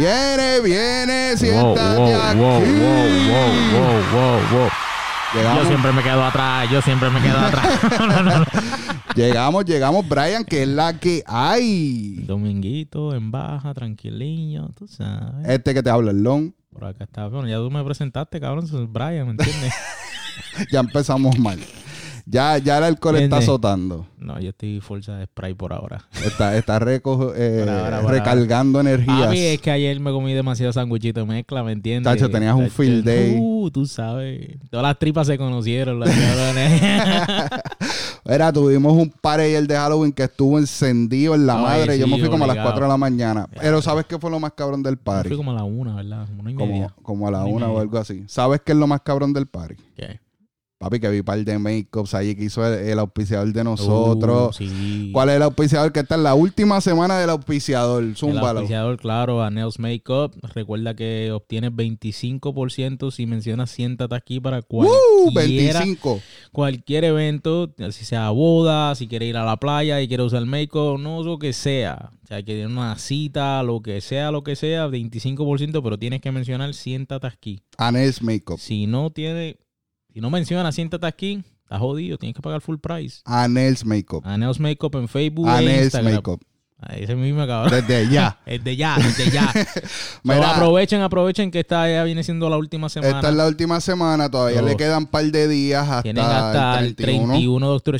Viene, viene, siéntate wow, aquí. wow, wow, wow, wow, wow. Yo Llegamos, siempre me quedo atrás, yo siempre me quedo atrás. No, no, no. llegamos, llegamos, Brian, que es la que hay. Dominguito en baja, tranquiliño, tú sabes. Este que te habla, el Long. Por acá está. Bueno, ya tú me presentaste, cabrón. Es Brian, ¿me entiendes? Ya empezamos mal. Ya, ya el alcohol está azotando. no, yo estoy fuerza de spray por ahora. Está, está reco- eh, Por ahora, por recargando energías. Papi, es que ayer me comí demasiado sanguchito de mezcla, ¿me entiendes? Tacho, tenías un Tacho, field day. Uh, tú sabes. Todas las tripas se conocieron, las cabrones. Era, tuvimos un par ayer de Halloween que estuvo encendido en la Ay, madre. Yo me fui como a las obligado. 4 de la mañana. Pero ¿sabes qué fue lo más cabrón del party? Fui como a la una, ¿verdad? Como una y Como, media. como a la Una y una o media. algo así. ¿Sabes qué es lo más cabrón del party? ¿Qué? Papi, que vi par de make-ups allí que hizo el, el auspiciador de nosotros. Uh, sí. ¿Cuál es el auspiciador que está en la última semana del auspiciador? El Zúmbalo. auspiciador, claro, a Nails Makeup. Recuerda que obtienes 25% si mencionas siéntate aquí para ¡Uh! cualquiera, 25. cualquier evento, si sea boda, si quiere ir a la playa y quiere usar make-up, no lo que sea. O sea, que tiene una cita, lo que sea, lo que sea, 25%, pero tienes que mencionar siéntate aquí. Anels Makeup. Si no tiene, si no menciona siéntate aquí, estás jodido, tienes que pagar full price. Anels Makeup. A Nails Makeup en Facebook e Anels Instagram. Makeup. Ah, Ese mismo cabrón. Desde ya. Es de ya, es de ya. So, aprovechen, aprovechen que esta ya viene siendo la última semana. Esta es la última semana. Todavía le quedan un par de días hasta, Tienen hasta el 31. 31 de octubre.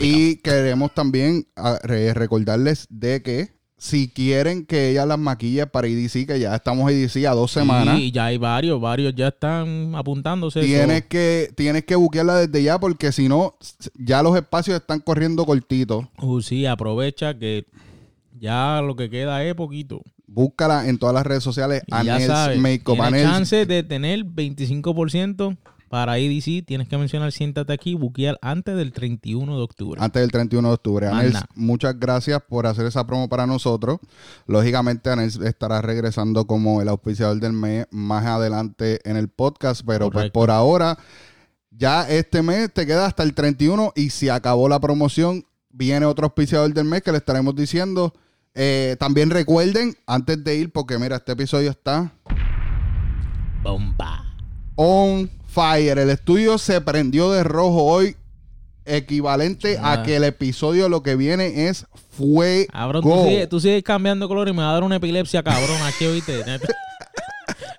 Y queremos también ah, re- recordarles de que si quieren que ella las maquille para IDC, que ya estamos IDC a dos semanas, Sí, ya hay varios, varios ya están apuntándose. tienes que, tienes que buquearla desde ya porque si no, ya los espacios están corriendo cortitos. Uh, sí, aprovecha que ya lo que queda es poquito. Búscala en todas las redes sociales. Y ya sabes, chance de tener 25% para IDC. Tienes que mencionar siéntate aquí, buquear antes del 31 de octubre. Antes del 31 de octubre. Anels, muchas gracias por hacer esa promo para nosotros. Lógicamente, Anels estará regresando como el auspiciador del mes más adelante en el podcast, pero pues por ahora, ya este mes te queda hasta el 31 y si acabó la promoción, viene otro auspiciador del mes que le estaremos diciendo. Eh, también recuerden, antes de ir, porque mira, este episodio está Bomba. on fire. El estudio se prendió de rojo hoy, equivalente a Ah. que el episodio lo que viene es fuego. Cabrón, tú sigues, tú sigues cambiando color y me va a dar una epilepsia, cabrón. Aquí, oíste.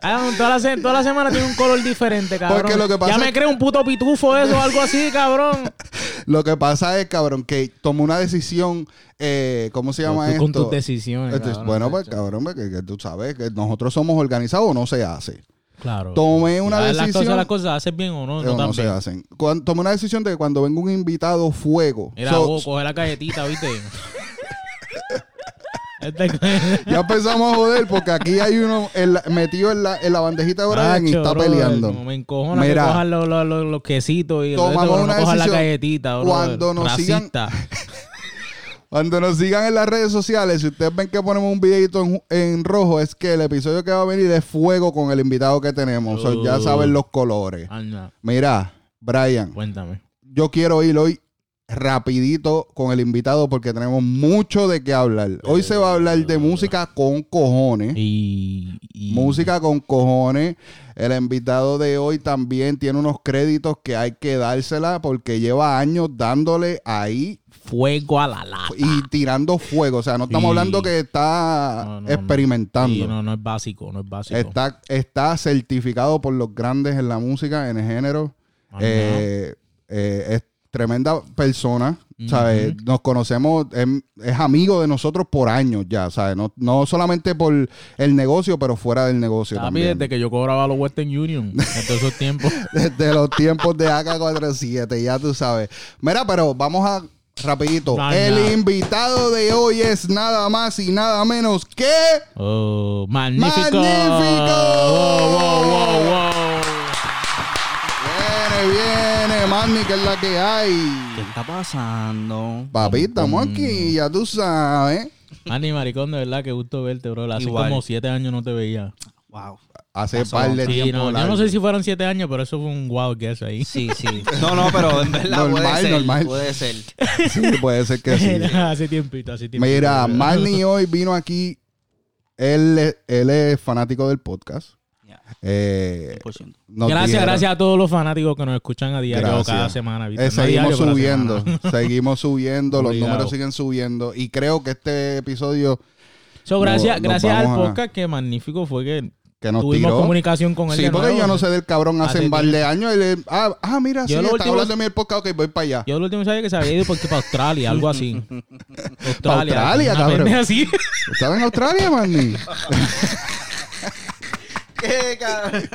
Ah, toda, la, se- toda la semana tiene un color diferente, cabrón. Porque lo que pasa ya me creo un puto pitufo eso o algo así, cabrón. Lo que pasa es, cabrón, que tomó una decisión, eh, ¿cómo se llama Tú esto? con tus decisiones. Esto es- cabrón, bueno, pues, cabrón, que, que tú sabes que nosotros somos organizados o no se hace. Claro. Tomé una Las decisión. cosas, las cosas, ¿haces bien o no? No, no se hacen. Cuando, tomé una decisión de que cuando venga un invitado fuego. Mira, So- vos, coge la galletita, ¿viste? Este- ya empezamos a joder porque aquí hay uno en la- metido en la, en la bandejita de Brian y está peleando. Me encojona Mira. que cojan los, los, los, los quesitos y Tomamos una no cojan la decisión. galletita, bro. Cuando nos sigan- Racista. Cuando nos sigan en las redes sociales, si ustedes ven que ponemos un videito en, en rojo, es que el episodio que va a venir es fuego con el invitado que tenemos. So, ya Oh. saben los colores. Anda, Mira, Brian, cuéntame. yo quiero ir hoy rapidito con el invitado porque tenemos mucho de qué hablar. Hoy se va a hablar de música con cojones. Y, y- Música con cojones. El invitado de hoy también tiene unos créditos que hay que dársela porque lleva años dándole ahí fuego a la lata. y tirando fuego. O sea, no estamos Sí. hablando que está No, no, no. experimentando. Sí, no, no es básico, no es básico. Está, está certificado por los grandes en la música, en el género. Eh, eh, es tremenda persona, ¿sabes? Nos conocemos, es, es amigo de nosotros por años ya, ¿sabes? No, no solamente por el negocio, pero fuera del negocio Papi, también. desde que yo cobraba los Western Union todos esos tiempos. Desde los tiempos de AK-47, ya tú sabes. Mira, pero vamos a rapidito. El invitado de hoy es nada más y nada menos que... Oh, magnífico. ¡Magnífico! Wow, wow, Manny, que es la que hay. ¿Qué está pasando? Papi, estamos aquí, ya tú sabes. Manny, maricón, de verdad, qué gusto verte, bro. Hace Igual. como siete años no te veía. Wow. Hace Pasó. par de Sí, tiempo. no, yo largo. no sé si fueron siete años, pero eso fue un wow guess ahí. Sí, sí. No, no, pero en verdad Normal, puede ser. normal. Puede ser. Sí, puede ser que sí. hace tiempito, hace tiempito. Mira. Manny hoy vino aquí él, es- él es fanático del podcast. Eh, 100%. nos gracias, dijeron- gracias a todos los fanáticos que nos escuchan a diario Gracias. cada semana. Eh, No seguimos diario, subiendo, semana. seguimos subiendo, los números siguen subiendo y creo que este episodio So, gracias No- gracias al a- podcast, que magnífico fue que que nos tuvimos tiró. comunicación con él. Sí, porque nuevo. yo no sé del cabrón hace Hace un par de años. le- ah, ah, mira, sí, Yo lo está último- hablando de mi podcast, ok, voy para allá. Yo lo último sabía que se había ido porque para Australia, algo así. Australia, Australia, cabrón. así. ¿Estaba en Australia, Manny? ¿Qué, cabrón?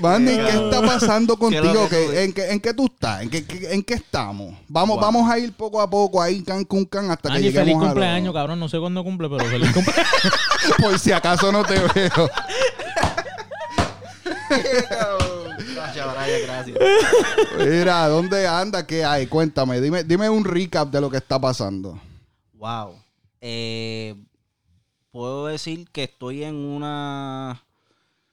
Manny, ¿qué está pasando contigo? que ¿Qué- en, qué, ¿En qué tú estás? ¿En qué, en qué estamos? Vamos, Wow. vamos a ir poco a poco ahí, can, cun, can, hasta que Andy, lleguemos feliz a lo- cumpleaños, cabrón. No sé cuándo cumple, pero feliz cumpleaños. Por si acaso no te veo. ¿Qué, cabrón? Gracias, Brian, gracias. Mira, ¿dónde anda? ¿Qué hay? Cuéntame, dime, dime un recap de lo que está pasando. Wow. Eh, puedo decir que estoy en una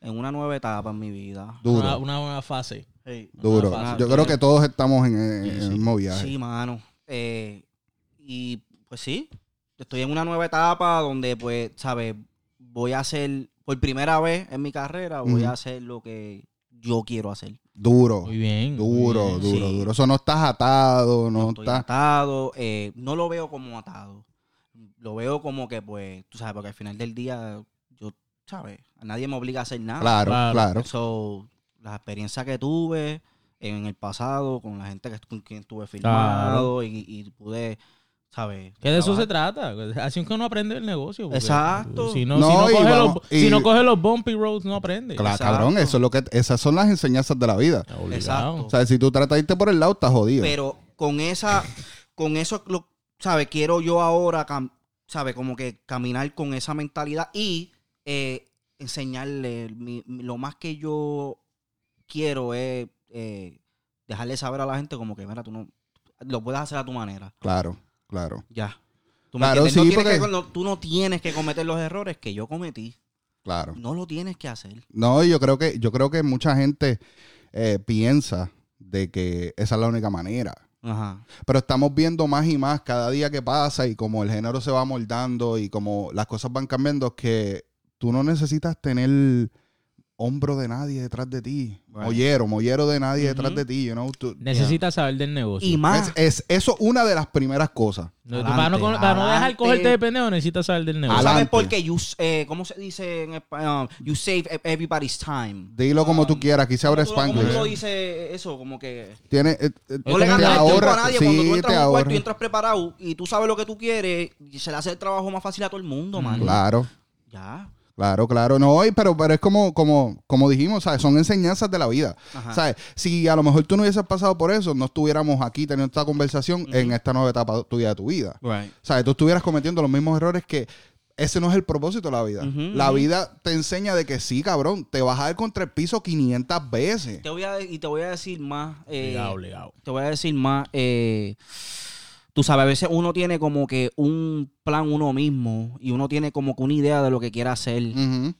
en una nueva etapa en mi vida. Duro, Una, una nueva fase. duro. una fase. Yo creo que todos estamos en, en- en el mismo viaje. Sí, mano. Eh, y pues sí, estoy en una nueva etapa donde, pues, ¿sabes? Voy a hacer, por primera vez en mi carrera, voy a hacer lo que yo quiero hacer. Duro, Muy bien. duro, muy bien. duro, Sí. duro. Eso no estás atado, no, estoy estás... atado. eh, no lo veo como atado. Lo veo como que, pues, tú sabes, porque al final del día, yo, ¿sabes? A nadie me obliga a hacer nada. Claro, Claro. claro. So, las experiencias que tuve en el pasado con la gente que, con quien estuve filmado y, y pude, ¿sabes? Que de eso se trata. Así es que uno aprende el negocio. Exacto. Si no, No, si no coge, vamos- los, y- si no coge los bumpy roads, no aprende. Claro, Exacto. cabrón, eso es lo que, esas son las enseñanzas de la vida. Exacto. O sea, si tú tratas de irte por el lado, estás jodido. Pero con esa, con eso, lo, ¿sabes? Quiero yo ahora, cam- ¿sabes? Como que caminar con esa mentalidad y eh, enseñarle mi- mi- lo más que yo quiero es eh, dejarle saber a la gente como que, mira, tú no, lo puedes hacer a tu manera. Claro, claro. Ya. ¿Tú, Claro? No sí, tienes porque- que- no- tú no tienes que cometer los errores que yo cometí. Claro. No lo tienes que hacer. No, yo creo que, yo creo que mucha gente eh, piensa de que esa es la única manera. Ajá. Pero estamos viendo más y más cada día que pasa y como el género se va moldando y como las cosas van cambiando, que tú no necesitas tener hombro de nadie detrás de ti. Right. Mollero, mollero de nadie detrás Ujú. de ti. You know? Tú- Necesitas saber del negocio. Y más. es, es eso una de las primeras cosas. No, Adelante, para, no, para no dejar cogerte de pendejo, necesitas saber del negocio. ¿Sabes por qué? You, eh, ¿Cómo se dice en español? You save e- everybody's time. Dilo como tú Um, quieras, aquí se abre ¿Cómo tú- ¿Cómo tú Spanglish. lo dices eso? Como que... Tiene, eh, eh, No le ganas te el tiempo ahorra- a nadie. sí, Cuando tú entras a un cuarto y entras preparado y tú sabes lo que tú quieres, y se le hace el trabajo más fácil a todo el mundo, man. Claro. Ya. Claro, claro. No, pero, pero es como, como, como dijimos, ¿sabes? Son enseñanzas de la vida. Ajá. ¿Sabes? Si a lo mejor tú no hubieses pasado por eso, no estuviéramos aquí teniendo esta conversación en esta nueva etapa tuya de tu vida. Right. ¿Sabes? Tú estuvieras cometiendo los mismos errores que ese no es el propósito de la vida. La vida te enseña de que sí, cabrón, te vas a dar contra el piso 500 veces. Te voy a, y te voy a decir más. eh, Obligado, obligado. te voy a decir más. eh, tú sabes, a veces uno tiene como que un plan uno mismo y uno tiene como que una idea de lo que quiere hacer.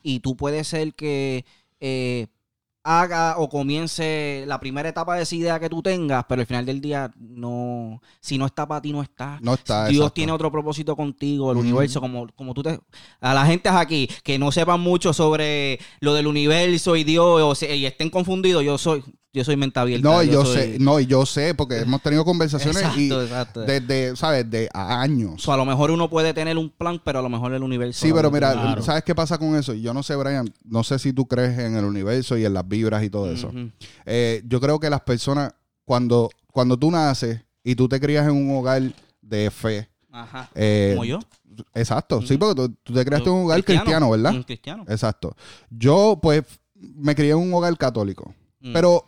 Y tú puedes ser que eh, haga o comience la primera etapa de esa idea que tú tengas, pero al final del día no, si no está para ti, no está. No está. Dios exacto. tiene otro propósito contigo, el universo, como, como tú te... A la gente aquí que no sepan mucho sobre lo del universo y Dios o se- y estén confundidos, yo soy yo soy mente abierta. No, y yo, soy- sé, no, y yo sé, porque hemos tenido conversaciones Exacto, y exacto. desde, ¿sabes? De años. So, a lo mejor uno puede tener un plan, pero a lo mejor el universo... Sí, pero mira, Claro. ¿sabes qué pasa con eso? Yo no sé, Brian, no sé si tú crees en el universo y en las vibras y todo eso. Eh, yo creo que las personas, cuando, cuando tú naces y tú te crías en un hogar de fe, Ajá. eh, Como yo. exacto, sí, porque tú, tú te criaste en un hogar cristiano, ¿verdad? Un cristiano. Exacto. Yo, pues, me crié en un hogar católico, Mm. pero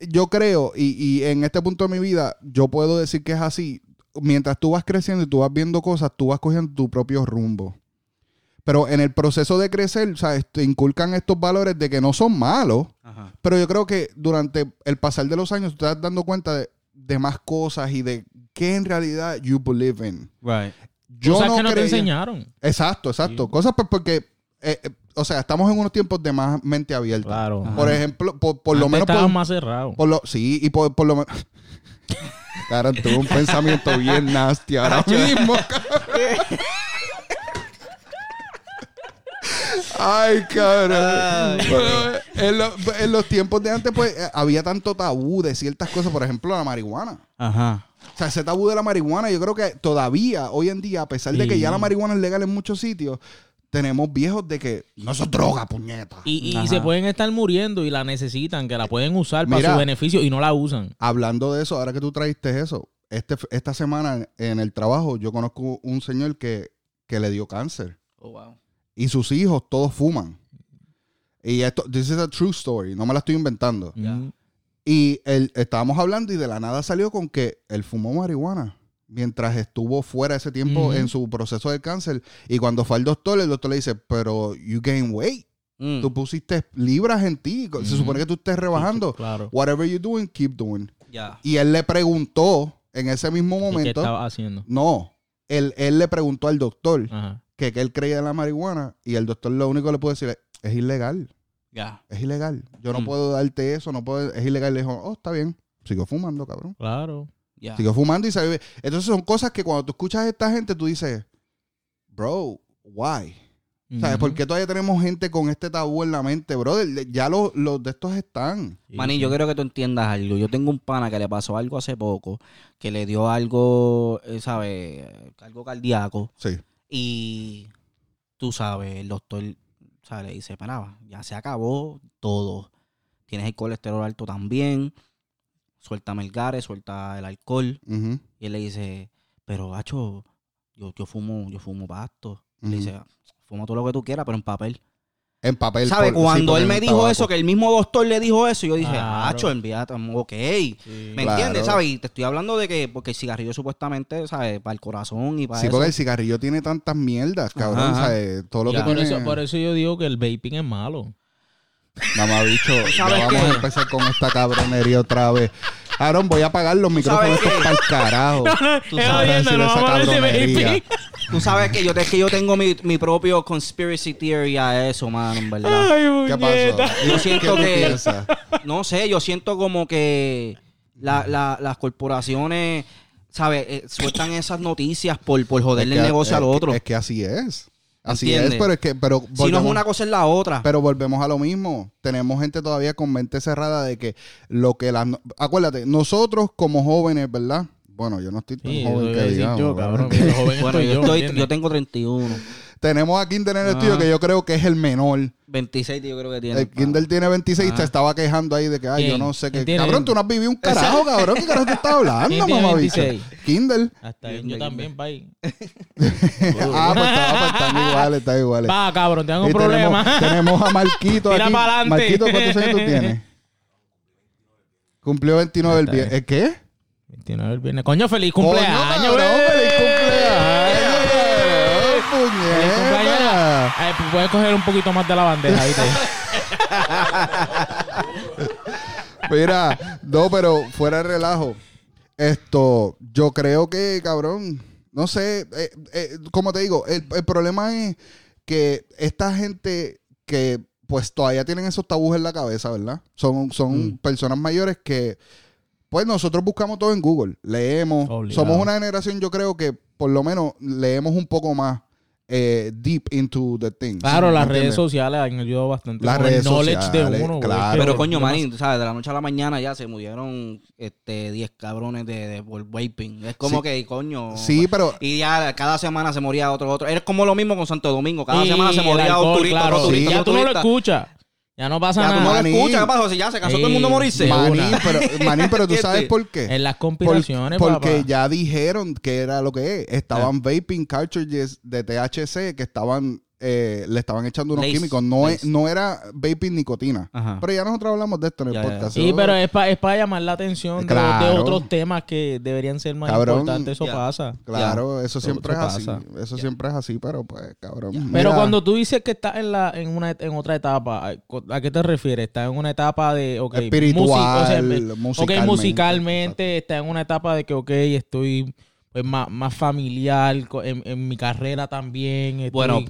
yo creo, y, y en este punto de mi vida, yo puedo decir que es así. Mientras tú vas creciendo y tú vas viendo cosas, tú vas cogiendo tu propio rumbo. Pero en el proceso de crecer, ¿sabes? Te inculcan estos valores de que no son malos, Ajá. pero yo creo que durante el pasar de los años tú te estás dando cuenta de, de más cosas y de qué en realidad you believe in. Right. Yo Cosas no que no te enseñaron. Exacto, exacto. Sí. Cosas pues porque, eh, eh, o sea, estamos en unos tiempos de más mente abierta. Claro. Por ejemplo, por, por lo menos... estaban Por, más cerrados. por lo, sí, y por, por lo menos... Cara, tuve un pensamiento bien nasty ahora mismo. Ay, cabrón. Bueno, en, lo- en los tiempos de antes, pues, eh, había tanto tabú de ciertas cosas. Por ejemplo, la marihuana. Ajá. O sea, ese tabú de la marihuana, yo creo que todavía, hoy en día, a pesar de que Sí. ya la marihuana es legal en muchos sitios, tenemos viejos de que no eso es droga, puñeta. Y, y se pueden estar muriendo y la necesitan, que la pueden usar para su beneficio y no la usan. Hablando de eso, ahora que tú traíste eso, este, esta semana en el trabajo yo conozco un señor que, que le dio cáncer Oh, wow. y sus hijos todos fuman. Y esto, this is a true story, no me la estoy inventando. Y él, estábamos hablando y de la nada salió con que él fumó marihuana mientras estuvo fuera ese tiempo en su proceso de cáncer. Y cuando fue al doctor, el doctor le dice, pero you gain weight. Mm. Tú pusiste libras en ti. Se supone que tú estés rebajando. Claro. Whatever you're doing, keep doing. Ya. Y él le preguntó en ese mismo ¿Y ¿Qué momento. estaba haciendo? No. Él, él le preguntó al doctor Ajá. que, que él creía en la marihuana. Y el doctor lo único que le pudo decir es, es ilegal. Ya. Es ilegal. Yo no Mm. puedo darte eso. no puedo Es ilegal. Le dijo, oh, está bien. Siguió fumando, cabrón. Claro. Ya. Siguió fumando y se vive. Entonces son cosas que cuando tú escuchas a esta gente, tú dices, bro, why? ¿Sabes? ¿Por qué todavía tenemos gente con este tabú en la mente, brother? Ya los, los de estos están. Sí. yo quiero que tú entiendas algo. Yo tengo un pana que le pasó algo hace poco, que le dio algo, eh, ¿sabes? Algo cardíaco. Sí. Y tú sabes, el doctor ¿sabes? le dice, "Mira, ya se acabó todo. Tienes el colesterol alto también. Suéltame el gare, suelta el alcohol. Y él le dice, pero gacho, yo, yo fumo, yo fumo pasto. Y Le dice, fuma todo lo que tú quieras, pero en papel. En papel. Sí, Cuando él me dijo tabaco. eso, que el mismo doctor le dijo eso, yo dije, Claro. gacho, envíate, ok. Sí. ¿Me Claro. entiendes? ¿Sabes? Y te estoy hablando de que, porque el cigarrillo supuestamente, ¿sabes? Para el corazón y para Sí, eso. porque el cigarrillo tiene tantas mierdas, cabrón. Ajá. ¿sabes? Todo lo Ya, que por, tiene... eso, por eso yo digo que el vaping es malo. Mamá bicho, ya sabes vamos qué? a empezar con esta cabronería otra vez. Aaron, voy a apagar los micrófonos sabes para el carajo. Tú Es sabes decir no esa cabronería. Tú que yo, es que yo tengo mi, mi propio conspiracy theory a eso, mano, en verdad. Ay, ¿Qué pasó? Yo ¿Qué siento que-? No sé, yo siento como que la- la- las corporaciones, ¿sabes? Eh, sueltan esas noticias por, por joderle Es el negocio es al otro. Es que así es. Así ¿Entiendes? es, pero es que... Pero si no es una cosa es la otra. Pero volvemos a lo mismo. Tenemos gente todavía con mente cerrada de que lo que las... Acuérdate, nosotros como jóvenes, ¿verdad? Bueno, yo no estoy tan Sí, joven que digamos. yo, cabrón. pero joven bueno, estoy yo, yo, estoy- ¿entiendes? yo tengo 31. Tenemos a Kinder en el Ah. estudio que yo creo que es el menor. 26 yo creo que tiene. El Kinder tiene 26 y Ah. se estaba quejando ahí de que, ay, yo no sé qué. Cabrón, tú no has vivido un carajo, cabrón. ¿Qué carajo tú estás hablando, ¿Quién tiene mamá bicho? 26? Kinder. Hasta ahí, Bien, yo también, pay. ah, pues, está- pues, están iguales, están iguales. Va, cabrón, tengo un problema. Tenemos, a Marquito Tira aquí. Marquito, ¿cuántos años tú tienes? Cumplió 29 el viernes. ¿El qué? 29 el viernes. Coño. ¡Feliz cumpleaños! Feliz ¡Puñeta! cumpleaños. Eh, pues puedes coger un poquito más de la bandeja, ¿viste? Mira, no, pero fuera de relajo. Esto, yo creo que, cabrón, no sé, eh, eh, como te digo, el, el problema es que esta gente que pues todavía tienen esos tabús en la cabeza, ¿verdad? Son, son Mm. personas mayores que, pues nosotros buscamos todo en Google, leemos, Obligado. somos una generación, yo creo que por lo menos leemos un poco más eh, deep into the things. Claro, ¿me las entiendes? redes sociales han ayudado bastante. Las redes el knowledge sociales, de uno, claro. Pero coño, manín, ¿sabes? De la noche a la mañana ya se murieron este 10 cabrones de, de por vaping. Es como Sí. que, coño. Sí, pero Y ya cada semana se moría otro, otro. Es como lo mismo con Santo Domingo. Cada Y semana se moría alcohol, un turista, claro. otro turista, Ya otro tú no lo escuchas. Ya no pasa Ya tú no lo nada. Manín. escuchas. ¿Qué pasó? Si ya se cansó todo el mundo morirse. Manín, pero, Manín, pero tú sabes ¿Entiendes? por qué. En las Por- conspiraciones, porque papá. ya dijeron que era lo que es. Estaban vaping cartridges de THC que estaban eh, le estaban echando unos Lace, químicos. No, lace. es, no era vaping nicotina. Ajá. Pero ya nosotros hablamos de esto en el Ya, ya. podcast. Sí, Eso- pero es para es pa llamar la atención de- otros temas que deberían ser más Cabrón, importantes. Eso ya. pasa. Claro, eso siempre Eso es así. pasa. Eso siempre es así, pero pues, cabrón. Pero Mira, cuando tú dices que estás en la en una en otra etapa, ¿a qué te refieres? ¿Estás en una etapa de ok, Espiritual, música, o sea, me- musicalmente. ok, musicalmente, estás en una etapa de que ok, estoy pues más, más familiar co- en, en mi carrera también. estoy- Bueno,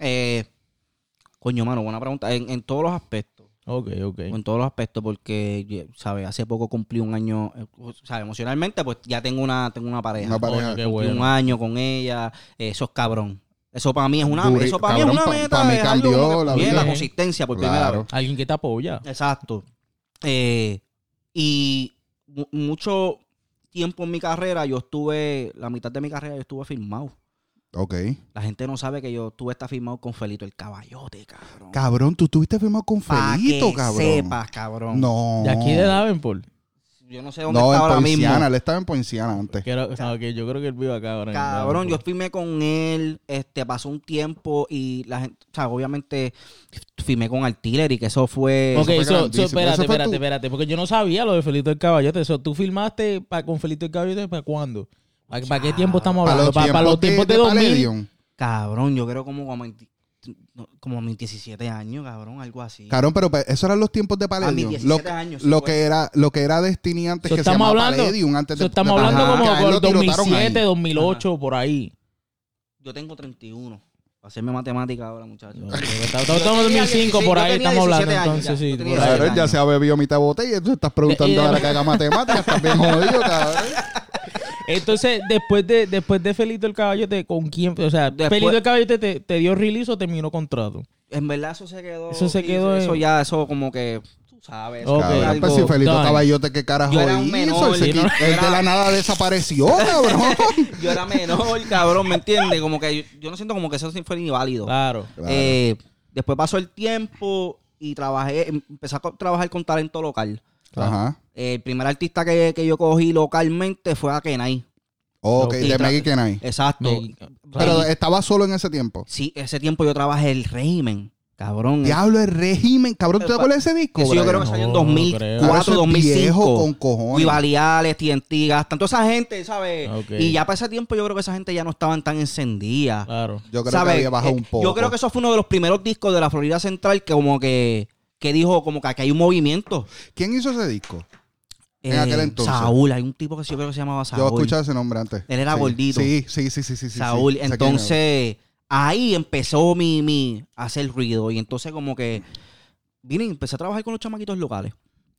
eh, coño, mano, buena pregunta. En, en todos los aspectos. ok, ok. En todos los aspectos, porque, ¿sabes? Hace poco cumplí un año, eh, o sea, emocionalmente, pues ya tengo una, tengo una pareja. Una pareja. Cumplí bueno. un año con ella. eh, eso es cabrón. Eso para mí es una, Duri- eso para mí cabrón, es una pa- meta. pa' mí es algo cambió la bien, vida. la consistencia por primera vez. Alguien que te apoya. Exacto. Eh, y mu- mucho tiempo en mi carrera, yo estuve, la mitad de mi carrera yo estuve firmado. Ok. La gente no sabe que yo estuve está firmado con Felito el Caballote, cabrón. Cabrón, tú estuviste firmado con Pa' Felito, que cabrón. sepas, cabrón. No. De aquí de Davenport. Yo no sé dónde No, está en ahora Poinciana. mismo. Él estaba en Poinciana antes. Quiero- ah, ok, yo creo que él vive acá ahora. Cabrón, yo firmé con él, este, pasó un tiempo y la gente, o sea, obviamente firmé con Artillery, que eso fue... Ok, fue so- so, grandísimo. espérate, Eso fue espérate, tu- espérate, porque yo no sabía lo de Felito el Caballote. Eso, ¿Tú filmaste pa- con Felito el Caballote para cuándo? ¿Para, para qué tiempo estamos Para hablando? los ¿Para, tiempos, para los tiempos de, 2000? Palladium. Cabrón, yo creo como como, 20 no, como a mis 17 años, cabrón, algo así. Cabrón, pero pe- esos eran los tiempos de A mis Palladium. 17 Lo, años, sí, lo pues. que era, lo que era Destiny antes So, que se llamaba hablando- Palladium antes So, de estamos de- hablando Ajá, como por lo tirotaron 2007, ahí. 2008, por ahí. Yo tengo 31. Para hacerme matemática ahora, muchachos. Estamos en 2005, por ahí estamos hablando. 17 años Entonces, ya, sí. yo tenía por ahí. 17 Cabrón, ya se ha bebido mitad botella y tú estás preguntando ahora que haga matemáticas. Estás bien jodido, cabrón. Entonces, después de, después de Felito el Caballote, ¿con quién? O sea, Después- ¿Felito el Caballote te, te dio release o terminó contrato? En verdad eso se quedó. Eso se quedó Eso en- ya, eso como que. Tú sabes. eso Ok. fue Cabrón, algo- pues si Felito. Caballote, ¿qué carajo Yo era un hizo? menor, Él, y no- de la nada desapareció, cabrón. Yo era menor, cabrón, ¿me entiendes? Como que yo, yo no siento como que eso fue inválido. Claro. Claro. Eh, después pasó el tiempo y trabajé, empecé a trabajar con talento local. Ajá. El primer artista que, que yo cogí localmente fue a Kenai. Ok, Y de Maggie Kenai. Exacto. Me- Pero estaba solo en ese tiempo. Sí, ese tiempo yo trabajé el régimen, cabrón. Diablo, el régimen. Cabrón, ¿tú te acuerdas de ese disco? Eso yo creo que salió en No, no creo. Claro, 2004, eso es 2005. viejo con cojones. Vivaliales, TNT, gastan toda esa gente, ¿sabes? Y ya para ese tiempo yo creo que esa gente ya no estaban tan encendidas. Claro. Yo creo ¿sabes? que había bajado Eh, un poco. Yo creo que eso fue uno de los primeros discos de la Florida Central que como que, que dijo como que aquí hay un movimiento. ¿Quién hizo ese disco? En Eh, aquel entonces. Saúl, hay un tipo que yo creo que se llamaba Saúl. Yo he escuchado ese nombre antes. Él era Sí. gordito. Sí, sí, sí, sí, sí. Saúl. Entonces, ahí empezó mi, mi a hacer ruido. Y entonces como que vine y empecé a trabajar con los chamaquitos locales.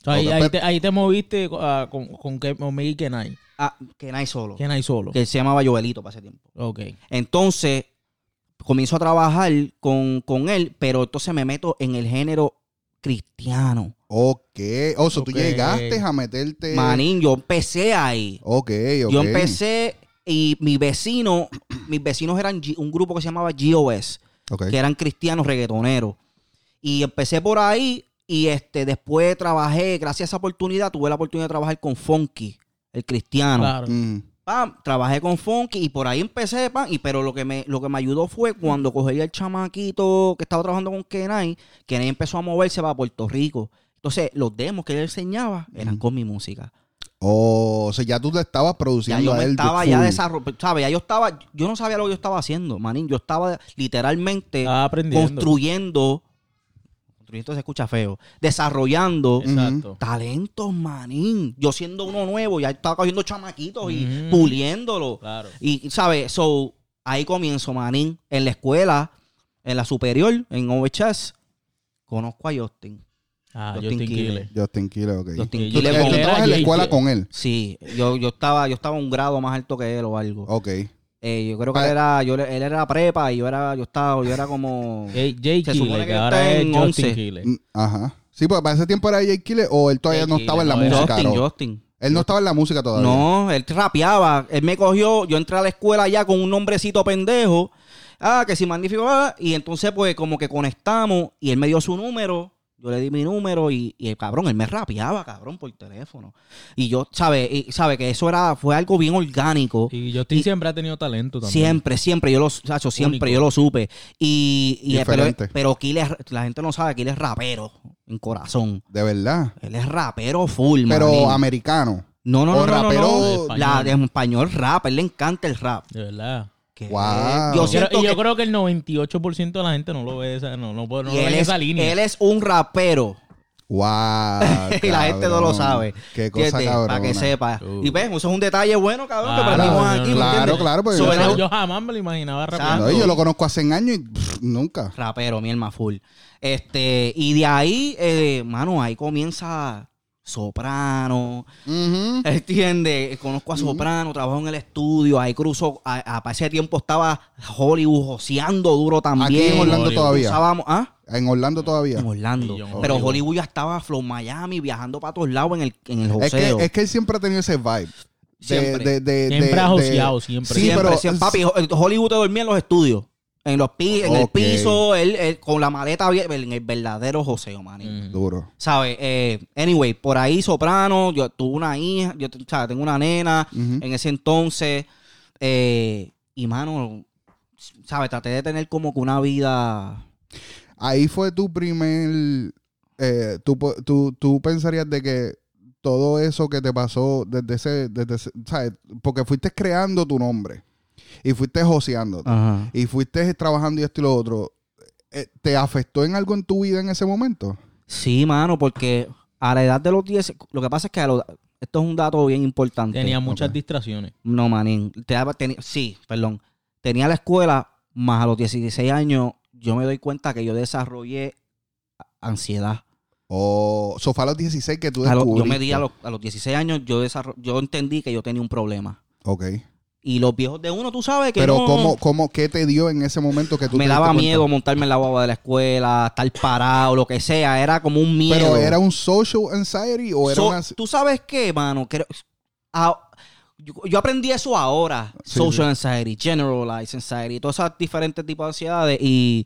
Ahí, ahí, te, ahí te moviste ah, con, con, Miguel Kenai. Ah, que nadie solo. Kenai solo. Que se llamaba Joelito para ese tiempo. Ok. Entonces, comienzo a trabajar con, con él, pero entonces me meto en el género cristiano. Ok. O sea, tú Ok. llegaste a meterte. Manín, yo empecé ahí. Ok, ok. Yo empecé y mi vecino, mis vecinos eran G- un grupo que se llamaba GOS, Ok. que eran cristianos reggaetoneros. Y empecé por ahí y este después trabajé, gracias a esa oportunidad, tuve la oportunidad de trabajar con Funky, el cristiano. Claro. Mm. Pam, trabajé con Funky y por ahí empecé, pam, y pero lo que me lo que me ayudó fue cuando cogí el chamaquito que estaba trabajando con Kenai, Kenai empezó a moverse para Puerto Rico. Entonces, los demos que él enseñaba eran con mi música. Oh, o sea, ya tú le estabas Ya produciendo yo a me él. estaba ya desarrollando, ¿sabes? Ya yo estaba, yo no sabía lo que yo estaba haciendo, manín. Yo estaba literalmente Estaba construyendo, construyendo se escucha feo, desarrollando Exacto. talentos, manín. Yo siendo uno nuevo, ya estaba cogiendo chamaquitos y puliéndolo. Claro. Y, ¿sabes? So, ahí comienzo, manín. En la escuela, en la superior, en OHS, conozco a Justin. Ah, Justin Justin. Quiles. Justin Quiles, ok. Justin Quiles con- era trabajas en la escuela con él. Sí, yo, yo estaba, yo estaba un grado más alto que él o algo. Ok. Eh, yo creo que Ah, él era, yo, él era prepa y yo era, yo estaba, yo era como. Jay, Jay Se supone Quiles, que que ahora es en Justin 11. Quiles. Mm, Ajá. Sí, porque para ese tiempo era Jake Quiles o él todavía no estaba en la no, música. Justin, ¿no? Justin. Él no estaba en la música todavía. No, él rapeaba. Él me cogió, yo entré a la escuela ya con un nombrecito pendejo. Ah, que si magnífico. ah, y entonces, pues, como que conectamos y él me dio su número. Yo le di mi número y, y el cabrón, él me rapeaba, cabrón, por teléfono. Y yo, ¿sabe? Y, ¿sabe? Que eso era, fue algo bien orgánico. Y Justin Y- siempre ha tenido talento también. Siempre, siempre, yo lo, Sacho, siempre Único. yo lo supe. Y, y pero, pero Kiles, la gente no sabe que él es rapero en corazón. De verdad. Él es rapero full, Pero manín. americano. No, no, o no, no, no, no. La de español rap, él le encanta el rap. De verdad. Wow. Yo siento y yo que- creo que el 98% de la gente no lo ve esa, no, no, no, no ve es, esa línea. él es un rapero. Wow. y la gente no lo sabe. Qué cosa cabrón. Para que sepa. Uh. Y ves, eso es un detalle bueno, cabrón, Claro, que aprendimos no, aquí. ¿me claro, claro, porque So, yo jamás me lo imaginaba y yo lo conozco hace años y pff, nunca. rapero, mi alma full. Este, y de ahí, eh, mano, ahí comienza Soprano, Ujú. ¿entiendes? Conozco a Soprano, trabajo en el estudio, ahí cruzo, a, a- para ese tiempo estaba Hollywood joseando duro también. Aquí en Orlando Hollywood. todavía. ¿ah? En Orlando todavía. En Orlando. Pero Hollywood. Hollywood ya estaba Flow Miami, viajando para todos lados en el, en el Es joseo. que, es que él siempre ha tenido ese vibe. De- Siempre. de- de- Siempre ha joseado, siempre. Sí, Siempre, pero siempre. Papi, Ho- Hollywood te dormía en los estudios. En los pi en el piso, él, él con la maleta abierta, en el verdadero joseo, man. Mm. Duro. ¿Sabes? Eh, anyway, por ahí Soprano, yo tuve una hija, yo o sea, tengo una nena en ese entonces. eh, y mano, ¿sabes? Traté de tener como que una vida. Ahí fue tu primer. eh, tú, tú, tú pensarías de que todo eso que te pasó desde ese. Desde ese- ¿sabes? Porque fuiste creando tu nombre. Y fuiste joseándote. Ajá. Y fuiste trabajando y esto y lo otro. eh, ¿Te afectó en algo en tu vida en ese momento? Sí, mano, porque a la edad de los 10, lo que pasa es que a los- esto es un dato bien importante. Tenía muchas distracciones. No, manín. Te sí, perdón. Tenía la escuela, más a los 16 años, yo me doy cuenta que yo desarrollé ansiedad. O so fue a los 16 que tú A lo- yo descubriste. me di a los, a los 16 años, yo, yo entendí que yo tenía un problema. Ok. Y los viejos de uno, tú sabes que Pero no- ¿cómo, cómo, ¿qué te dio en ese momento que tú me daba cuenta? miedo montarme en la guagua de la escuela, estar parado, lo que sea. Era como un miedo. ¿Pero era un social anxiety o era So- una... ¿Tú sabes qué, mano? Creo- yo, yo aprendí eso ahora. Sí, Social anxiety, generalized anxiety, todos esos diferentes tipos de ansiedades. Y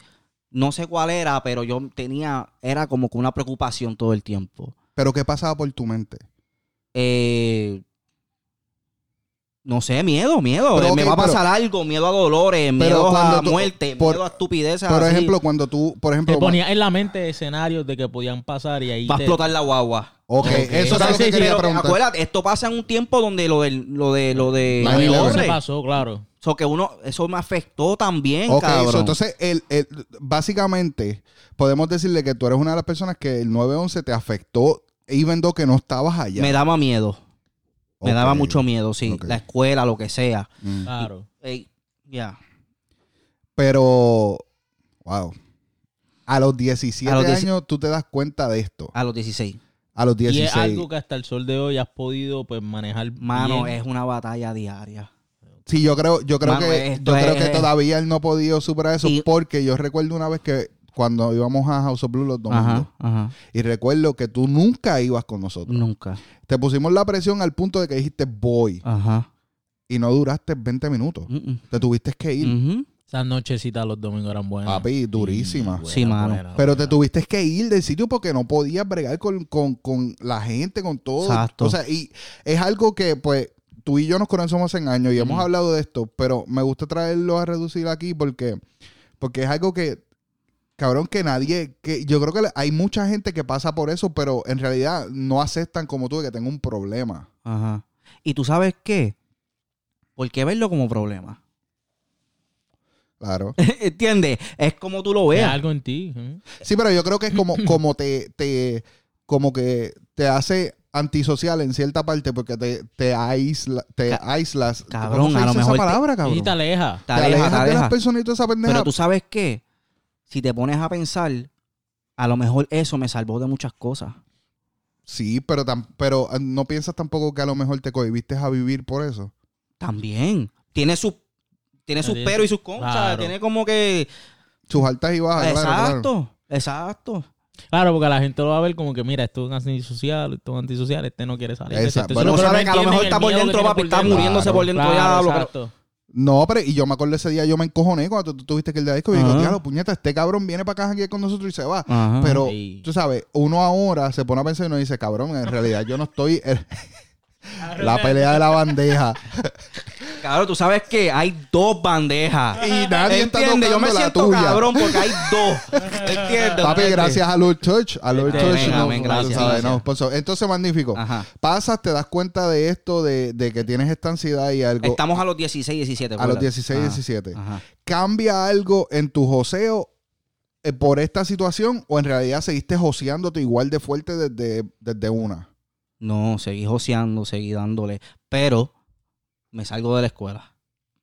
no sé cuál era, pero yo tenía, era como que una preocupación todo el tiempo. ¿Pero qué pasaba por tu mente? Eh, no sé, miedo, miedo. Pero, me va a pero- pasar algo, miedo a dolores, miedo a tú- muerte, por- miedo a estupideces. Por así. ejemplo, cuando tú, por ejemplo... Te ponía en la mente escenarios de que podían pasar y ahí va a te- explotar la guagua. Ok, eso es sea, lo que sí, sí, quería Pero preguntar. acuérdate, esto pasa en un tiempo donde lo del, lo de, lo de, La lo de 9/11 se Londres. pasó, claro. So que uno, eso me afectó también, Ok, cabrón. so, entonces, el, el- básicamente, podemos decirle que tú eres una de las personas que el 9-11 te afectó, even though que no estabas allá. me daba miedo. Me daba mucho miedo, sí. La escuela, lo que sea. Mm. Claro. Ey, ya. Pero, wow. A los 17 A los 10 años tú te das cuenta de esto. A los 16. A los Y 16. es algo que hasta el sol de hoy has podido pues manejar Mano, bien. es una batalla diaria. Sí, yo creo, yo creo Mano, que yo creo es- que todavía él no ha podido superar eso Y- porque yo recuerdo una vez que cuando íbamos a House of Blue los domingos Ajá, ajá. y recuerdo que tú nunca ibas con nosotros. Nunca. Te pusimos la presión al punto de que dijiste voy Ajá. y no duraste 20 minutos. Mm. Te tuviste que ir. Ujú. Esas nochecitas los domingos eran buenas. Papi, durísimas. buenas, Sí, mano. Pero te tuviste que ir del sitio porque no podías bregar con, con- con la gente, con todo. Exacto. O sea, y es algo que, pues, tú y yo nos conocemos en años y hemos hablado de esto, pero me gusta traerlo a reducir aquí porque, porque es algo que, cabrón, que nadie, que yo creo que hay mucha gente que pasa por eso, pero en realidad no aceptan como tú de que tengo un problema. Ajá. ¿Y tú sabes qué? ¿Por qué verlo como problema? Claro. ¿Entiendes? Es como tú lo veas. algo en ti. ¿eh? Sí, pero yo creo que es como, como te, te, como que te hace antisocial en cierta parte porque te, te, aísla, te Ca- aíslas. cabrón, ¿Cómo se a lo dice mejor esa te- palabra, Y cabrón? te aleja. Te Te aleja, te de las aleja. personas y toda esa pendeja. Pero tú sabes qué? Si te pones a pensar, a lo mejor eso me salvó de muchas cosas. Sí, pero, tam- pero eh, no piensas tampoco que a lo mejor te cohibiste a vivir por eso. También. Tiene sus tiene sus peros y sus contras. claro. Tiene como que. Sus altas y bajas, claro, claro. exacto. Exacto. Claro, porque la gente lo va a ver como que, mira, esto es un antisocial, esto es un antisocial, este no quiere salir. Exacto. Bueno, no pero sabe que a lo mejor está por dentro, papi, está muriéndose Claro, por dentro Claro, ya. lo- exacto. No, pero y yo me acuerdo ese día, yo me encojoné cuando tú, tuviste que el de disco y digo, diablo, puñeta, este cabrón viene para acá aquí con nosotros y se va. Ajá. Pero, Sí. tú sabes, uno ahora se pone a pensar y uno dice, cabrón, en realidad yo no estoy... la pelea de la bandeja. Cabrón, tú sabes que hay dos bandejas. Y nadie está ¿Entiendes? Yo me tocando la siento tuya. cabrón porque hay dos. ¿Entiendes? Papi, gracias a Lord Church. A Lord Church. no, amén, tú gracias, sabes, gracias. no, pues, entonces, magnífico. Ajá. Pasas, te das cuenta de esto, de, de que tienes esta ansiedad y algo. Estamos a los 16, 17. a los ¿verdad? 16, Ajá. 17. Ajá. ¿Cambia algo en tu joseo eh, por esta situación o en realidad seguiste joseándote igual de fuerte desde, desde una? No, seguí joseando, seguí dándole. Pero me salgo de la escuela.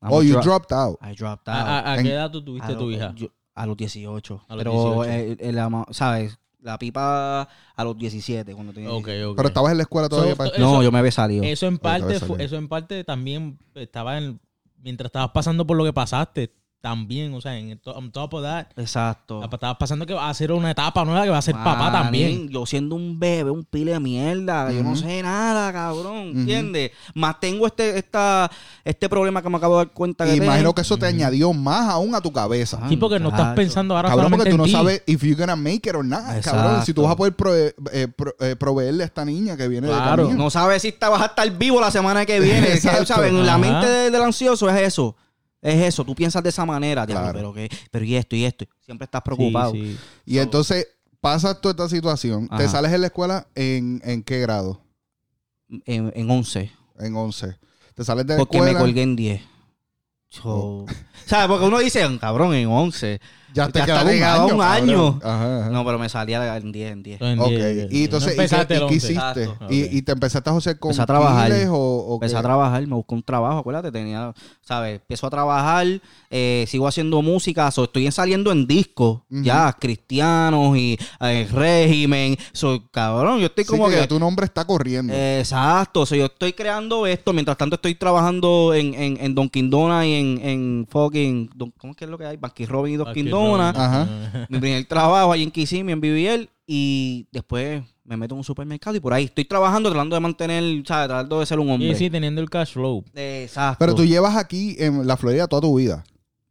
I'm Oh, you drop- dropped out. I dropped ¿A, out. a- qué edad tú tuviste A tu lo- hija? yo- a los 18. A los pero, 18. eh, el ama- ¿sabes? la pipa a los 17. Cuando tenía Ok, 17. ok. Pero estabas en la escuela todavía So, para. No, eso- yo me había salido. Eso en parte, eso en parte también estaba en, mientras estabas pasando por lo que pasaste, también, o sea, en to- on top of that, Exacto. estabas pasando que va a ser una etapa nueva que va a ser papá también. Yo siendo un bebé, un pile de mierda, yo no sé nada, cabrón, Ujú. ¿entiendes? Más tengo este esta este problema que me acabo de dar cuenta que Y imagino tengo. que eso te añadió más aún a tu cabeza. Sí, porque no estás pensando ahora Cabrón, porque tú no en ti. sabes if you're gonna make it or not, cabrón. Si tú vas a poder prove- eh, pro- eh, proveerle a esta niña que viene Claro. de camino. No sabes si está, vas a estar vivo la semana que viene. ¿sabes? La Ajá. mente de- del ansioso es eso. Es eso. Tú piensas de esa manera. Claro. Pero, que, pero y esto y esto. Siempre estás preocupado. sí. Y entonces pasas toda esta situación. Te sales en la escuela en, en qué grado? En, en 11. En 11. Te sales de la Porque me escuela. colgué en 10. So- ¿Sabes? Porque uno dice, cabrón, en 11. Ya te Ya quedaba te un año. un cabrón. año. Ajá, ajá. No, pero me salía en 10, en 10. Entonces, Ok, y entonces, no ¿y qué, empezaste y el qué 11. hiciste? Exacto. Y, te empezaste a hacer con Empecé a trabajar. O, o Empecé qué? a trabajar, me busqué un trabajo, acuérdate, tenía, ¿sabes? Empiezo a trabajar, eh, sigo haciendo música, so, estoy saliendo en discos, ya, cristianos y eh, régimen, soy cabrón, yo estoy Sí, como que que... ya tu nombre está corriendo. Exacto, so, yo estoy creando esto, mientras tanto estoy trabajando en, en, en Dunkin' Donuts y en, en fucking, ¿cómo es que es lo que hay? Banky Robin y Donuts. Ajá. Mi primer trabajo ahí en Kissimmee, en BBL, y después me meto en un supermercado y por ahí estoy trabajando, tratando de mantener, ¿sabes? Tratando de ser un hombre. Sí, sí, teniendo el cash flow. Exacto. Pero tú llevas aquí en la Florida toda tu vida.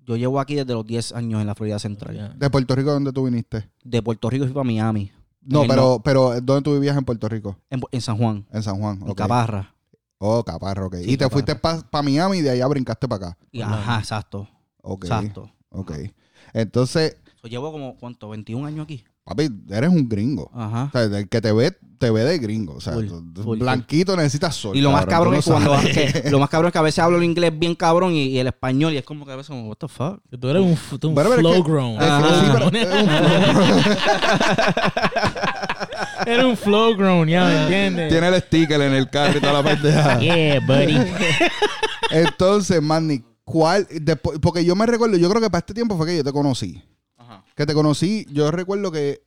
Yo llevo aquí desde los 10 años en la Florida Central. ¿De Puerto Rico dónde tú viniste? De Puerto Rico fui para Miami. No, En pero, pero ¿dónde tú vivías en Puerto Rico? En, en San Juan, En San Juan. en ok. Caparra. Oh, Caparro, ok. Sí, y te fuiste para Miami y de allá brincaste para acá. Y, ajá, exacto. Ok. Exacto. Ok. Entonces, So, llevo como, ¿cuánto? 21 años aquí. papi, eres un gringo. Ajá. O sea, el que te ve, te ve de gringo. O sea, Full, full, blanquito necesitas sol. Y lo más cabrón es cuando que- lo más cabrón es que a veces hablo el inglés bien cabrón y, y el español y es como que a veces como, what the fuck. Tú eres un, tú un pero flow que- grown. es que sí, pero es un Eres un flow grown, ya me entiendes. Tiene el sticker en el carro y toda la pendeja. Yeah, buddy. Entonces, Manny, ¿cuál? después- porque yo me recuerdo, yo creo que para este tiempo fue que yo te conocí. Ajá. Que te conocí, yo recuerdo que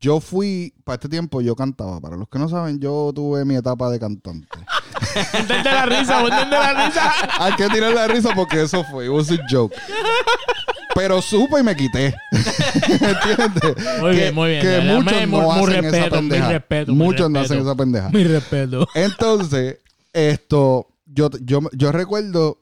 yo fui, para este tiempo yo cantaba. Para los que no saben, yo tuve mi etapa de cantante. Ponte la risa, ponte la risa. Hay que tirar la risa porque eso fue, it was a joke. Pero supe y me quité. ¿Entiendes? Muy Que- bien, muy bien. Que muchos muy- no muy hacen esa respeto, pendeja. respeto, muy muchos no hacen respeto. esa pendeja. Mi respeto. Entonces, esto, yo, yo, yo recuerdo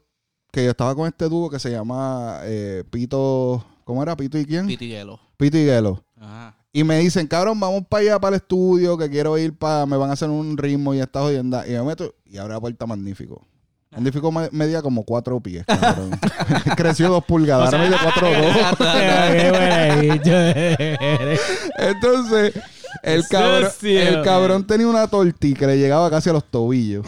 que yo estaba con este dúo que se llama eh, Pito, ¿cómo era? Pito y quién? Piti hielo. Pito y Gelo. Ajá. Y me dicen, cabrón, vamos para allá, para el estudio, que quiero ir para, me van a hacer un ritmo y esta jodienda. Y me meto, y abre la puerta Magnífico. Magnífico me- medía como cuatro pies, cabrón. Creció dos pulgadas, ahora mide cuatro dos. Entonces, el cabrón, el cabrón tenía una tortilla que le llegaba casi a los tobillos.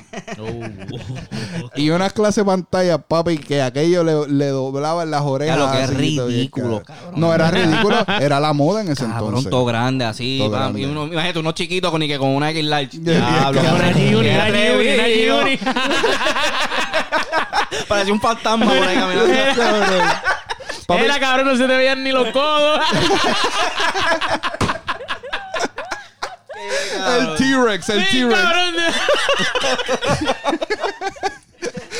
Y unas clases pantalla, papi, que aquello le, le doblaban las orejas. Lo que es ridículo, cabrón. No, era ridículo, era la moda en ese Cabrón, entonces. todo grande así. Todo grande. Y uno, imagínate, uno chiquito con, ni que con una X large. Ya, Diablo. Una G-Uni, una G-Uni, una. Parecía un fantasma por ahí caminando. Papi, Era cabrón, no se te veían ni los codos. el T-Rex, el Sí, T-Rex. cabrón.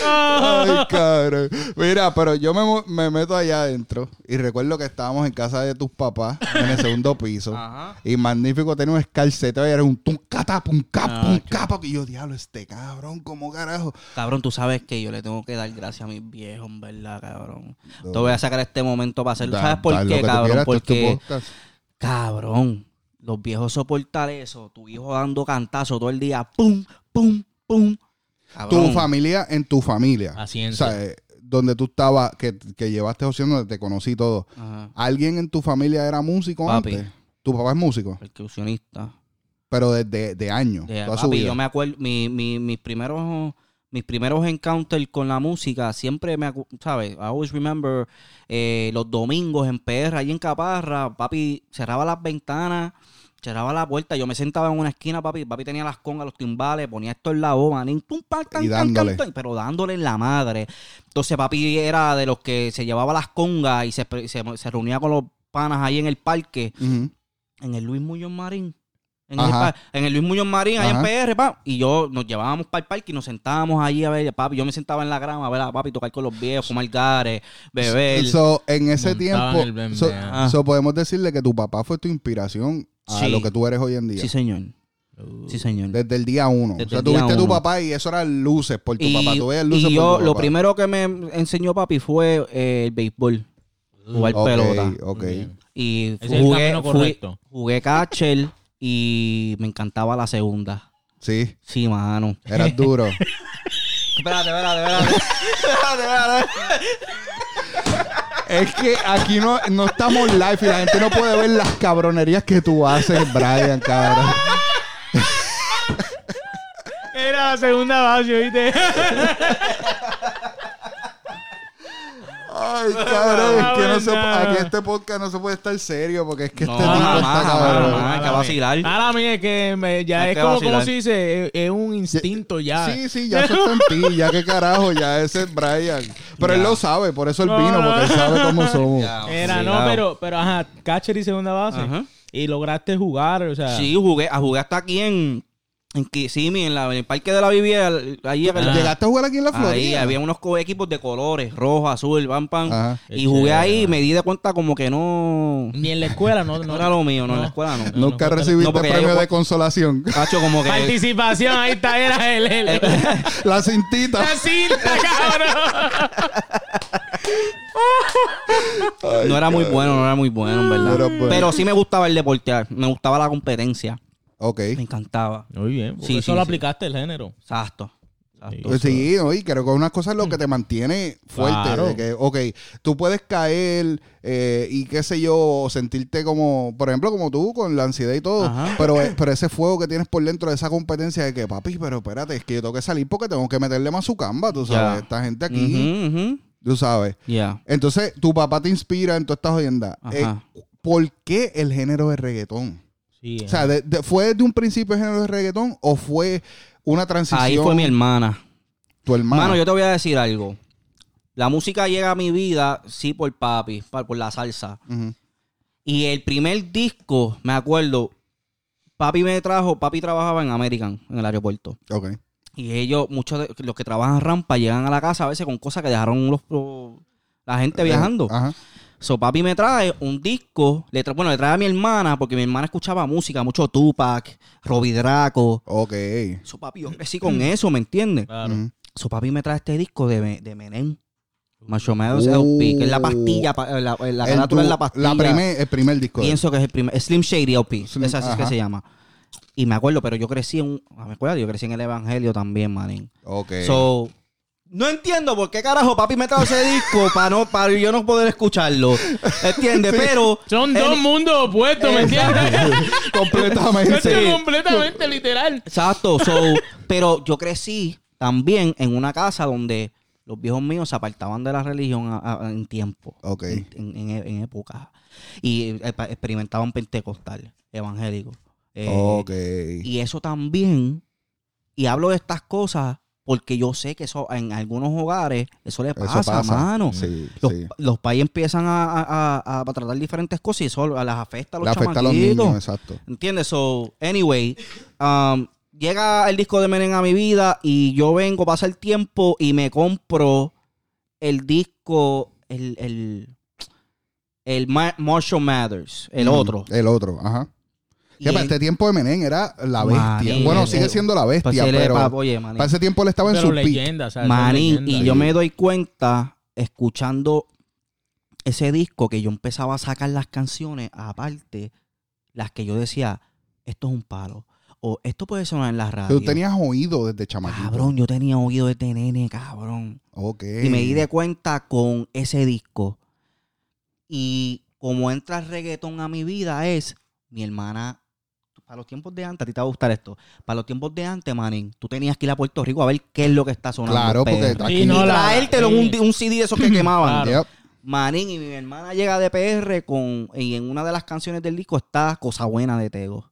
Ay, cabrón. Mira, pero yo me, meto allá adentro y recuerdo que estábamos en casa de tus papás en el segundo piso. Ajá. Y Magnífico tenía un escalceteo y era un tum cata, pum cap, Ah, qué- capa. Y yo, diablo, este cabrón, ¿cómo carajo? Cabrón, tú sabes que yo le tengo que dar gracias a mis viejos, en verdad, cabrón. No. Te voy a sacar este momento para hacerlo. Da- ¿Sabes por qué, cabrón? quieras, Porque, cabrón, los viejos soportar eso, tu hijo dando cantazo todo el día, pum, pum, pum. Cabrón. Tu familia en tu familia. O sea, eh, donde tú estabas, que, que llevaste opción donde te conocí todo. Ajá. ¿Alguien en tu familia era músico Papi. antes? Tu papá es músico, Percusionista. pero desde de años. De- toda su papi, vida. yo me acuerdo, mi, mi- mis primeros mis primeros encounters con la música, siempre me, ¿sabes? I always remember eh, los domingos en PR, ahí en Caparra, papi cerraba las ventanas, cerraba la puerta, yo me sentaba en una esquina, papi, papi tenía las congas, los timbales, ponía esto en la manín, tum, pam, tan, Y dándole. tan, tan, pero dándole en la madre. Entonces papi era de los que se llevaba las congas y se, se, se reunía con los panas ahí en el parque en el Luis Muñoz Marín. En el, en Luis Muñoz Marín, ahí en PR, pa, y yo nos llevábamos para el parque y nos sentábamos allí a ver, papi, yo me sentaba en la grama a ver a papi tocar con los viejos, fumar gares, beber. So, en ese tiempo, el BMB, so, ah. so podemos decirle que tu papá fue tu inspiración a Sí. lo que tú eres hoy en día. sí, señor. Sí, señor. Desde el día uno. Desde o sea, tuviste tu papá y eso eran luces por tu y, papá. Tú veías luces y por yo, tu lo papá. primero que me enseñó papi fue eh, el béisbol, jugar Ok, pelota. ok. Bien. Y Ese es el jugué, fui- jugué catcher y me encantaba la segunda. Sí, Sí, mano. eras duro. Espérate, espérate, espérate. espérate, espérate. Es que aquí no, no estamos live y la gente no puede ver las cabronerías que tú haces, Brian, cabrón. Era la segunda base, ¿viste? Ay, cabrón, es que no se, aquí este podcast no se puede estar serio porque es que No, este tipo jamás, está cabrón. hay que vacilar. Para mí es que me- ya Hay es que como, como se dice, es, es un instinto ya. Sí, sí, ya eso está en ti, ya qué carajo, ya ese es Brian. Pero él lo sabe, por eso él No, vino, no. porque él sabe cómo somos. Ya, Era, no, pero, pero ajá, catcher y segunda base. Ajá. Y lograste jugar, o sea. Sí, jugué, a jugué hasta aquí en, en Kissimmee, en, la, en el parque de la Vivienda. Ahí, Ah. ¿Llegaste a jugar aquí en la ahí Florida? había unos co- equipos de colores, rojo, azul, pam, pam. Ajá. Y jugué ahí y me di de cuenta como que no... Ni en la escuela, no. No no. era lo mío, no, en la escuela no. Nunca no, recibiste premio yo- de consolación. Cacho, como que... Participación, ahí está, era el, el, el- la cintita. la cinta, cabrón. Ay, No era muy bueno, no era muy bueno, en verdad. era bueno. Pero sí me gustaba el deportear, me gustaba la competencia, Ok. me encantaba. Muy bien, Sí, eso sí, lo sí. aplicaste el género. Exacto. exacto. Pues sí, ¿no? y creo que una cosa es lo que te mantiene fuerte. Claro. De que, ok, tú puedes caer eh, y qué sé yo, sentirte como, por ejemplo, como tú, con la ansiedad y todo. Ajá. Pero, pero ese fuego que tienes por dentro de esa competencia de que, papi, pero espérate, es que yo tengo que salir porque tengo que meterle más su camba, tú sabes. Esta gente aquí, tú sabes. Ya. Entonces, tu papá te inspira en todas estas jodiendas. Eh. ¿Por qué el género de reggaetón? Sí, O sea, de- de- ¿fue desde un principio el género de reggaetón o fue una transición? Ahí fue mi hermana. Tu hermana. Mano, yo te voy a decir algo. La música llega a mi vida, sí, por papi, pa- por la salsa. Y el primer disco, me acuerdo, papi me trajo, papi trabajaba en American, en el aeropuerto. Ok. Y ellos, muchos de los que trabajan rampa, llegan a la casa a veces con cosas que dejaron los, los- la gente viajando. Eh, ajá. So, papi me trae un disco, le tra- bueno, le trae a mi hermana, porque mi hermana escuchaba música, mucho Tupac, Robbie Draco. Ok. So, papi, yo crecí con eso, ¿me entiendes? Claro. Ujú. So, papi me trae este disco de, de Menem. Macho Meadows Uh. LP, que es la pastilla, pa- la, la El carátula es la pastilla. primer- el primer disco. Pienso que es el primer. Slim Shady LP. Slim- esa así es que se llama. Y me acuerdo, pero yo crecí en. ah, Me acuerdo, yo crecí en el Evangelio también, manín. Ok. So. No entiendo por qué carajo papi me trajo ese disco para no, para yo no poder escucharlo. ¿Entiendes? Pero. Son el- dos mundos opuestos, ¿me entiendes? Completamente. Es completamente literal. Exacto. So, pero yo crecí también en una casa donde los viejos míos se apartaban de la religión a- a- en tiempo. Ok. En, en- en- en época. Y eh, experimentaban pentecostal, evangélico. Eh, Ok. Y eso también, y hablo de estas cosas porque yo sé que eso en algunos hogares, eso le Eso pasa, pasa. mano. Sí, Los, sí. los países empiezan a, a- a- a tratar diferentes cosas y eso les afecta a los Le afecta a los niños, exacto. ¿Entiendes? So, anyway, um, llega el disco de Menem a mi vida y yo vengo, pasa el tiempo y me compro el disco, el, el, el Ma- Marshall Mathers, el otro. El otro, ajá. Que para este tiempo de Menem era la bestia. Bueno, sigue siendo la bestia, pues pero pa- oye, manín. para ese tiempo él estaba en Pero su leyenda, o sea, y yo me doy cuenta, escuchando ese disco, que yo empezaba a sacar las canciones, aparte, las que yo decía, esto es un palo. O esto puede sonar en la radio. Tú tenías oído desde chamaquito. Cabrón, yo tenía oído de nene, cabrón. Ok. Y me di de cuenta con ese disco. Y como entra el reggaetón a mi vida es mi hermana. Para los tiempos de antes, a ti te va a gustar esto. Para los tiempos de antes, manín, tú tenías que ir a Puerto Rico a ver qué es lo que está sonando. Claro, porque PR. aquí- Sí, y no, la- traértelo en un, sí. un CD de esos que quemaban. Claro. Yep. Manín, y mi hermana llega de PR con. Y en una de las canciones del disco está Cosa Buena de Tego.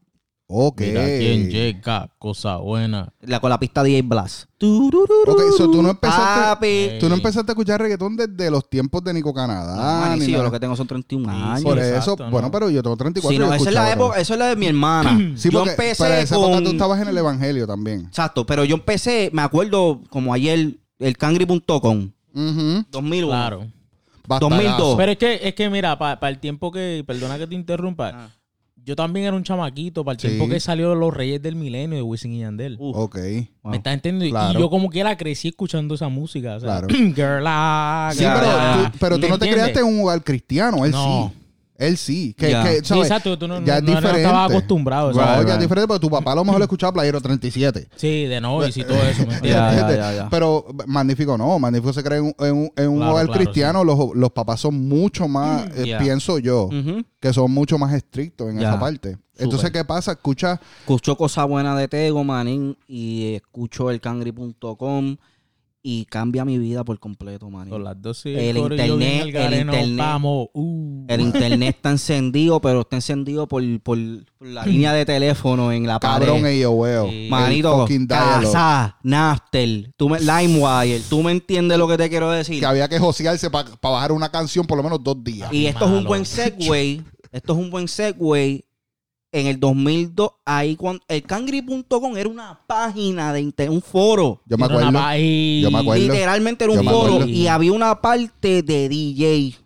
Ok. Mira quién llega, cosa buena. La, con la pista DJ Blast. Ok, so tú no empezaste, Papi. tú no empezaste a escuchar reggaetón desde los tiempos de Nico Canadá. Ni sí, yo nada. lo que tengo son 31 Sí, años. Por eso, exacto, bueno, no. pero yo tengo 34 Sí, no, y esa es la escuchaba época, eso es la de mi hermana. Sí, yo porque empecé para esa época con... tú estabas en el evangelio también. Exacto, pero yo empecé, me acuerdo como ayer, el cangri.com, Ujú. 2001. Claro. Bastagazo. 2002. Pero es que, es que mira, para el tiempo que, perdona que te interrumpa, Ah. Yo también era un chamaquito, para el Sí. tiempo que salió Los Reyes del Milenio de Wisin y Yandel. Uh, Ok. wow. ¿Me estás entendiendo? Claro. Y yo como que la crecí escuchando esa música. O sea, Claro. Girl, ah, Sí, Ya, pero, ya. tú, pero tú ¿Me no te entiendes? criaste en un hogar cristiano. Él No. sí. Él sí. Que, Ya. que, exacto, tú no, ya es no- no diferente. estabas acostumbrado. Ya es diferente, pero tu papá a lo mejor le escuchaba Playero 37. Sí, de noise y todo eso, ya, ya. Pero Magnífico no, Magnífico se cree en, un- en un- en un Claro, hogar claro, cristiano, los, los papás son mucho más, eh, pienso yo, que son mucho más estrictos en esa parte. Entonces, ¿qué pasa? Escucha, Escucho cosas buenas de Tego, manín, y escucho el cangri.com y cambia mi vida por completo, manín. Con las dos sí, El internet, el internet. vamos. Uh. El internet está encendido, pero está encendido por, por, por la línea de teléfono en la cabrón, pared. ello, weo. Sí. Manito. Casa, Napster, tú me, LimeWire, tú me entiendes lo que te quiero decir. Que había que josearse para bajar una canción por lo menos dos días. Y esto es un buen segue. Esto es un buen segue. En el 2002, ahí cuando el cangri.com era una página de internet, un foro. Yo me acuerdo. país. Yo me acuerdo. Literalmente era un Yo foro acuerdo. y había una parte de DJ.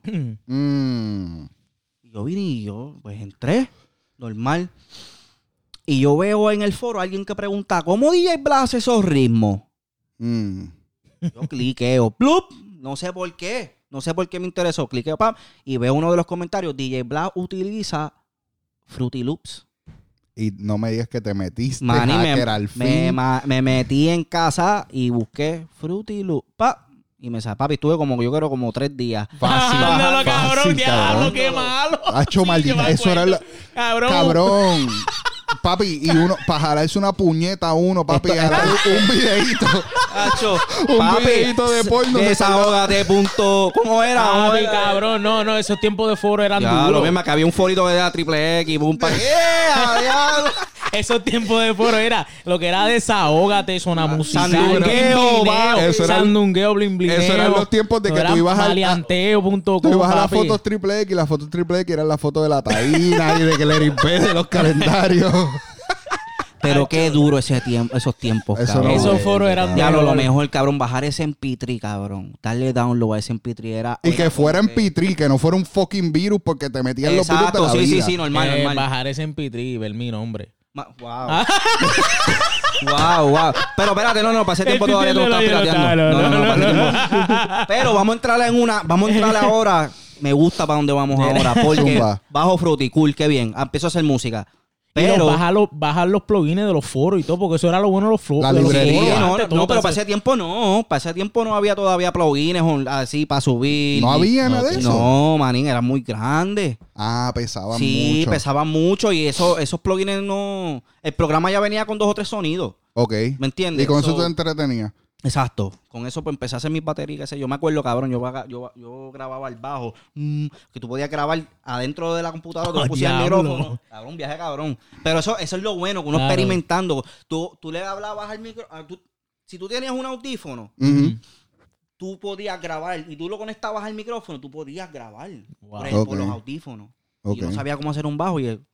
Mm. Y yo vine y yo, pues entré, normal. Y yo veo en el foro a alguien que pregunta, ¿cómo DJ Blas hace esos ritmos? Mm. Yo cliqueo, ¡plup! No sé por qué. No sé por qué me interesó. Cliqueo, pam. Y veo uno de los comentarios. DJ Blas utiliza Fruity Loops. Y no me digas que te metiste Maní, me, al me, fin. ma- me metí en casa y busqué Fruity Loops. Pa, y me sa- papi, estuve como, yo creo, como tres días. Fácil. Fácil, cabrón, diablo, qué malo. Hacho, Sí, maldita, eso era la- Cabrón. Cabrón. Papi, y uno, para jalarse una puñeta a uno, papi, Esto- era un videito. Hacho, Un papi, videíto de porno de Desahógate, punto. ¿Cómo era? ¿Cómo Papi, era? cabrón, no, no, esos tiempos de foro eran Ya, lo duros. mismo que había un forito de la triple X, boom, pa- ¡Yeah, diablo! Esos tiempos de foro era lo que era desahógate, zona musical, Sandungueo, va. Eso era- sandungueo, blin, blineo. Eso eran los tiempos de que tú ibas al- maleanteo.com, Tú ibas a las papi. fotos triple X y las fotos triple X eran las fotos de la taína y de que le de los calendarios. Pero qué duro ese tiempo, esos tiempos, Eso cabrón. no Esos es, foros eran Ya lo, lo mejor, cabrón, bajar ese MP3, cabrón. Darle download a ese MP3 era... Y que era fuera en como que- P3, que no fuera un fucking virus porque te metían los virus de Exacto, la sí, sí, vida. sí, normal, Eh, normal. bajar ese MP3 y ver mi nombre. Ma- Wow. wow, wow. Pero espérate, no, no, para ese tiempo El todavía tú estás no pirateando. No, no, no, no, para ese no, tiempo. Pero vamos a entrar en una, vamos a entrar ahora. Me gusta para dónde vamos ahora. Porque Zumba. bajo Fruity, cool, qué bien. Empiezo a hacer música. Pero bajar los, bajar los plugins de los foros y todo, porque eso era lo bueno de los, flo- La de los librería. Sí, foros. no, antes, no, todo pero eso. para ese tiempo no. Para ese tiempo no había todavía plugins así para subir. No había nada de eso. No, manín, era muy grande. Ah, pesaban Sí, mucho. pesaban mucho y eso, esos plugins no. El programa ya venía con dos o tres sonidos. Ok. ¿Me entiendes? Y con eso So- te entretenías. Exacto. Con eso pues empecé a hacer mis baterías, qué sé yo. Me acuerdo, cabrón, yo, haga- yo, yo grababa el bajo, mm, que tú podías grabar adentro de la computadora, tú ¡Ah, le pusías el micrófono. Cabrón, viaje cabrón. Pero eso, eso es lo bueno, que uno Claro. experimentando. Tú, tú le hablabas al micrófono. Si tú tenías un audífono, Ujú. tú podías grabar y tú lo conectabas al micrófono, tú podías grabar Wow. por, el- por Ok. los audífonos. Y yo no sabía cómo hacer un bajo y el-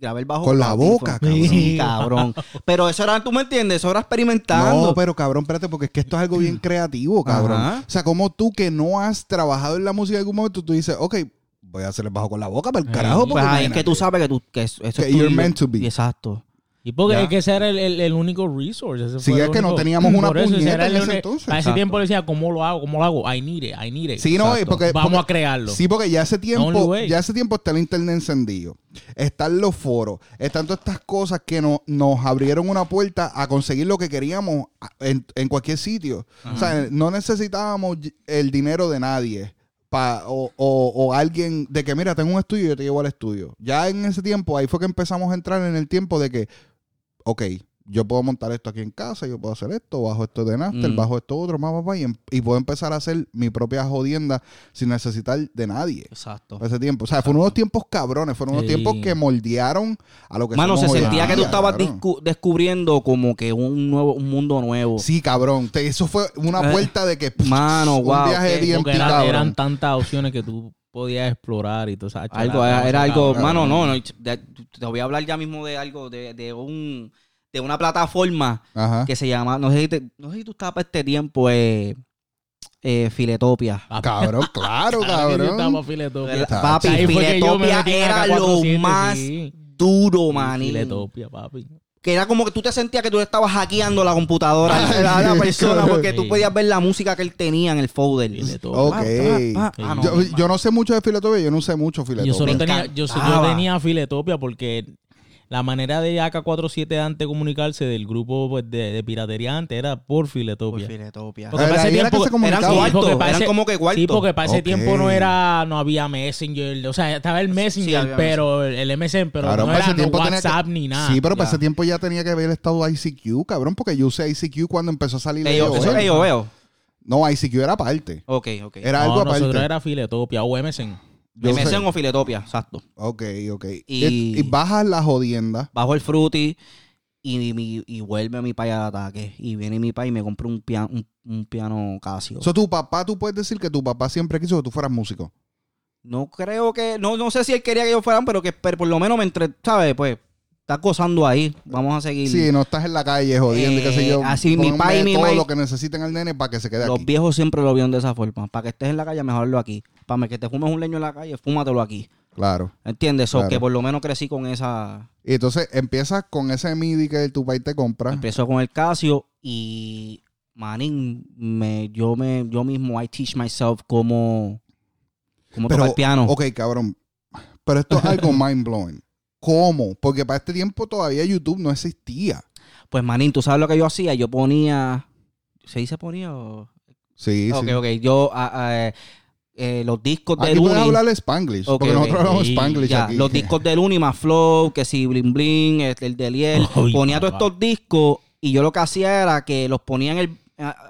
grabé el bajo Con la boca, cabrón. Sí, cabrón. Pero eso era, tú me entiendes, eso era experimentando. No, pero cabrón, espérate, porque es que esto es algo bien creativo, cabrón. Ajá. O sea, como tú que no has trabajado en la música en algún momento, tú dices, ok, voy a hacer el bajo con la boca, pero el carajo, porque Pues ahí es que tú sabes que tú que eso, eso Que es you're tuyo. meant to be. Exacto. Y porque Ya. es que ese era el, el- el único resource. ese Sí, fue es que no teníamos una Por eso, puñeta en ese entonces. A ese Exacto. tiempo le decía, ¿cómo lo hago? ¿Cómo lo hago? I need it, I need it. Sí, no, Exacto. porque, Vamos porque- a crearlo. Sí, porque ya hace tiempo, ya hace tiempo está el internet encendido. Están los foros, están todas estas cosas que no- nos abrieron una puerta a conseguir lo que queríamos en, en cualquier sitio. O sea, no necesitábamos el dinero de nadie. pa- o, o- o alguien de que, mira, tengo un estudio y yo te llevo al estudio. Ya en ese tiempo, ahí fue que empezamos a entrar en el tiempo de que, ok, yo puedo montar esto aquí en casa, yo puedo hacer esto, bajo esto de Napster, Mm. bajo esto otro, más, más, más, y, em- y puedo empezar a hacer mi propia jodienda sin necesitar de nadie. Exacto. Ese tiempo. O sea, fueron unos tiempos cabrones, fueron unos Sí. tiempos que moldearon a lo que Mano, se sentía que tú estabas descubriendo como que un nuevo, un mundo nuevo. Sí, cabrón. Te- eso fue una Eh, puerta de que. mano, un wow, viaje de que- DMT, eran tantas opciones que tú podías explorar y todo eso. Algo, era, era algo, cabrón. mano, no, no, de- te voy a hablar ya mismo de algo, de, de un, de una plataforma Ajá. que se llama, no sé si, te- no sé si tú estabas para este tiempo, eh, eh, Filetopia. Cabrón, claro, cabrón. El- Tacho. Papi, Filetopia era lo AK-47, más sí. duro, manín. Filetopia, papi. Que era como que tú te sentías que tú estabas hackeando la computadora a la persona porque tú podías ver la música que él tenía en el folder. Filetopia. Ok. Pa, pa, pa. Ah, no, yo, no sé mucho de filetopia, yo no sé mucho filetopia. Yo solo tenía, yo, yo tenía Filetopia porque la manera de AK-47 antes de comunicarse del grupo pues, de, de piratería antes era por Por Filetopia. Filetopia. Porque para ese tiempo Eran comunicaba. Sí, cuartos, para eran como que cuartos. Sí, porque para ese Ok. tiempo no era, no había Messenger, o sea, estaba el Messenger, Sí, pero el MSN, pero Cabrón, no para era ese no tenía que- WhatsApp ni nada. Sí, pero para Ya. ese tiempo ya tenía que haber estado ICQ, cabrón, porque yo usé ICQ cuando empezó a salir AOL. eso es AOL. No, ICQ era aparte. Ok, ok. Era no, algo aparte. nosotros era Filetopia o MSN. Yo MSN sé. o Filetopia, exacto. Ok, ok. Y- Y, y bajas la jodienda. Bajo el fruity y, mi- y vuelve mi pay al ataque. Y viene mi pay y me compra un, piano un, un piano Casio. So, tu papá, tú puedes decir que tu papá siempre quiso que tú fueras músico. no creo que... No, no sé si él quería que yo fuera, pero que pero por lo menos me entre... ¿Sabes? Pues está gozando ahí. Vamos a seguir. Sí, no estás en la calle jodiendo y qué sé yo. Eh, así mi Ponme pa y mi todo lo que necesiten al nene para que se quede Los aquí. viejos siempre lo vieron de esa forma. Para que estés en la calle, mejorarlo aquí. Para que te fumes un leño en la calle, fúmatelo aquí. Claro. ¿Entiendes? O Claro. que por lo menos crecí con esa... Y entonces empiezas con ese MIDI que tu país te compra. Empezó con el Casio y manín, me, yo me, yo mismo I teach myself cómo, cómo tocar el piano. Ok, cabrón. Pero esto es algo mind blowing. ¿Cómo? Porque para este tiempo todavía YouTube no existía. Pues manín, tú sabes lo que yo hacía, yo ponía, ¿se dice ponía o? Sí, ok, sí. ok, yo ah, ah, eh, los discos de Aquí puedes Luni, hablar Spanglish. Ok, porque ok. nosotros hablamos Sí, Spanglish ya, aquí. los discos de Luni más Flow, que si Bling Bling, el, el de Liel, ponía todos papá. estos discos y yo lo que hacía era que los ponía en el,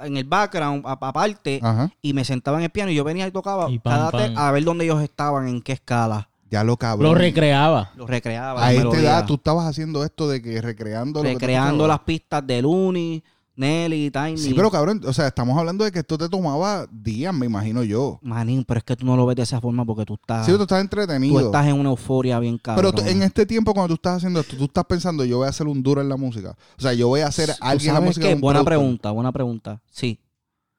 en el background a- aparte Ajá. y me sentaba en el piano y yo venía y tocaba Y pam, cada pam. te- a ver dónde ellos estaban, en qué escala. Ya lo cabrón. Lo recreaba. Los recreaba. A esta edad tú estabas haciendo esto de que recreando lo que tú recreando las pistas de Looney, Nelly, Tiny. Sí, pero cabrón, o sea, estamos hablando de que esto te tomaba días, me imagino yo. Manín, pero es que tú no lo ves de esa forma porque tú estás, Sí, tú estás tú entretenido. estás en una euforia bien cabrón. pero tú- en este tiempo cuando tú estás haciendo esto, tú estás pensando, yo voy a hacer un duro en la música. O sea, yo voy a hacer ¿Tú alguien en la música. qué? un Buena pregunta, buena pregunta. Sí.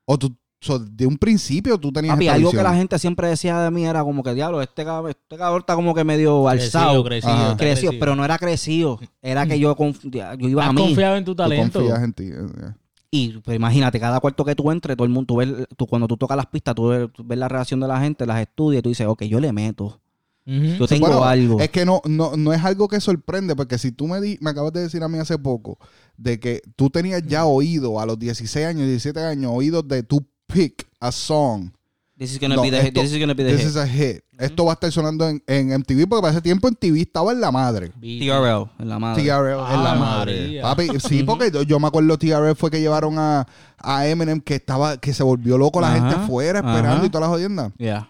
O tú, so, de un principio tú tenías Papi, esta algo que la gente siempre decía de mí era como que, diablo, este cabrón, este cabrón está como que medio alzado. Crecido, crecido, está crecido. pero no era crecido. Era que yo, yo iba Has a mí. confiado en tu Tú talento. confías en ti. eh, Y pues, imagínate, cada cuarto que tú entres, todo el mundo, tú ves, tú, cuando tú tocas las pistas, tú ves, tú ves la reacción de la gente, las estudias y tú dices, ok, yo le meto. Yo tengo bueno, algo. Es que no, no, no es algo que sorprende, porque si tú me, di- me acabas de decir a mí hace poco de que tú tenías ya oído a los 16 años, 17 años, oídos de tu pick a song. This is gonna No, be the hit, this is gonna be the This hit. is a hit. Esto va a estar sonando en, en MTV, porque para ese tiempo en TV estaba en la madre. TRL, en la madre. TRL en la Ah, madre. María. Papi, sí, porque yo, yo me acuerdo TRL fue que llevaron a, a Eminem que estaba, que se volvió loco la gente afuera esperando y todas las jodiendas. Yeah.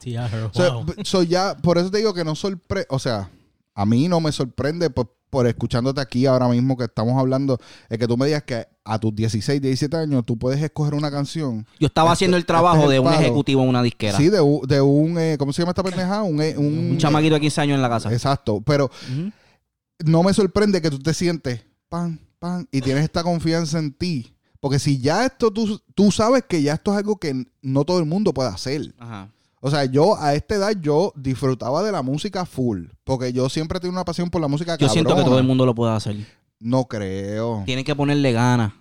So, wow. so ya, por eso te digo que no sorprende, o sea, a mí no me sorprende por, por escuchándote aquí ahora mismo que estamos hablando, es que tú me digas que a tus 16, 17 años tú puedes escoger una canción. Yo estaba Este- haciendo el este trabajo es el de un ejecutivo en una disquera. Sí, de, un- de un, eh, ¿cómo se llama esta pendeja? Un, eh, un, un chamaquito de 15 años en la casa. Exacto, pero no me sorprende que tú te sientes pan, pan, y tienes esta confianza en ti. Porque si ya esto, tú, tú sabes que ya esto es algo que no todo el mundo puede hacer. Ajá. O sea, yo a esta edad yo disfrutaba de la música full. Porque yo siempre he tenido una pasión por la música Yo siento que todo el mundo lo puede hacer. No creo. Tienen que ponerle ganas.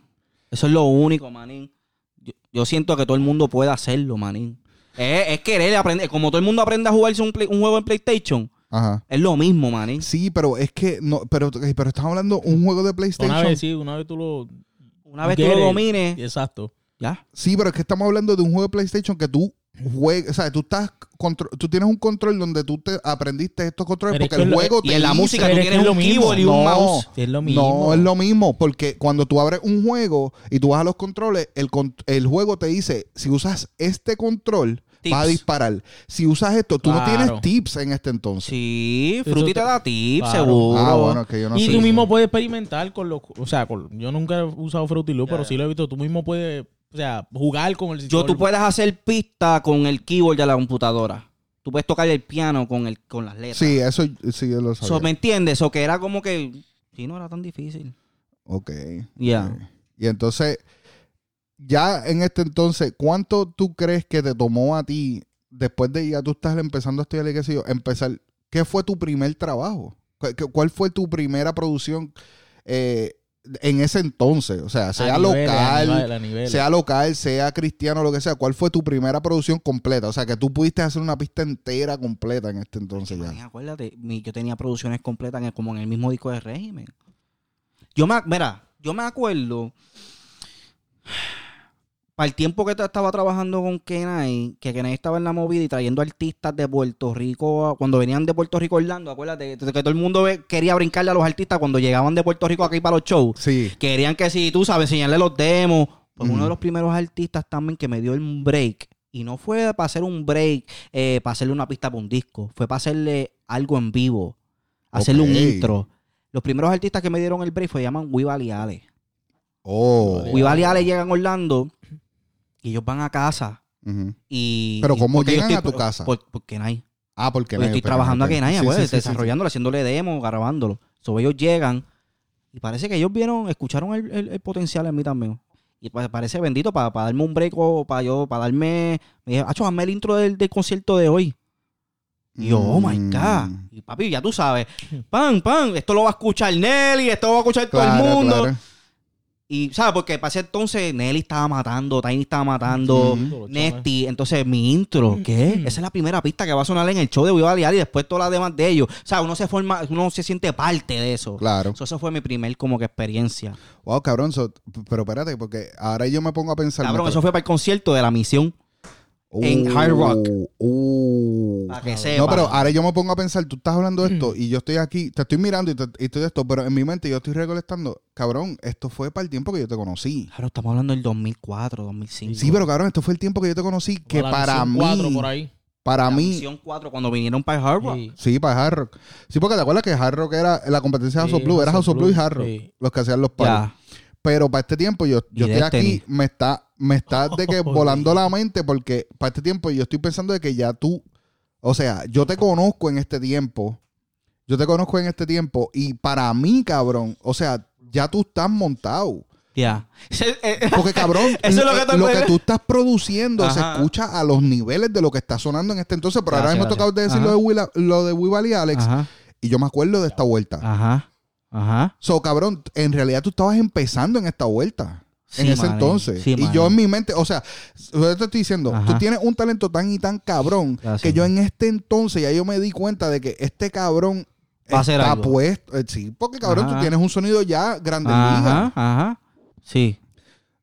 Eso es lo único, manín. Yo, yo siento que todo el mundo puede hacerlo, manín. Es, es querer aprender. Como todo el mundo aprende a jugarse un, play- un juego en PlayStation, Ajá. es lo mismo, manín. Sí, pero es que no, pero, pero estamos hablando de un juego de PlayStation. Una vez sí, una vez tú Una vez tú lo domines, Exacto. ya. Sí, pero es que estamos hablando de un juego de PlayStation que tú juegas, o sea, tú estás contro- tú tienes un control donde tú te aprendiste estos controles Pero es porque que el lo- juego Y te en la música tú tienes es un lo mismo. keyboard y un No. mouse. Es lo mismo. No, es lo mismo, porque cuando tú abres un juego y tú vas a los controles, el, con- el juego te dice, si usas este control, vas a disparar. Si usas esto, tú no tienes tips en este entonces. Sí, Fruity te- da tips, Claro. seguro. Ah, bueno, que yo no y sé. tú mismo puedes experimentar con los. O sea, con- yo nunca he usado Fruity Loop, pero sí lo he visto. Tú mismo puedes, o sea, jugar con el. Yo, tú puedes hacer pista con el keyboard de la computadora. Tú puedes tocar el piano con, el, con las letras. Sí, eso sí yo lo So, sabía. ¿Me entiendes? O que era como que... Sí, no era tan difícil. Ok. Ya. Y entonces, ya en este entonces, ¿cuánto tú crees que te tomó a ti, después de ya tú estás empezando a estudiar y qué sé yo, empezar, ¿qué fue tu primer trabajo? ¿Cu- cu- ¿Cuál fue tu primera producción eh, en ese entonces? O sea, a sea local, a a sea local, sea cristiano, lo que sea. ¿Cuál fue tu primera producción completa? O sea, que tú pudiste hacer una pista entera completa en este entonces ya. acuérdate, mi- yo tenía producciones completas en el- como en el mismo disco de régimen. Yo me, mira, yo me acuerdo para el tiempo que estaba trabajando con Kenai, que Kenai estaba en la movida y trayendo artistas de Puerto Rico, a- cuando venían de Puerto Rico Orlando, acuérdate que, que todo el mundo ve- quería brincarle a los artistas cuando llegaban de Puerto Rico aquí para los shows. Sí. Querían que si tú sabes enseñarle los demos. Pues uno de los primeros artistas también que me dio el break. Y no fue para hacer un break, eh, para hacerle una pista para un disco. Fue para hacerle algo en vivo. Hacerle un intro. Los primeros artistas que me dieron el break fue llaman Ale. Oh. Ale llegan a Orlando y ellos van a casa. Y, Pero ¿cómo llegan estoy- a tu casa? Por, porque no hay. Ah, porque no, estoy trabajando en Naya, Sí, pues, sí, desarrollándolo, haciéndole demo, grabándolo. So, ellos llegan y parece que ellos vieron, escucharon el, el- el potencial en mí también. Y pues parece bendito para darme un break o para yo, para darme. Me dije, Acho, hazme el intro del, del concierto de hoy. Y yo, oh my Mm. God. Y papi, ya tú sabes, pan, pan, esto lo va a escuchar Nelly, esto lo va a escuchar todo el mundo. claro. Y, ¿sabes? Porque para ese entonces Nelly estaba matando, Tiny estaba matando, Ujú. Nesty. Entonces, mi intro, ¿qué? Esa es la primera pista que va a sonar en el show de Viva y después todas las demás de ellos. O sea, uno se forma, uno se siente parte de eso. Claro. So, eso fue mi primer como que experiencia. Wow, cabrón. so- pero espérate, porque ahora yo me pongo a pensar. Cabrón, eso fue para el concierto de la misión. En Hard Rock. Uh. Para que No, sepa. pero ahora yo me pongo a pensar, tú estás hablando de Mm. esto y yo estoy aquí, te estoy mirando y, te- y estoy de esto, pero en mi mente yo estoy recolectando, cabrón, esto fue para el tiempo que yo te conocí. Claro, estamos hablando del 2004, 2005. Sí, pero cabrón, esto fue el tiempo que yo te conocí, que la para mí, por ahí. para la mí, misión 4 cuando vinieron para el Hard Rock. Sí. sí, para Hard Rock. Sí, porque te acuerdas que Hard Rock era la competencia de Sí, House of Blue, era House of Blue y Hard Rock, sí. los que hacían los palos. Pero para este tiempo yo, yo estoy aquí, me está, me está de que volando la mente porque para este tiempo yo estoy pensando de que ya tú, o sea, yo te conozco en este tiempo, yo te conozco en este tiempo y para mí, cabrón, o sea, ya tú estás montado. Ya. Porque, cabrón, Eso es lo que te- lo que tú estás produciendo se escucha a los niveles de lo que está sonando en este entonces. Pero ahora mismo tocado de decir Ajá. lo de, Willa- lo de y Alex Ajá. y yo me acuerdo de esta vuelta. Ajá. Ajá. So, cabrón, en realidad tú estabas empezando en esta vuelta. En ese entonces. Sí, y yo en mi mente, o sea, yo te estoy diciendo, Ajá. tú tienes un talento tan y tan cabrón Gracias. que yo en este entonces ya yo me di cuenta de que este cabrón Va a está algo. puesto. eh, sí, porque cabrón, Ajá. tú tienes un sonido ya grande Ajá. Ajá. Sí.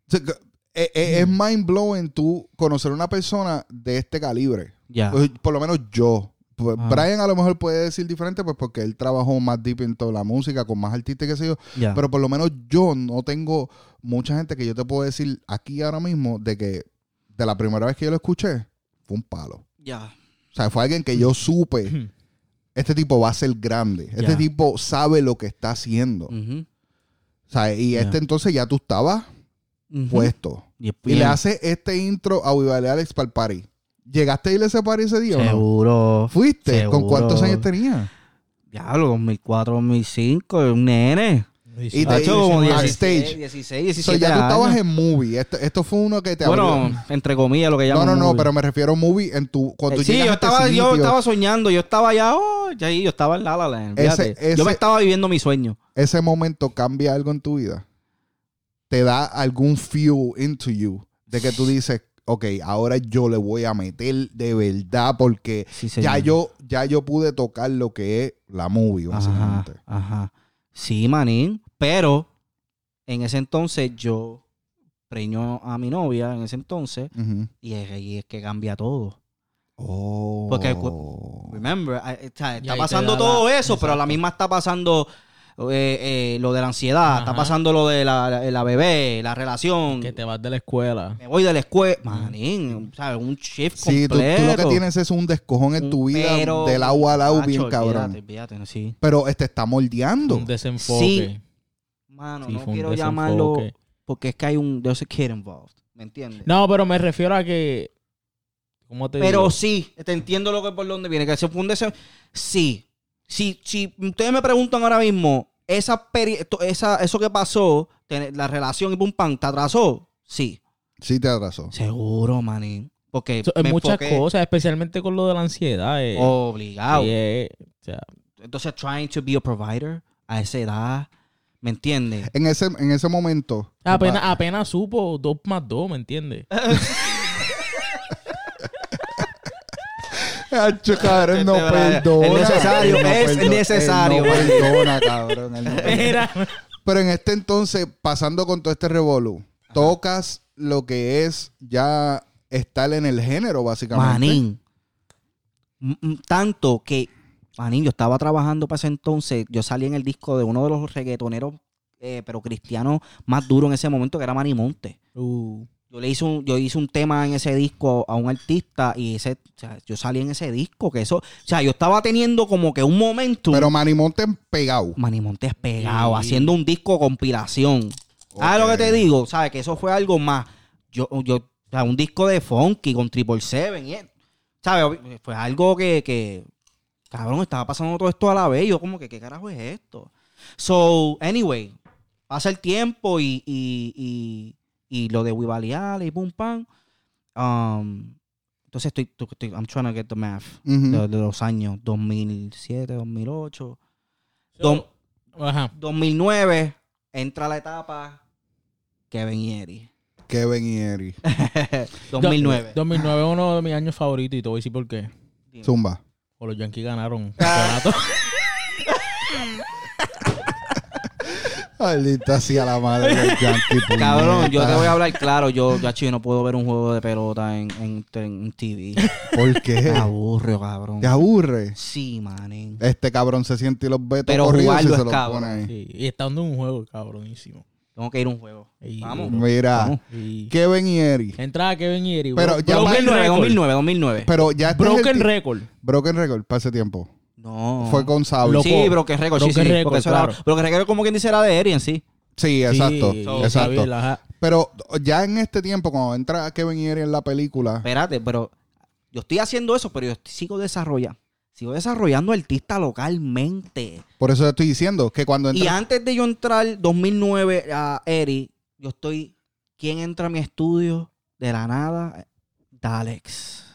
O sea, que, eh, eh, Es mind blowing tú conocer una persona de este calibre. Ya. Por lo menos yo. Pues, Ajá. Brian a lo mejor puede decir diferente, pues porque él trabajó más deep en toda la música, con más artistas que sé yo. Pero por lo menos yo no tengo mucha gente que yo te puedo decir aquí ahora mismo de que de la primera vez que yo lo escuché, fue un palo. ya. O sea, fue alguien que yo supe, este tipo va a ser grande. Este tipo sabe lo que está haciendo. O sea, y este entonces ya tú estabas puesto. Y, Y le hace este intro a Vivale Alex para el party. ¿Llegaste a ir a ese party ese día o no? Seguro. ¿Fuiste? ¿Con Seguro. cuántos años tenía? Diablo, 2004, 2005, un nene. Y te- Tacho, como backstage. 16, 16, 17 So, ya tú estabas en movie. Esto, esto fue uno que te Bueno, abrió. entre comillas, lo que No, llaman no, no, movie. pero me refiero a movie en tu. Cuando tú Eh, sí, yo este estaba, yo estaba soñando, yo estaba ya, oh, ya ahí, yo estaba en La La Land, Ese- fíjate. ese- Yo me estaba viviendo mi sueño. ese momento cambia algo en tu vida. Te da algún fuel into you. De que tú dices, ok, ahora yo le voy a meter de verdad porque Sí, ya yo, ya yo pude tocar lo que es la movie, básicamente. ajá. Sí, manín, pero en ese entonces yo preñó a mi novia en ese entonces y es, y es que cambia todo. Oh. Porque Remember, eh, está pasando todo la- eso, pero a la misma está pasando eh, eh, lo de la ansiedad, está pasando lo de la, la- la bebé, la relación. Que te vas de la escuela. Me voy de la escuela. Manín, ¿sabes? Un shift Sí, tú, tú completo. lo que tienes es un descojón en Un tu vida pero- del agua al agua Macho, bien cabrón. olvídate, no, sí. Pero este está moldeando. Un desenfoque. Sí. Mano, Sí, no quiero llamarlo porque es que hay un there's a kid involved, ¿me entiendes? No, pero me refiero a que. ¿Cómo te Pero digo? sí, te entiendo lo que por dónde viene, que se fue un deseo. Sí. Si, si ustedes me preguntan ahora mismo, esa, esa eso que pasó, la relación y pum pam, ¿te atrasó? Sí. Sí te atrasó. Seguro, manín. Porque me muchas enfoqué cosas, especialmente con lo de la ansiedad. eh. Obligado. Sí, eh, Entonces, trying to be a provider a esa edad, ¿me entiendes? En ese, en ese momento. apenas, apenas supo dos más dos, ¿me entiendes? Hacho, cabrón, no Este, perdona. Es necesario, es necesario. él no perdona, cabrón. él no perdona. Mira. Pero en este entonces, pasando con todo este revolú, tocas lo que es ya estar en el género, básicamente. Manín. Tanto que, Manín, yo estaba trabajando para ese entonces. Yo salí en el disco de uno de los reggaetoneros, eh, pero cristianos más duros en ese momento, que era Manny Monte. Uh, Yo le hice un, yo hice un tema en ese disco a un artista y ese, o sea, yo salí en ese disco, que eso, o sea, yo estaba teniendo como que un momento. Pero Manimonte pegado. Manny Montes pegado, Sí. haciendo un disco compilación. ¿Sabes lo que te digo? ¿Sabes? Que eso fue algo más. Yo, yo, o sea, un disco de funky con Triple Seven. y- ¿Sabes? Fue algo que, que, cabrón, estaba pasando todo esto a la vez. Yo como que, ¿qué carajo es esto? So, anyway, pasa el tiempo y, y, y, y lo de Wibalial y pum pam. Um, entonces estoy, estoy, I'm trying to get the math Ujú. de, de los años 2007, 2008. Dom- ajá. 2009 entra la etapa Kevin y Eri. Kevin y Eri. 2009. 2009 es uno de mis años favoritos y te voy a decir por qué. Zumba. O los Yankees ganaron. Ah. campeonato. Maldita sea la madre del Yankee. Cabrón, yo te voy a hablar claro. Yo, yo, yo no puedo ver un juego de pelota en, en, en TV. ¿Por Me qué? aburro, cabrón. ¿Te aburre? Sí, manín. Este cabrón se siente y los ve Pero corridos y se es los cabrón. pone ahí. Sí, y está dando un juego cabronísimo. Tengo que ir a un juego. Y- Vamos. Mira, Vamos. Y Kevin y Eri. entrada Kevin y Eri. Pero Bro- ya broken, va- 2009, record. 2009, 2009. Pero ya este el broken record. Broken Record para ese tiempo. No. Fue con Sabi. Loco. Sí, bro, que récord. Sí, sí. record, porque eso era, claro. pero que récord, como quien dice, era de Eri en sí. Sí, exacto. Sí, exacto. Xavier, ajá. Pero ya en este tiempo, cuando entra Kevin y Eri en la película, Espérate, pero yo estoy haciendo eso, pero yo sigo desarrollando. Sigo desarrollando artista localmente. por eso te estoy diciendo que cuando Y entra. antes de yo entrar 2009 a Eri, yo estoy. ¿Quién entra a mi estudio de la nada? Dalex.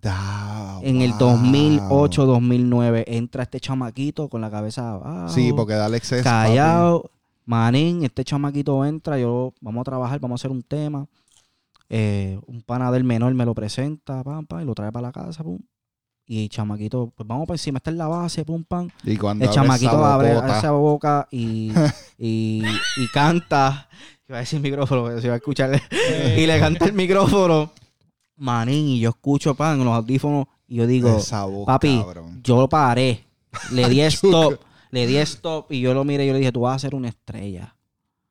Da, En el wow. 2008, 2009 entra este chamaquito con la cabeza abajo. Sí, porque Alex es. Callado. Manín, este chamaquito entra, yo vamos a trabajar, vamos a hacer un tema. Eh, un pana del menor me lo presenta, pam, pam, y lo trae para la casa, pum. Y chamaquito, pues vamos para encima, está en la base, pum, pam. Y cuando El abre chamaquito esa abre esa boca y, y, y canta. Iba a decir micrófono, pero se iba a escuchar. y le canta el micrófono. Manín, y yo escucho, pan, en los audífonos, y yo digo, papi, cabrón. yo paré. Le di stop. le di stop y yo lo miré y yo le dije, tú vas a ser una estrella.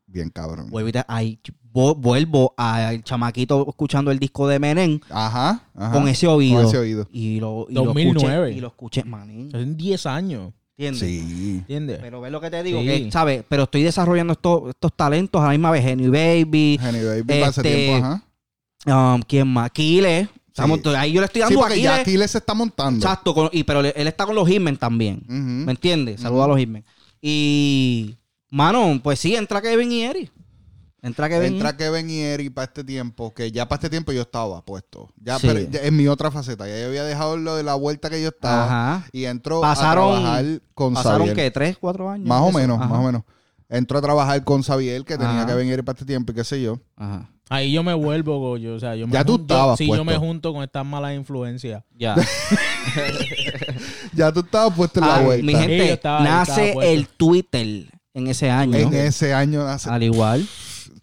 Bien cabrón. Vuelvo, ahí, vo- vuelvo al chamaquito escuchando el disco de Menem Ajá, ajá. con ese oído. Con ese oído. Y lo, y lo 2009. escuché. Y lo escuché, manín. Son 10 años. ¿Entiendes? Sí. ¿Entiendes? Pero ves lo que te digo, Sí. que, ¿sabes? Pero estoy desarrollando estos, estos talentos a la misma vez. Henry Baby, Jenny Baby para ese Este, tiempo, ajá. Um, ¿quién más? Estamos, Sí. Ahí yo le estoy Sí, dando porque a ya. Aquiles se está montando. Exacto, con- y, pero le- él está con los Hitmen también. Ujú. ¿Me entiendes? Saludos a los Hitmen. Y, mano, pues sí, entra Kevin y Eri. Entra Kevin. Entra Kevin y Eri para este tiempo, que ya para este tiempo yo estaba puesto. Ya, Sí. pero ya en mi otra faceta. Ya yo había dejado lo de la vuelta que yo estaba. Ajá. Y entró Pasaron- a trabajar con ¿Pasaron Xavier. qué? ¿Tres, cuatro años? Más o Eso. menos, Ajá. más o menos. Entró a trabajar con Xavier, que tenía Ajá. que venir para este tiempo y qué sé yo. Ajá. Ahí yo me vuelvo, Goyo. O sea, yo me Ya tú junto- estabas Sí, yo puesto. me junto con estas malas influencias. Ya. Ya tú estabas puesto en la Ah, vuelta. mi Sí, gente, yo estaba- nace puesto. el Twitter en ese año. En ese año hace... Al igual.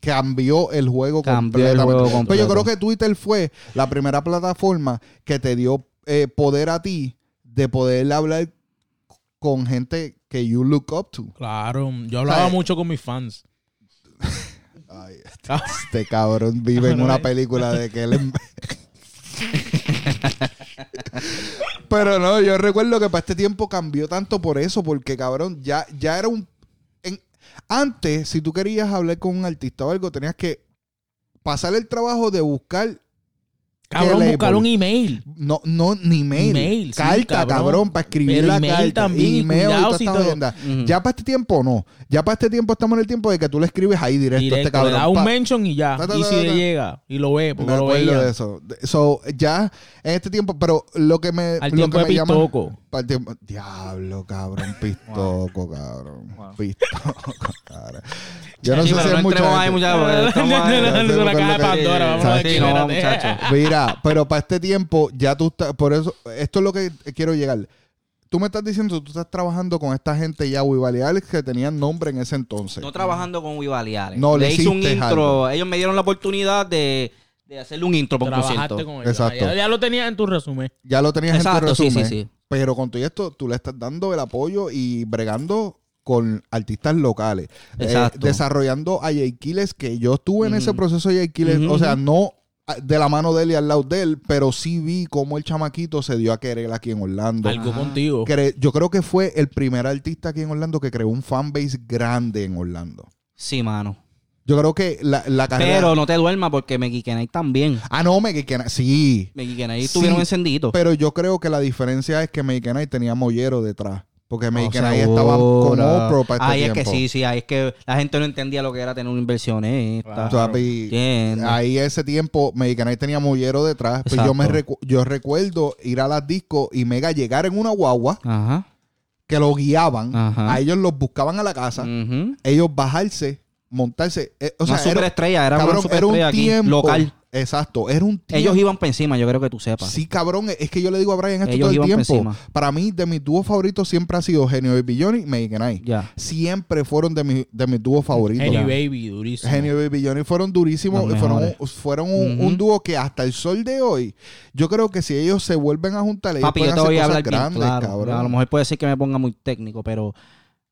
cambió el juego Cambió el completamente. juego Pero yo completo. creo que Twitter fue la primera plataforma que te dio eh, poder a ti de poder hablar con gente que you look up to. Claro, yo hablaba ¿Sabes? mucho con mis fans. Ay, este cabrón vive en una película de que él... Pero no, yo recuerdo que para este tiempo cambió tanto por eso, porque cabrón, ya, ya era un... en- antes, si tú querías hablar con un artista o algo, tenías que pasar el trabajo de buscar... Cabrón, buscar un email. No, no, ni mail. Email, sí, carta, cabrón, cabrón. para escribir Pero la email carta. también, y email y cuidado toda si esta todo- jodienda. Ujú. Ya para este tiempo no. Ya para este tiempo estamos en el tiempo de que tú le escribes ahí directo, a este Directo, cabrón. le da un Pa- mention y ya. Ta, ta, y ta, si ta, le llega y lo ve, porque Me lo veía. de eso. So, ya en este tiempo, pero lo que me. Al lo tiempo que de me llama- Pistoco. para el tiempo- Diablo, cabrón. Pistoco, cabrón. Pistoco, cabrón. Yo no Sí, sé si no es ahí. No, una caja de Pandora, vamos a. Mira, pero para este tiempo ya tú estás, por eso, esto es lo que quiero llegar. Tú me estás diciendo, tú estás trabajando con esta gente ya, Wibali Alex, que tenían nombre en ese entonces. No trabajando con Wibaliales. No, le le hice un intro. algo. Ellos me dieron la oportunidad de, de hacerle un intro por Trabajaste con ellos. Exacto. Ya, ya lo tenías en tu resumen. Ya lo tenías en tu sí, resumen. sí, sí. Pero con todo esto, tú le estás dando el apoyo y bregando con artistas locales. Eh, desarrollando a Jay Quiles, que yo estuve en ese proceso de Jay Quiles, Ujú, o sea, no de la mano de él y al lado de él, pero sí vi cómo el chamaquito se dio a querer aquí en Orlando. Algo Ajá. contigo. Cre- yo creo que fue el primer artista aquí en Orlando que creó un fanbase grande en Orlando. Sí, mano. Yo creo que la, la carrera... Pero no te duermas porque Meggy también. Ah, no, Meggy Knight, sí. Meggy Knight Sí, estuvieron encendidos. Pero yo creo que la diferencia es que Meggy Knight tenía mollero detrás. Porque Meggy Oh, Knight estaba con. Oprah para este Ahí es que sí, sí. Ahí es que la gente no entendía lo que era tener una inversionista. Claro. Ahí ese tiempo Meggy Knight tenía mollero detrás. Pues yo, me recu- yo recuerdo ir a las discos y Mega llegar en una guagua Ajá. que lo guiaban. Ajá. A ellos los buscaban a la casa. Ujú. Ellos bajarse, montarse. eh, o sea, una era- superestrella, era cabrón, una superestrella era un aquí, tiempo local. Exacto, era un tiempo. Ellos iban para encima, yo creo que tú sepas. Sí, cabrón, es que yo le digo a Brian esto Ellos todo el iban por tiempo. encima. Para mí, de mis dúos favoritos siempre ha sido Genio Baby Johnny y Knight. Ya. Siempre fueron de, mi- de mis dúos favoritos. Ya. Baby, durísimo. Genio Baby Johnny fueron durísimos. Fueron, fueron un, dúo que hasta el sol de hoy, yo creo que si ellos se vuelven a juntar, ellos Papi, yo pueden te hacer voy a cosas hablar bien grandes, claro. cabrón. A lo mejor puede ser que me ponga muy técnico, pero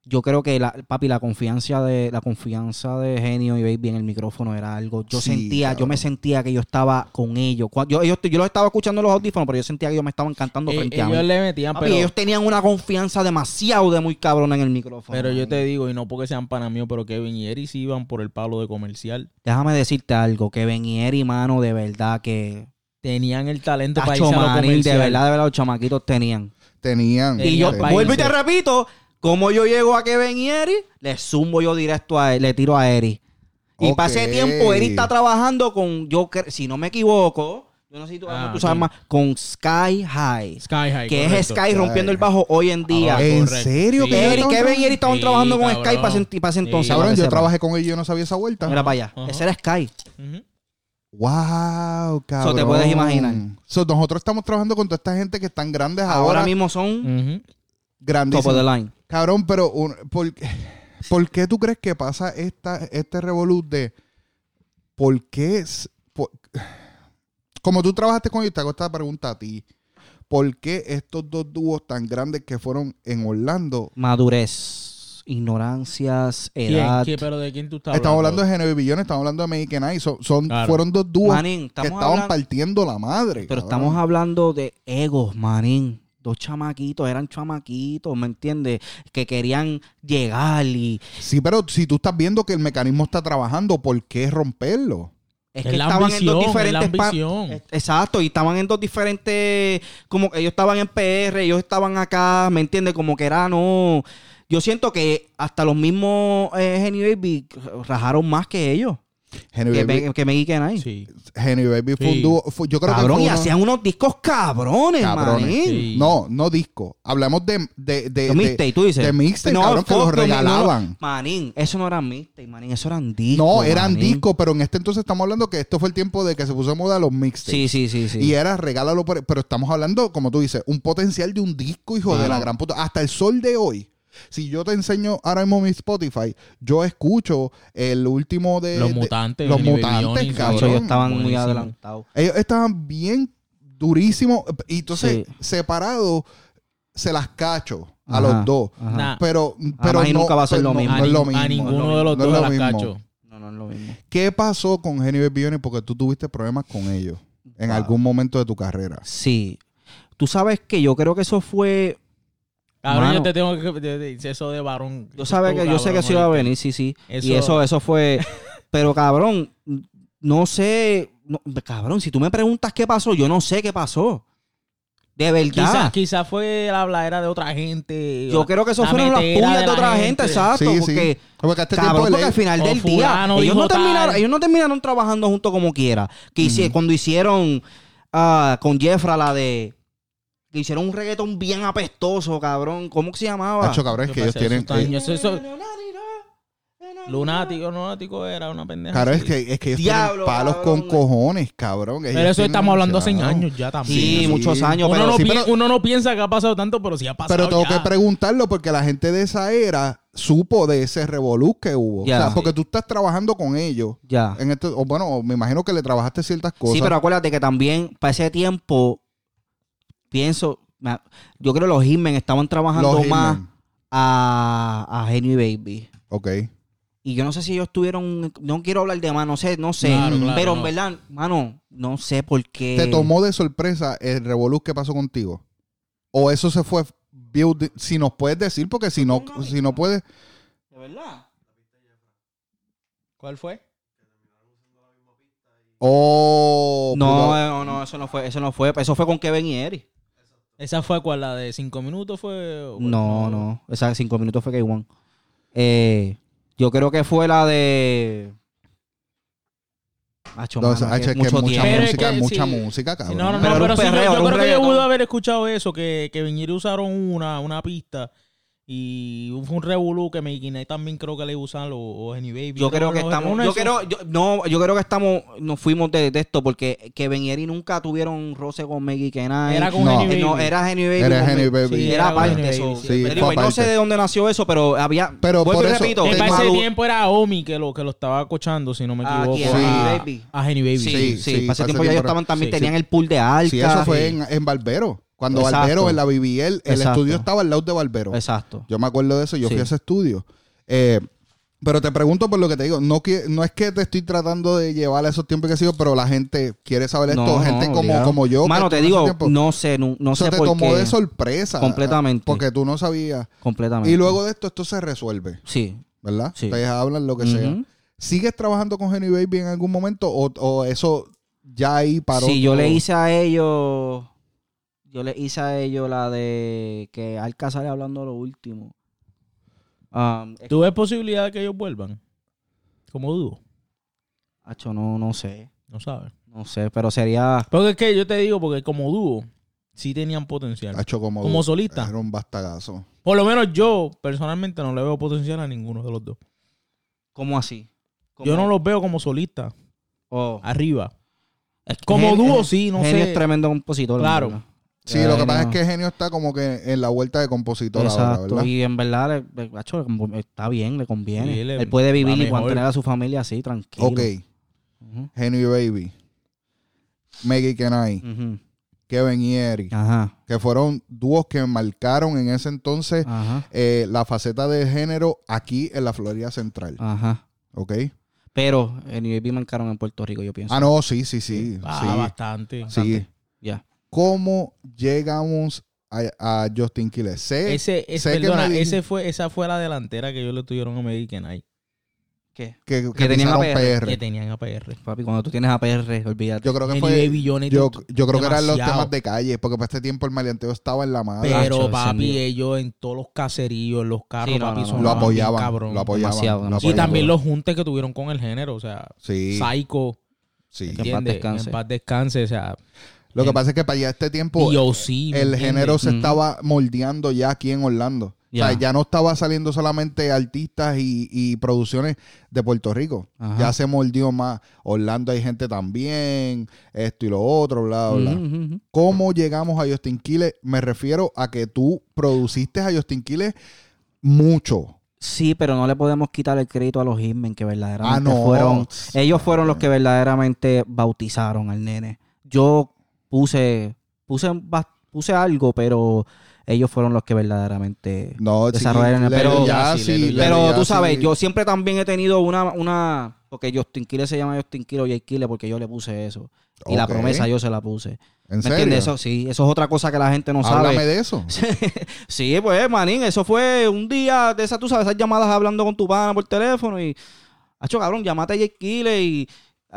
yo creo que la, papi, la confianza de la confianza de Genio y Baby en el micrófono era algo. Yo Sí, sentía, yo me sentía que yo estaba con ellos. Cuando- yo, ellos, yo los estaba escuchando en los audífonos, pero yo sentía que ellos me estaban cantando Eh, frente a ellos mí. le metían, Papi, pero, ellos tenían una confianza demasiado de muy cabrona en el micrófono. pero yo te digo, y no porque sean pana mío, pero Kevin y Eri sí iban por el palo de comercial. Déjame decirte algo, que Benieri, mano, de verdad que... Tenían el talento para irse a lo de verdad, de verdad, los chamaquitos tenían. Tenían. Y yo vuelvo y te repito, como yo llego a Kevin y Eri, le zumbo yo directo a él, le tiro a Eri. Y Ok. para ese tiempo, Eri está trabajando con, yo si no me equivoco, yo no sé si tú, Ah, tú sabes sí. más, con Sky High. Sky High. que es. Sky rompiendo el bajo hoy en día. Ah, ¿En correcto. serio? Sí. que Eri, Kevin y trabajando? Eri estaban Sí, trabajando con. Sky para ese, para ese Sí. entonces. Cabrón, yo sepa. trabajé con ellos y yo no sabía esa vuelta. Mira para allá. Ese era Sky. Ujú. Wow, cabrón. te puedes imaginar. So, nosotros estamos trabajando con toda esta gente que están grandes ahora. Ahora mismo son Ujú. top grandísimos. of the line. Cabrón, pero un- ¿por, por qué tú crees que pasa esta, este revolut de por qué es- por- como tú trabajaste con ellos, te hago esta pregunta a ti. ¿Por qué estos dos dúos tan grandes que fueron en Orlando? Madurez, ignorancias, edad. ¿Quién? ¿Pero de quién tú estás estamos hablando? hablando de Genevieve Billones, estamos hablando de Make Night. Son, son- Claro. Fueron dos dúos Manín, que estaban hablando- partiendo la madre. Pero cabrón. estamos hablando de egos, manín. Dos chamaquitos, eran chamaquitos, ¿me entiendes? Que querían llegar y... Sí, pero si tú estás viendo que el mecanismo está trabajando, ¿por qué romperlo? Es Es que la estaban en dos es la diferentes... ambición. Eh, Exacto, y estaban en dos diferentes... Como que ellos estaban en PR, ellos estaban acá, ¿me entiendes? Como que era, no... Yo siento que hasta los mismos eh, Baby rajaron más que ellos. Genevieve, Que, me- que Meggy Kenai. Sí. Genevieve Baby fue Sí. un dúo. fue- yo creo Cabrón, que y fue uno- hacían unos discos cabrones, Cabrones, sí. No, no disco. Hablamos de. de, de, de- mixtape, tú dices. de mixtape, cabrón, que los no, no, regalaban. no. Manín, eso no eran mixtape, manín, eso eran discos. No, eran manín. discos, pero en este entonces estamos hablando que esto fue el tiempo de que se puso de moda los mixtapes. Sí, sí, sí, sí. Y era regálalo, por- pero estamos hablando, como tú dices, un potencial de un disco, hijo de la gran puta. Hasta el sol de hoy, Si yo te enseño ahora mismo mi Spotify, yo escucho el último de... Los de- mutantes. los mutantes, cabrón. Ellos estaban muy adelantados. Ellos estaban bien durísimos. Y entonces, Sí. separados, se las cacho a Ajá, los dos. ajá. Pero, pero Además, no, nunca va a ser lo no- mismo. No, es lo a, mismo. a ninguno de los dos las mismo. cacho. No, no es lo mismo. ¿Qué pasó con Baby Johnny? Porque tú tuviste problemas con ellos en algún momento de tu carrera. Sí. Tú sabes que yo creo que eso fue. Cabrón, Mano. yo te tengo que de- de- eso de varón. Yo sabes que yo sé que eso iba a venir, sí, sí. Eso- Y eso, eso fue. Pero cabrón, no sé. no- cabrón, si tú me preguntas qué pasó, yo no sé qué pasó. De verdad. Quizás quizá fue la habladera de otra gente. yo creo que eso la fueron las pullas de, la otra gente, exacto. Sí, sí. porque, Porque este cabrón, porque al final o del día, ellos no, terminaron, tal. ellos no terminaron trabajando juntos como quiera. Que hici- Cuando hicieron ah, con Jeffra la de. Que hicieron un reggaetón bien apestoso, cabrón. ¿Cómo que se llamaba? Hacho, cabrón, es que ellos tienen... lunático, lunático era una pendeja. Claro, es que, es que ellos Diablo, tienen palos cabrón. con cojones, cabrón. Pero eso estamos hablando hace años ya también. Sí, Sí, muchos años, Uno, pero no sí, pi- pero- uno no piensa que ha pasado tanto, pero sí ha pasado. Pero tengo ya. que preguntarlo porque la gente de esa era supo de ese revolú que hubo. Ya. O sea, porque tú estás trabajando con ellos. Ya. En este, o bueno, me imagino que le trabajaste ciertas cosas. Sí, pero acuérdate que también para ese tiempo, pienso, yo creo que los Hitmen estaban trabajando Los más a, a Henry Baby. Ok. Y yo no sé si ellos tuvieron, no quiero hablar de más, no sé, no sé. Claro, claro, pero en no. verdad, mano, no sé por qué. ¿Te tomó de sorpresa el revolú que pasó contigo? ¿O eso se fue build- si nos puedes decir, porque si no, si no puedes, ¿De verdad? ¿Cuál fue? oh, No, pudo- no, no, eso no fue, eso no fue, eso fue con Kevin y Eric. ¿Esa fue cuál? ¿La de cinco minutos fue? No, no, esa cinco minutos fue K1. Eh, yo creo que fue la de. Macho, no, mano, es- que mucho mucha tiempo. Música, que mucha sí. música, cabrón. no, no, no, Pero pero, sí, yo- perreo, creo que yo pude haber escuchado eso, que, que Viñeri usaron una, una pista y fue un revolú que Meikine también creo que le usan o, o Henny Baby. Yo creo que estamos, yo creo, yo, no, yo creo que estamos, nos fuimos de, de esto porque Kevin y Eric nunca tuvieron roce con Kenai. Era con No. Henny Baby. no, era Henny Baby. Era Henny Baby. Sí, era aparte. Eso. Sí. Sí, fue no sé de dónde nació eso, pero había. Pero por eso- repito, En ese tiempo era Omi que lo, que lo estaba acochando, si no me Ah, equivoco. A, Henny Baby. a Henny Baby. Sí, Sí, sí, sí, para ese tiempo ya ellos estaban también, tenían el pool de Alca. Sí, eso fue en, en Barbero. Cuando Exacto. Barbero, en la BBL, el Exacto. estudio estaba al lado de Barbero. Exacto. Yo me acuerdo de eso, yo Sí. fui a ese estudio. Eh, pero te pregunto por lo que te digo, no, que, no es que te estoy tratando de llevar a esos tiempos que he sido, pero la gente quiere saber esto, No, gente no, como, como yo. Mano, te digo, no sé, no, no sé te por tomó qué. de sorpresa. Completamente. Porque tú no sabías. Completamente. Y luego de esto, esto se resuelve, Sí. ¿verdad? Sí. Ustedes hablan lo que sea. ¿Sigues trabajando con Henny Baby en algún momento o, o eso ya ahí paró? Sí, yo todo? le hice a ellos. Yo le hice a ellos la de que Alca sale hablando lo último. Um, ¿Tú ves posibilidad de que ellos vuelvan? Como dudo. Acho, no, no sé. No sabes. No sé, pero sería. Porque es que yo te digo, porque como dúo, sí tenían potencial. Hacho como, Como solista. Era un bastagazo. Por lo menos yo, personalmente, no le veo potencial a ninguno de los dos. ¿Cómo así? ¿Cómo? Yo no los veo como solista, Oh. arriba. Es que Como dúo, sí, no Genio sé. es tremendo compositor. Claro. Sí, lo que pasa no. es que Genio está como que en la vuelta de compositor ahora, Exacto. ¿verdad? Y en verdad, le- le- está bien, le conviene. Sí, le- Él puede vivir y mantener a su familia así, tranquilo. Ok, Ujú, Henry Baby, Maggie Kenai, ujú. Kevin y Eric, Ajá, que fueron dúos que marcaron en ese entonces eh, la faceta de género aquí en la Florida Central. ajá. ¿Ok? Pero en Baby marcaron en Puerto Rico, yo pienso. Ah, no, sí, sí, sí. Ah, sí, bastante. sí. Ya. ¿Cómo llegamos a, a Justin Quiles? Sé, Ese, sé perdona, ese fue, esa fue la delantera que ellos le tuvieron a Medican ahí. ¿Qué? que, que, que tenían APR. PR. Que tenían APR. Papi, cuando tú tienes APR, olvídate. Yo creo que fue... Johnny, Yo, creo que eran los temas de calle, porque para este tiempo el maleanteo estaba en la madre. Pero Hacho, papi, ellos en todos los caserillos, en los carros, Sí, no, papi, no, no. sonaban lo bien apoyaban, cabrón. lo apoyaban. Demasiado, lo demasiado. Y apoyaban. también los juntes que tuvieron con el género, o sea, Sí, Psycho, sí. Que en paz descanse. En paz descanse, o sea, Lo que en- pasa es que para allá este tiempo DOC, ¿me el género se estaba moldeando ya aquí en Orlando. O sea, Ya. ya no estaba saliendo solamente artistas y, y producciones de Puerto Rico. Ajá. Ya se moldeó más. Orlando hay gente también, esto y lo otro, bla, bla. ¿Cómo llegamos a Justin Quiles? Me refiero a que tú produciste a Justin Quiles mucho. Sí, pero no le podemos quitar el crédito a los Hitmen que verdaderamente Ah, no. fueron. Ellos fueron los que verdaderamente bautizaron al nene. Yo puse, puse, puse algo, pero ellos fueron los que verdaderamente. No, sí, Desarrollaron el- pero- Yassi, Sí, Pero tú sabes, yo siempre también he tenido una, una, porque Justin Kille se llama Justin Kille o Jay Kille porque yo le puse eso. Y la promesa yo se la puse. ¿En ¿Me serio? entiendes? Eso sí, eso es otra cosa que la gente no Háblame sabe. de eso. sí, pues, manín, eso fue un día de esas, tú sabes, esas llamadas hablando con tu pana por teléfono y, hacho, cabrón, llamate a Jay Kille y,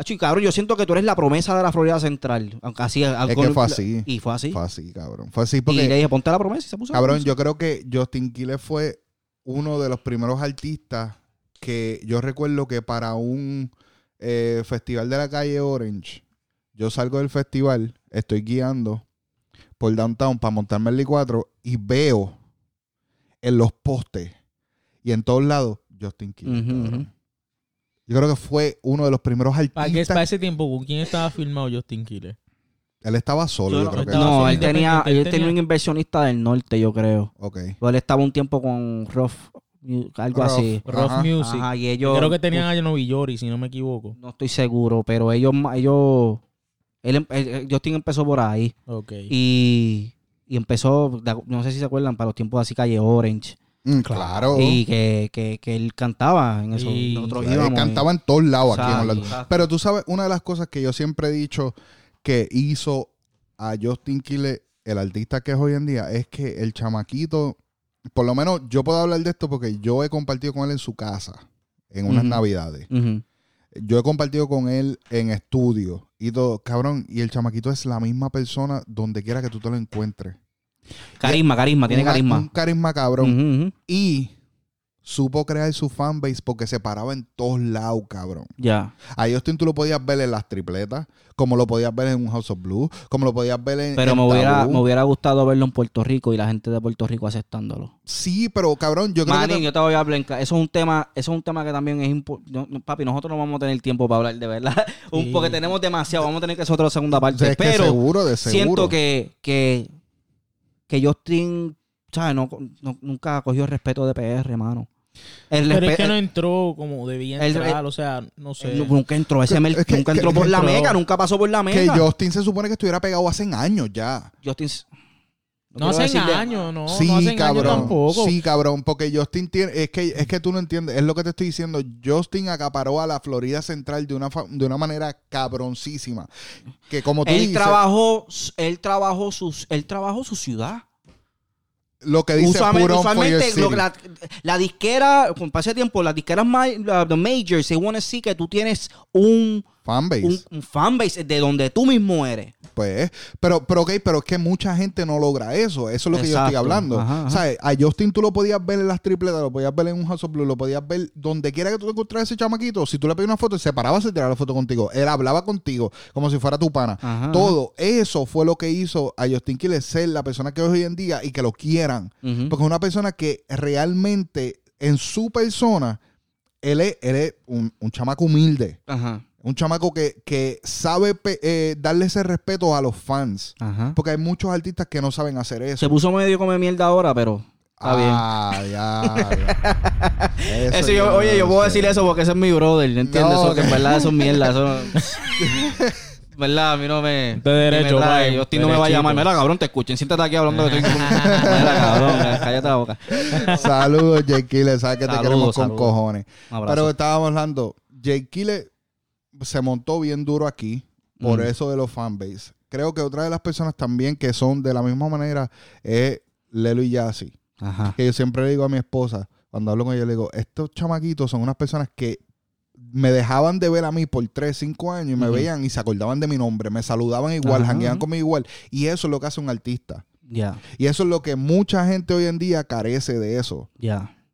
y cabrón, yo siento que tú eres la promesa de la Florida Central. Aunque así, Es que fue así. Y fue así. Fue así, cabrón. Fue así y porque... le dije, ponte la promesa y se puso la Cabrón, yo creo que Justin Quiles fue uno de los primeros artistas que yo recuerdo que para un eh, festival de la calle Orange, yo salgo del festival, estoy guiando por downtown para montarme el I4 y veo en los postes y en todos lados Justin Quiles. Cabrón. ujú. Yo creo que fue uno de los primeros ¿Para, qué, artistas. para ese tiempo, ¿con quién estaba filmado Justin Kille? Él estaba solo, Yo creo que. No, solo él tenía, él él tenía tenía- un inversionista del norte, yo creo. Ok. O él estaba un tiempo con Ruff, algo así. Rough Ajá. Music. Ajá, y Yo ellos. creo que tenían a Novillori, si no me equivoco. No estoy seguro, pero ellos. ellos él, em- él- Justin empezó por ahí. Ok. Y, y empezó, no sé si se acuerdan, para los tiempos así, Calle Orange. Mm, claro. Y que, que, que él cantaba en eso. Y- Nosotros íbamos. cantaba en todos lados aquí en Orlando. Pero tú sabes, una de las cosas que yo siempre he dicho que hizo a Justin Quiles, el artista que es hoy en día, es que el chamaquito, por lo menos yo puedo hablar de esto porque yo he compartido con él en su casa, en unas navidades. Yo he compartido con él en estudio y todo, cabrón, y el chamaquito es la misma persona donde quiera que tú te lo encuentres. Carisma, carisma, tiene Un- carisma. Un carisma cabrón. Y supo crear su fanbase porque se paraba en todos lados, cabrón. Ya. A Justin tú lo podías ver en las tripletas, como lo podías ver en un House of Blues, como lo podías ver en. Pero en me hubiera, Tabú. me hubiera gustado verlo en Puerto Rico y la gente de Puerto Rico aceptándolo. Sí, pero cabrón, yo creo que. yo te voy a hablar. Eso es un tema, eso es un tema que también es importante. papi, nosotros no vamos a tener tiempo para hablar de verdad. Sí. Porque tenemos demasiado. Vamos a tener que hacer otra segunda o parte. sea, es que pero seguro, de seguro. siento que, que, que Justin, ¿sabes? No, no- nunca cogió el respeto de PR, hermano. El Pero es que no entró como debía el- entrar, o sea, no sé. nunca entró ese Es que- nunca que- entró por que la entró- mega, nunca pasó por la Que mega. Justin se supone que estuviera pegado hace años ya. Justin no hacen decirle- años, no, sí, no hacen cabrón. años tampoco. Sí, cabrón, porque Justin tiene. Es que, es que tú no entiendes. Es lo que te estoy diciendo. Justin acaparó a la Florida Central de una, de una manera cabroncísima. Que como tú Él dices, trabajó, él trabajó sus, él trabajó su ciudad. lo que dice Usualmente, usualmente lo la, la disquera, con pase tiempo, las disqueras la- the majors, se wanna see que tú tienes un, Fanbase. un, un fanbase de donde tú mismo eres. Pues, pero, pero ok, pero es que mucha gente no logra eso. Eso es lo que yo estoy hablando. Ajá. A Justin tú lo podías ver en las tripletas, lo podías ver en un House of Blues, lo podías ver donde quiera que tú te encontraras ese chamaquito. Si tú le pedías una foto, se paraba, se tiraba la foto contigo. Él hablaba contigo como si fuera tu pana. Ajá, Todo eso fue lo que hizo a Justin Quiles ser la persona que es hoy en día y que lo quieran. Porque es una persona que realmente en su persona, él es, él es un, un chamaco humilde. Ajá, Un chamaco que, que sabe eh, darle ese respeto a los fans. ajá. Porque hay muchos artistas que no saben hacer eso. Se puso medio come mierda ahora, pero está bien. ah, ya. ya. Eso yo, oye, yo puedo decir eso porque ese es mi brother, ¿entiendes? No, eso, que en verdad eso es mierda, eso... ¿Verdad? A mí no me... De derecho, me Justin no me va a llamar. Mira, cabrón, te escuchen. Siéntate aquí hablando de estoy... Mira, cabrón, cállate la boca. Saludos, Jake Kille. Sabes que te Saludos, queremos con saludos. cojones. Pero estábamos hablando. Jake Kille se montó bien duro aquí por Mm. eso de los fanbase. Creo que otra de las personas también que son de la misma manera es Lelo y Yassi. Ajá. que yo siempre le digo a mi esposa, cuando hablo con ella, le digo, estos chamaquitos son unas personas que me dejaban de ver a mí por 3, 5 años y me veían y se acordaban de mi nombre, me saludaban igual, jangueaban conmigo igual. Y eso es lo que hace un artista. Y eso es lo que mucha gente hoy en día carece de eso.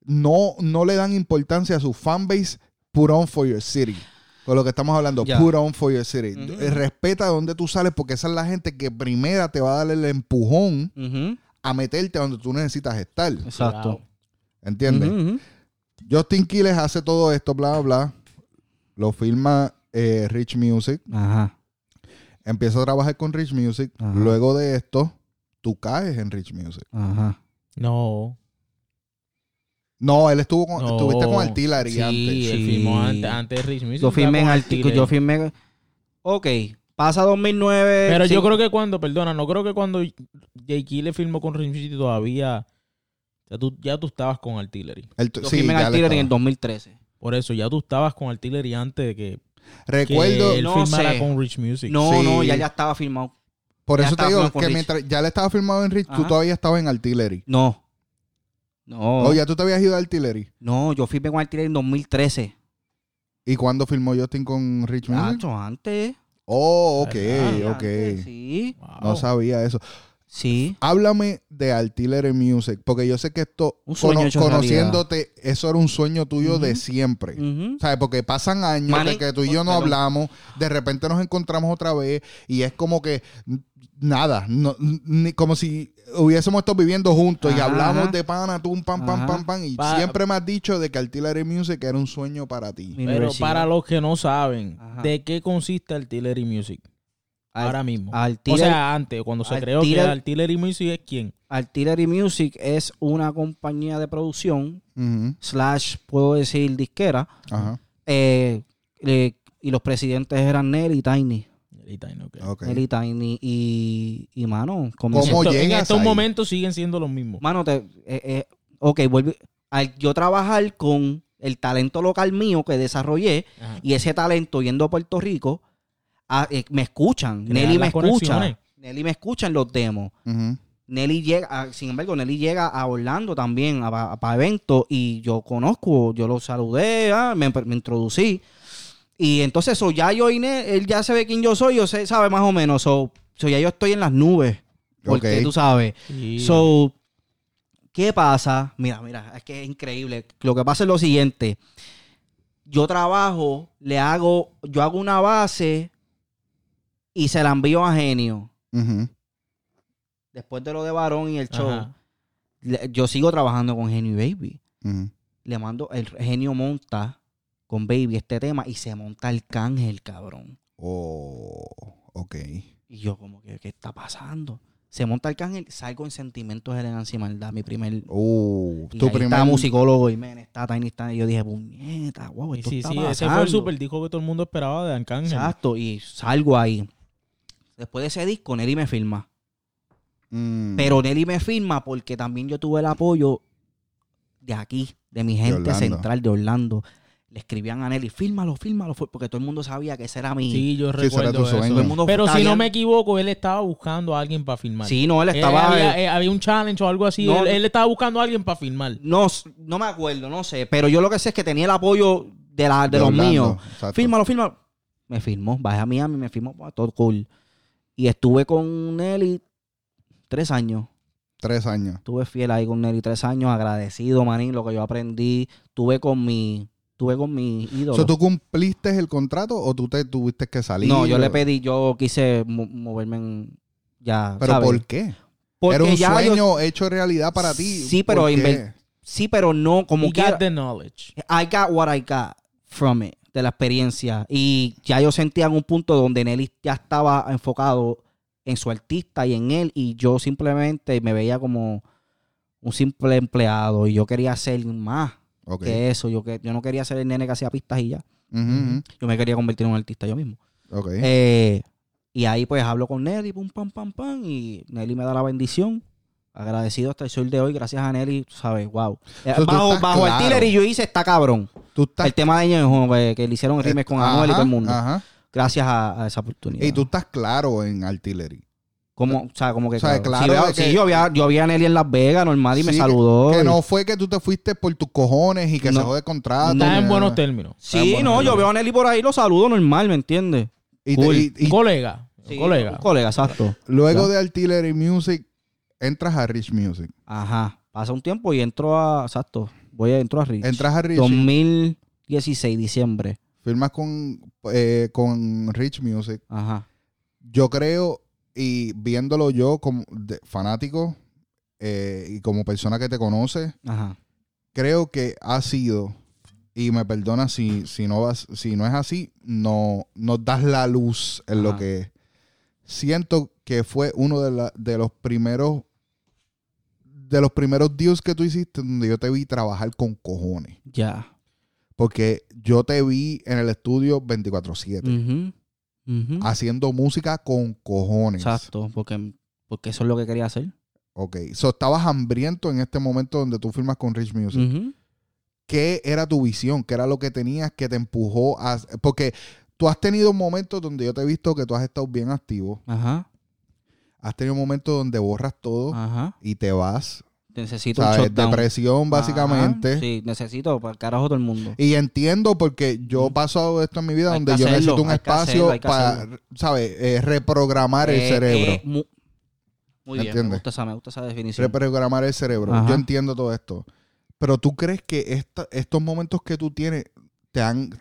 No, no le dan importancia a su fanbase, put on for your city. Con lo que estamos hablando, Ya. put on for your city. Eh, Respeta de dónde tú sales porque esa es la gente que primera te va a dar el empujón a meterte donde tú necesitas estar. Exacto. ¿Entiendes? Justin Quiles hace todo esto, bla, bla, bla. Lo firma eh, Rich Music. Ajá. Empieza a trabajar con Rich Music. Ajá. Luego de esto, tú caes en Rich Music. Ajá. No. No, él estuvo con, No. estuviste con Artillery Sí, antes. él Sí. firmó antes, antes de Rich Music. Yo firmé en Artillery. yo firmé. Ok, pasa 2009. Pero yo creo que cuando, perdona, no creo que cuando J.K. le firmó con Rich Music todavía. Ya tú, ya tú estabas con Artillery. Él- Yo sí, firmé en él Artillery en el estaba. 2013. Por eso, ya tú estabas con Artillery antes de que, Recuerdo, que él No firmara sé. con Rich Music. No, Sí. no, ya ya estaba firmado. por ya eso te digo que Rich. mientras ya le estaba firmado en Rich, tú Ajá. todavía estabas en Artillery. No. No. O ya tú te habías ido a Artillery. No, yo firmé con Artillery en 2013. ¿Y cuándo firmó Justin con Rich? Nacho, antes. Oh, ok, Ah, ok. Antes, Sí. Wow. No sabía eso. Sí. Háblame de Artillery Music, porque yo sé que esto, Un sueño cono- conociéndote, eso era un sueño tuyo de siempre. ¿Sabes? Porque pasan años de que tú y yo no perdón. hablamos, de repente nos encontramos otra vez y es como que nada, no- ni, como si hubiésemos estado viviendo juntos y hablamos ajá. de pana, tú, un pam, Ajá. pam, pam. Y Pa- siempre me has dicho de que Artillery Music era un sueño para ti. Pero para los que no saben, Ajá. ¿de qué consiste Artillery Music? Ahora mismo. Artillery- o sea, antes, cuando se creó que Artillery- Music es quién. Artillery Music es una compañía de producción, slash, puedo decir, disquera. Ajá. eh, eh, y los presidentes eran Nelly y Tiny. Y Tiny. Y, y mano, ¿Cómo Esto- en estos ahí? momentos siguen siendo los mismos. Mano, te, eh, eh, ok, vuelve. Al yo trabajar con el talento local mío que desarrollé Ajá. y ese talento yendo a Puerto Rico, a- eh, me escuchan. Nelly me escucha. Nelly me escucha en los demos. Ujú. Nelly llega, a- sin embargo, Nelly llega a Orlando también para eventos y yo conozco, yo lo saludé, ah, me, me introducí. Y entonces, so, ya yo Ne- él ya sabe quién yo soy, yo sé, sabe más o menos. So, so, ya yo estoy en las nubes. Porque tú sabes. So, ¿qué pasa? Mira, mira, es que es increíble. Lo que pasa es lo siguiente. Yo trabajo, le hago, yo hago una base y se la envío a Genio. Después de lo de Varón y el show, Ajá. yo sigo trabajando con Genio y Baby. Le mando, el Genio monta con Baby este tema y se monta el cángel, cabrón. Oh, ok. Y yo como que, ¿qué está pasando? Se monta el cángel, salgo en Sentimientos, Elegancia y Maldad, mi primer... Uh, Y tu ahí primer... está musicólogo y men, está Tiny está. Y yo dije, puñeta, wow, Sí, esto sí, está sí, pasando. ese fue el super disco que todo el mundo esperaba de Arcángel. Exacto, y salgo ahí. Después de ese disco, Nelly me firma. Mm. Pero Nelly me firma porque también yo tuve el apoyo de aquí, de mi gente Orlando. central de Orlando. Le escribían a Nelly, fírmalo, fírmalo, fue- porque todo el mundo sabía que ese era mi... Sí, yo recuerdo eso. sueño. todo el mundo Pero si no me equivoco, él estaba buscando a alguien para filmar. Sí, no, él Eh, estaba... había, eh, había un challenge o algo así. No. él, él estaba buscando a alguien para filmar. no, no me acuerdo, no sé. Pero yo lo que sé es que tenía el apoyo de, la, de, los Orlando, míos. exacto. Fírmalo, fírmalo. Me firmó, bajé a Miami, me firmó, pues, todo cool. Y estuve con Nelly tres años. Tres años. Estuve fiel ahí con Nelly tres años, agradecido, manín, lo que yo aprendí. Tuve con mi, tuve con mi ídolo. So, ¿Tú cumpliste el contrato o tú te tuviste que salir? no, yo le pedí, yo quise mo- moverme en, ya, ¿Pero ¿sabes? por qué? Porque Era un ya yo- sueño hecho realidad para ti. Sí, pero sí, pero no, como He que got the knowledge. I got what I got from it, de la experiencia. Y ya yo sentía en un punto donde Nelly ya estaba enfocado en su artista y en él, y yo simplemente me veía como un simple empleado, y yo quería hacer más Que eso. Yo, que, yo no quería ser el nene que hacía pistas y ya. Yo me quería convertir en un artista yo mismo. Eh, y ahí pues hablo con Nelly, pum, pam, pam, pam, y Nelly me da la bendición. Agradecido hasta el sol de hoy, gracias a Nelly, sabes, wow. Eh, So, bajo bajo claro. Artillery yo hice está cabrón. tú estás... El tema de Ñejo, eh, que le hicieron remix con Anuel y todo el mundo. Ajá. Gracias a, a esa oportunidad. Y tú estás claro en Artillery. Como, o sea, como que O sea, claro. claro Sí, de sí, que- yo, vi a, yo vi a Nelly en Las Vegas, normal, y me saludó. Que y- no fue que tú te fuiste por tus cojones y que No. se jode el contrato. Está ni en nada. buenos términos. Sí, buenos no, yo veo a Nelly por ahí, lo saludo normal, ¿me entiendes? Y, Cool. y- colega. Sí, colega. Un colega, exacto. luego Ya. de Artillery Music, entras a Rich Music. Ajá. Pasa un tiempo y entro a, exacto, voy a, entro a Rich. Entras a Rich, 2016, diciembre. firmas con, eh, con Rich Music. Ajá. Yo creo, y viéndolo yo como de- fanático eh, y como persona que te conoce, Ajá. creo que ha sido, y me perdona si, si, no, vas, si no es así, no nos das la luz en lo que es. Siento que fue uno de, la- de los primeros de los primeros deals que tú hiciste donde yo te vi trabajar con cojones. Ya. Porque yo te vi en el estudio 24-7 Haciendo música con cojones. Exacto, porque, porque eso es lo que quería hacer. Ok. So, estabas hambriento en este momento donde tú firmas con Rich Music. ¿Qué era tu visión? ¿Qué era lo que tenías que te empujó a...? Porque tú has tenido momentos donde yo te he visto que tú has estado bien activo. Ajá, Has tenido momentos donde borras todo ajá. y te vas. Necesito un ¿Sabes? shutdown. Depresión, básicamente. Ajá, Sí, necesito para el carajo todo el mundo. Y entiendo porque yo he pasado esto en mi vida Hay donde yo hacerlo, necesito un espacio hacerlo, para. ¿sabes? Eh, reprogramar el Eh, cerebro. eh, mu- muy bien, me gusta, esa, me gusta esa definición. reprogramar el cerebro. Ajá. Yo entiendo todo esto. Pero tú crees que esta- estos momentos que tú tienes te han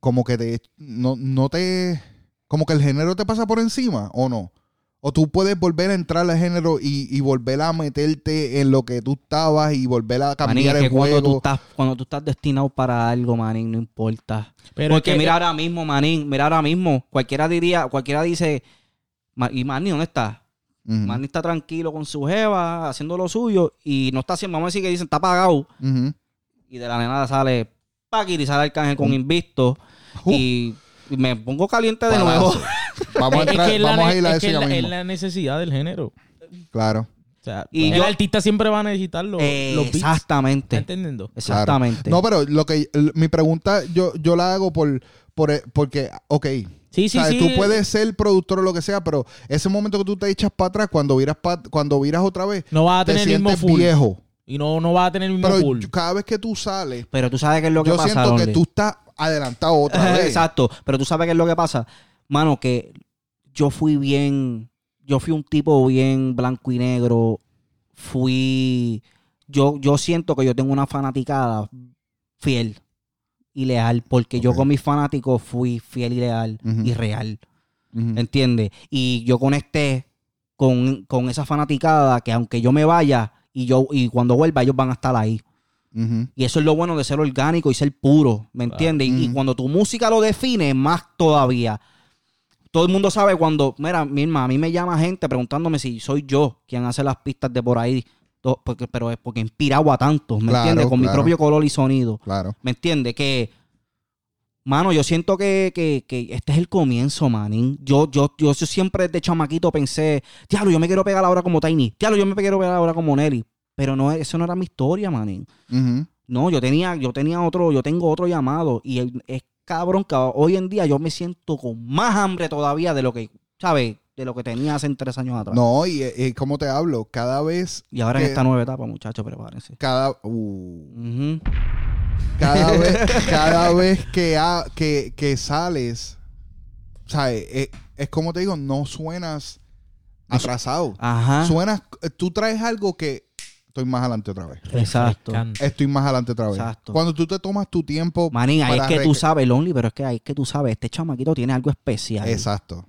como que te no, no te como que el género te pasa por encima o no? O tú puedes volver a entrar al género y, y volver a meterte en lo que tú estabas y volver a Manín, cambiar es que el cuando tú, juego. estás, cuando tú estás destinado para algo, manín, no importa. Pero Porque que- mira ahora mismo, manín, mira ahora mismo. Cualquiera diría, cualquiera dice, "Ma- ¿y Manny dónde está? Ujú, Manny está tranquilo con su jeva, haciendo lo suyo, y no está haciendo, vamos a decir que dicen, está apagado, ujú. y de la nada sale Paquir y sale Arcángel con Invicto, Uh. y me pongo caliente de nuevo. Vamos a es entrar, que la vamos a ir a es eso que es ya la- es la necesidad del género. Claro. O sea, Y el yo- artista siempre va a necesitar los, los beats. ¿Estás Exactamente. entendiendo? Exactamente. No, pero lo que mi pregunta yo, yo la hago por, por porque, ok. Sí, sí, ¿sabes? sí. Tú puedes ser productor o lo que sea, pero ese momento que tú te echas para atrás, cuando viras, pa- cuando viras otra vez, No vas a te tener el mismo full. viejo. Y no, no vas a tener el mismo Pero full. yo- cada vez que tú sales, Pero tú sabes qué es lo que yo pasa, siento que tú estás adelantado otra vez. Exacto. Pero tú sabes qué es lo que pasa. Mano, que yo fui bien. Yo fui un tipo bien blanco y negro. Fui. Yo, yo siento que yo tengo una fanaticada fiel y leal. Porque yo con mis fanáticos fui fiel y leal y real. Ujú. ¿Entiendes? Y yo conecté con, con esa fanaticada que aunque yo me vaya y yo y cuando vuelva ellos van a estar ahí. Y eso es lo bueno de ser orgánico y ser puro, ¿me entiendes? Y- cuando tu música lo define, más todavía. Todo el mundo sabe cuando, mira, Mirma, a mí me llama gente preguntándome si soy yo quien hace las pistas de por ahí, porque, pero es porque he inspirado a tantos, ¿me Claro, entiendes? Con mi propio color y sonido, Claro. ¿me entiendes? Que, mano, yo siento que, que- que este es el comienzo, manín. Yo, yo, yo siempre desde chamaquito pensé, diablo, yo me quiero pegar ahora como Tiny, diablo, yo me quiero pegar ahora como Nelly. Pero no, eso no era mi historia, manín. No, yo tenía, yo tenía otro, yo tengo otro llamado. Y el- es cabrón que hoy en día yo me siento con más hambre todavía de lo que, ¿sabes? De lo que tenía hace tres años atrás. No, y, y como te hablo, cada vez, Y ahora en esta nueva etapa, muchachos, prepárense. cada, uh, cada vez, cada vez que, ha- que, que sales, ¿sabes? Es, es como te digo, no suenas atrasado. Ajá. Suenas, tú traes algo que estoy más adelante otra vez. Exacto. Estoy más adelante otra vez. Exacto. Cuando tú te tomas tu tiempo. Manín, ahí es que tú sabes, Lonely, pero es que ahí es que tú sabes, este chamaquito tiene algo especial. Exacto.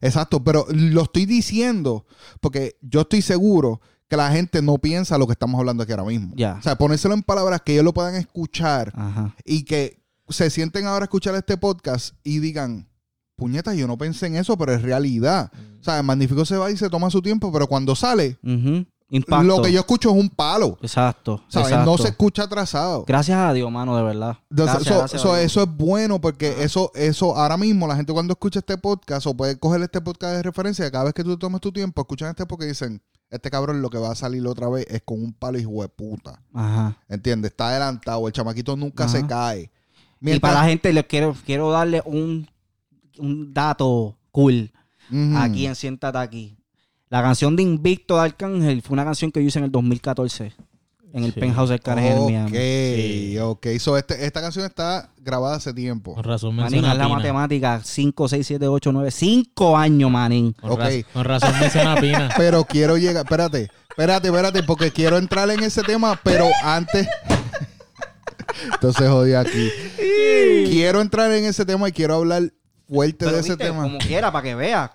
Exacto. Pero lo estoy diciendo porque yo estoy seguro que la gente no piensa lo que estamos hablando aquí ahora mismo. Ya. O sea, ponérselo en palabras que ellos lo puedan escuchar Ajá. y que se sienten ahora a escuchar este podcast y digan, puñeta, yo no pensé en eso, pero es realidad. O sea, el Magnífico se va y se toma su tiempo, pero cuando sale. Impacto. lo que yo escucho es un palo. Exacto. ¿Sabes? exacto. No se escucha atrasado. Gracias a Dios, mano, de verdad. Gracias, eso, gracias eso- es bueno porque eso, eso ahora mismo la gente cuando escucha este podcast o puede coger este podcast de referencia, cada vez que tú tomes tu tiempo, escuchan este porque dicen, este cabrón lo que va a salir otra vez es con un palo hijo de puta. Ajá. ¿Entiendes? Está adelantado, el chamaquito nunca Ajá. se cae. Y Mientras- para la gente les quiero, quiero darle un, un dato cool Ujú. aquí en Siéntate aquí. La canción de Invicto de Arcángel fue una canción que yo hice en el 2014 en el Sí. penthouse del Carnegie en Ok, Miami. Sí. ok. So, este- esta canción está grabada hace tiempo. Con razón Manín, menciona haz la Pina. matemática. 5, 6, 7, 8, 9. 5 años, manín. Con, raz- con razón menciona Pina. Pero quiero llegar, espérate, espérate, espérate, porque quiero entrar en ese tema, pero antes. Entonces jodí aquí. Quiero entrar en ese tema y quiero hablar fuerte Pero de ese viste, tema. como quiera, para que veas.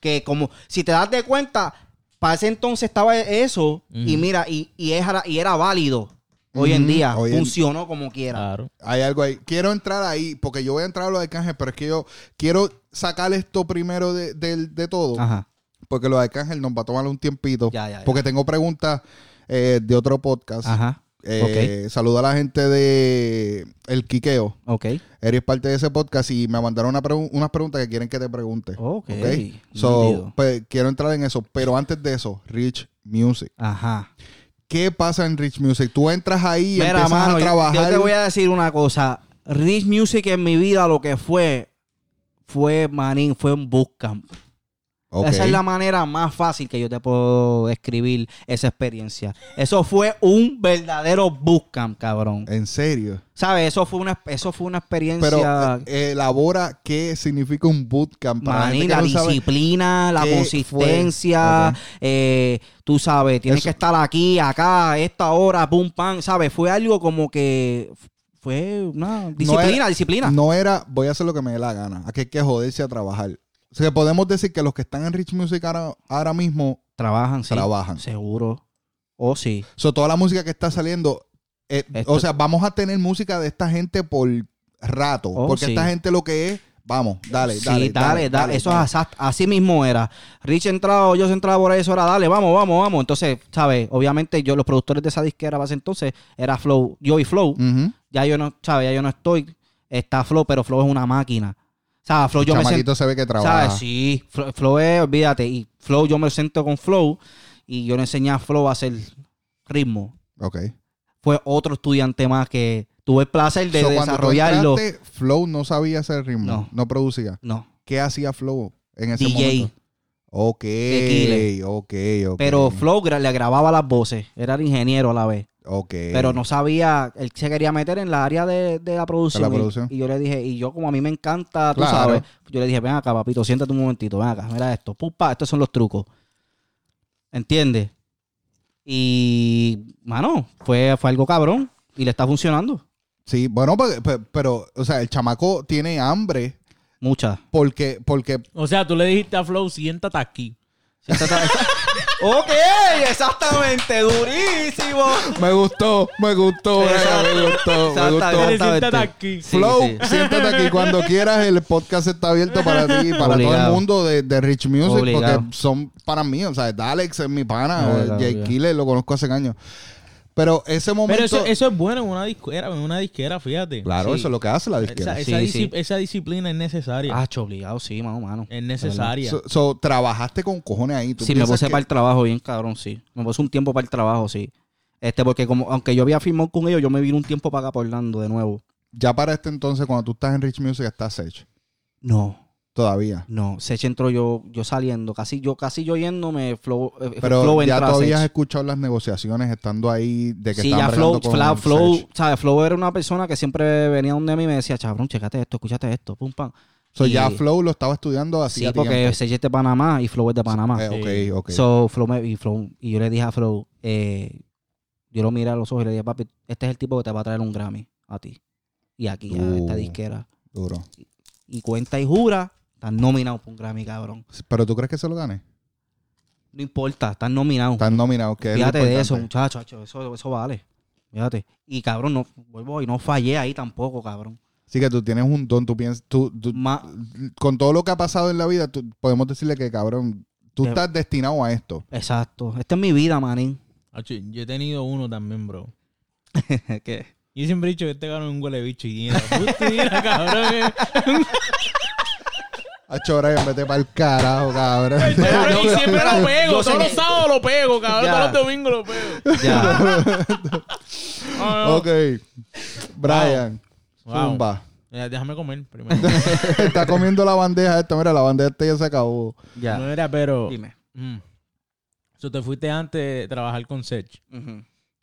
Que como, si te das de cuenta, para ese entonces estaba eso y mira, y, y, era, y era válido. Hoy en día hoy en- funcionó como quiera. Claro. Hay algo ahí. Quiero entrar ahí, porque yo voy a entrar a lo de Arcángel, pero es que yo quiero sacar esto primero de, de- de todo. Ajá. Porque lo de Arcángel nos va a tomar un tiempito. Ya, ya, ya. Porque tengo preguntas eh, de otro podcast. Ajá. Eh, Saluda a la gente de El Quiqueo. Ok. Eres parte de ese podcast y me mandaron una pregu- unas preguntas que quieren que te pregunte. Ok. So, nítido. pues, quiero entrar en eso. Pero antes de eso, Rich Music. Ajá. ¿Qué pasa en Rich Music? Tú entras ahí y empiezas mano, a yo- trabajar. Yo, te voy a decir una cosa. Rich Music en mi vida lo que fue, fue, manín, fue un bootcamp. Esa es la manera más fácil que yo te puedo describir esa experiencia. Eso fue un verdadero bootcamp, cabrón. En serio. ¿Sabes? Eso fue una, eso fue una Pero experiencia... eh, elabora qué significa un bootcamp. Para la que la no sabe. disciplina, la consistencia, eh, tú sabes, tienes Eso- que estar aquí, acá, esta hora, pum, pam, ¿sabes? Fue algo como que fue una disciplina, era- disciplina. No era, voy a hacer lo que me dé la gana. Aquí hay que joderse a trabajar. O sea, podemos decir que los que están en Rich Music ahora, ahora mismo, Trabajan, sí. Trabajan. Seguro. O sí. so, toda la música que está saliendo, eh, Esto- o sea, vamos a tener música de esta gente por rato. Oh, porque sí. esta gente lo que es, vamos, dale, sí, dale, dale, dale, Eso es así mismo era. Rich entraba, yo entraba por ahí, eso era, dale, vamos, vamos, vamos. Entonces, ¿sabes? Obviamente, yo, los productores de esa disquera para ese entonces, era Flow, yo y Flow. Ya yo no, ¿sabes? Ya yo no estoy. Está Flow, pero Flow es una máquina. ¿Sabes? Flow yo me siento. Chamaquito se ve que trabaja. ¿Sabes? Sí. Flow, Flow es, olvídate. Y Flow yo me siento con Flow y yo le enseñé a Flow a hacer ritmo. Ok. Fue otro estudiante más que tuve el placer de So, cuando tú desarrollarlo. entraste, Flow no sabía hacer ritmo, no. No. producía. No. ¿Qué hacía Flow en ese DJ. momento? Ok, ok, ok. Pero Flow le grababa las voces. Era el ingeniero a la vez. Ok. Pero no sabía, él se quería meter en la área de, de la producción. De la Y- producción. Y, yo le dije, y yo como a mí me encanta, tú Claro. sabes, yo le dije, ven acá, papito, siéntate un momentito, ven acá, mira esto, pupa, estos son los trucos. ¿Entiendes? Y, mano, fue, fue algo cabrón y le está funcionando. Sí, bueno, pe- pe- pero, o sea, el chamaco tiene hambre Muchas. porque, porque O sea, tú le dijiste a Flow, siéntate aquí. ok, exactamente, durísimo. me gustó, me gustó, eh, me gustó, me gustó. Siéntate aquí. Sí, Flow, sí. siéntate aquí cuando quieras. El podcast está abierto para ti y para todo el mundo de, de Rich Music Obligado. porque son para mí. O sea, Alex es mi pana, Obligado, Jay obligado. Killer lo conozco hace años. Pero ese momento. Pero eso, eso es bueno en una disquera, en una disquera, fíjate. claro, Sí. eso es lo que hace la disquera. Esa, esa, Sí, disci- sí. esa disciplina es necesaria. Ah, obligado, sí, mano, mano. es necesaria. So, so, trabajaste con cojones ahí. ¿Tú Sí, me puse que- para el trabajo bien cabrón, sí. Me puse un tiempo para el trabajo, sí. Este, porque como, aunque yo había firmado con ellos, yo me vine un tiempo para acá para Orlando de nuevo. Ya para este entonces, cuando tú estás en Rich Music, estás Sech. No, Todavía. no. Sech entró yo, yo saliendo, casi yo, casi yo yéndome, Flow, eh, Pero Flow ya entra a tú habías escuchado las negociaciones estando ahí de que Sí, estaban ya Flow, con Flow, Flow. ¿sabes? Flow era una persona que siempre venía donde mí y me decía, chabrón, checate esto, escúchate esto, pum, pam. So, Y- ya Flow lo estaba estudiando así Sí, porque Sech es de Panamá y Flow es de Panamá. Eh, ok, ok. So, Flow me- y, Flow- y yo le dije a Flow, eh, yo lo miré a los ojos y le dije, papi, este es el tipo que te va a traer un Grammy a ti. Y aquí, a esta Uh. disquera. Duro. Y cuenta y jura, están nominados por un Grammy, cabrón. Pero tú crees que se lo gane? No importa, están nominados. Están nominados. Que es Fíjate de eso, importante. muchacho, eso, eso vale. Fíjate. Y cabrón, no, vuelvo y no fallé ahí tampoco, cabrón. Así que tú tienes un don, tú piensas, tú, tú- Ma- con todo lo que ha pasado en la vida, tú- podemos decirle que cabrón, tú De- estás destinado a esto. exacto. Esta es mi vida, manín. Yo he tenido uno también, bro. ¿Qué? Yo siempre he dicho que este cabrón es un huele bicho y la puta idea, cabrón. Eh. Hacho, Brian, vete para el carajo, cabrón. Y siempre lo pego. Todos los sábados lo pego, cabrón. Todos los domingos lo pego. Ya. Ah, ok. Brian, zumba. Mira, déjame comer primero. Está comiendo la bandeja esta. Mira, la bandeja esta ya se acabó. ya. No era, pero. Dime. Mm. So, te fuiste antes de trabajar con Sech.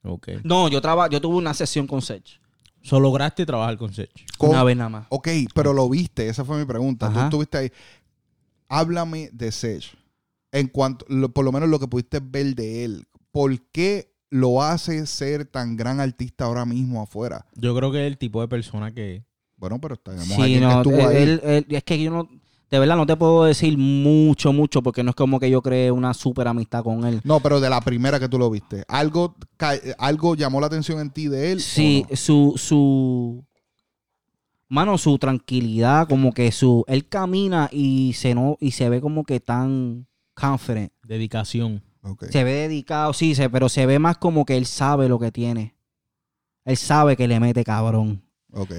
Ok. No, yo traba, yo tuve una sesión con Sech. So, lograste trabajar con Sech. Con- Una vez nada más. Ok, pero lo viste. Esa fue mi pregunta. Tú estuviste ahí. Háblame de Sech. En cuanto, lo- por lo menos lo que pudiste ver de él. ¿Por qué lo hace ser tan gran artista ahora mismo afuera? Yo creo que es el tipo de persona que. Bueno, pero tenemos Sí, alguien no, que estuvo ahí. él- él- es que yo no, de verdad no te puedo decir mucho, mucho, porque no es como que yo creé una super amistad con él. No, pero de la primera que tú lo viste. ¿Algo, algo llamó la atención en ti de él? Sí, no? su, su, mano, su tranquilidad, como que su, él camina y se no, y se ve como que tan confident. Dedicación. Ok. Se ve dedicado, sí, se, pero se ve más como que él sabe lo que tiene. Él sabe que le mete cabrón.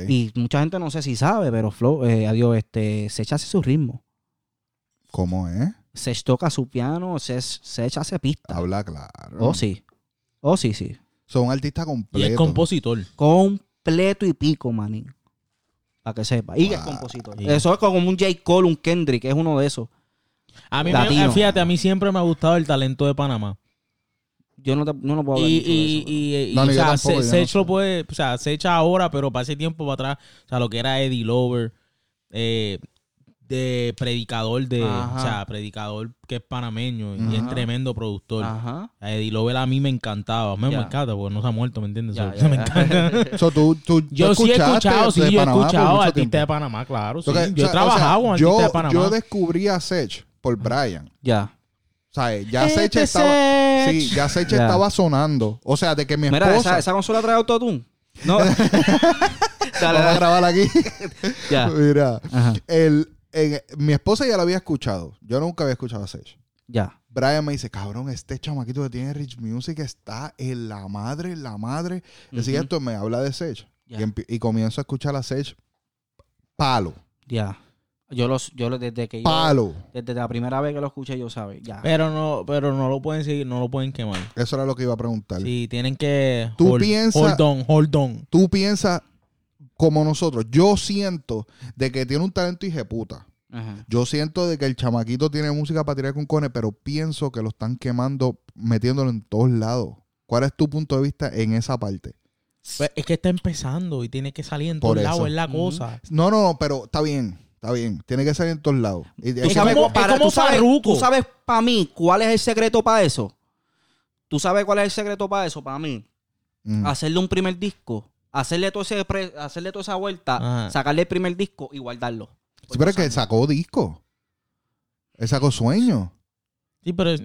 Y mucha gente no sé si sabe, pero Flow, eh, adiós, este, Sech hace su ritmo. ¿Cómo es? Sech toca su piano, Sech, Sech hace pista. Habla claro. Oh, sí. Oh, sí, sí. Son un artista Y completo. es compositor. Completo y pico, manín. Para que sepa. Y es Wow. compositor. Eso es como un J. Cole, un Kendrick, es uno de esos. A mí, me, fíjate, a mí siempre me ha gustado el talento de Panamá. Yo no, te, no lo puedo hablar Y, mucho de y, eso. y, y, No, o sea, tampoco, se, no Sech lo puede, o sea, se echa ahora, pero para ese tiempo para atrás, o sea, lo que era Eddie Lover, eh, de predicador de, Ajá. o sea, predicador que es panameño y es tremendo productor. Ajá. A Eddie Lover a mí me encantaba, me, me Ya. encanta porque no se ha muerto, ¿me entiendes? So, ya, me encanta. So, tú, tú- tú Yo sí he escuchado, sí, yo he escuchado artistas de Panamá, claro. sí. Porque, yo o sea, he trabajado o sea, con yo, artistas de Panamá. Yo descubrí a Sech por Brian. Ya. O sea, ya Este Sech estaba... Sí, ya Sech estaba sonando. O sea, de que mi Mira, esposa... esa, esa consola trae autotune. No. dale, Vamos a grabar aquí. Ya. Mira, el, mi esposa ya la había escuchado. Yo nunca había escuchado a Sech. Ya. Brian me dice, cabrón, este chamaquito que tiene Rich Music está en la madre, en la madre. Así esto me habla de Sech. Y comienzo a escuchar a Sech. Palo, Ya. Yo los, yo los- desde que yo, palo. desde la primera vez que lo escuché, yo sabía. Ya. Pero no, pero no lo pueden seguir, no lo pueden quemar. Eso era lo que iba a preguntar. Sí, tienen que Tú hold, piensas- hold on, hold on. Tú piensas como nosotros. Yo siento de que tiene un talento puta. Ajá. Yo siento de que el chamaquito tiene música para tirar con cones, pero pienso que lo están quemando, metiéndolo en todos lados. ¿Cuál es tu punto de vista en esa parte? Pues es que está empezando y tiene que salir en Por todos lados, es la cosa. No, no, no, pero está bien, está bien. Tiene que salir en todos lados. Y- ¿Tú Es sabes, como- para, tú sabes, tú sabes para mí cuál es el secreto para eso. ¿Tú sabes cuál es el secreto para eso? Para mí, Mm. hacerle un primer disco, hacerle todo ese pre- hacerle toda esa vuelta, Ajá. sacarle el primer disco y guardarlo. Sí, pero es que sacó disco. Él sacó sueño. Sí, pero es,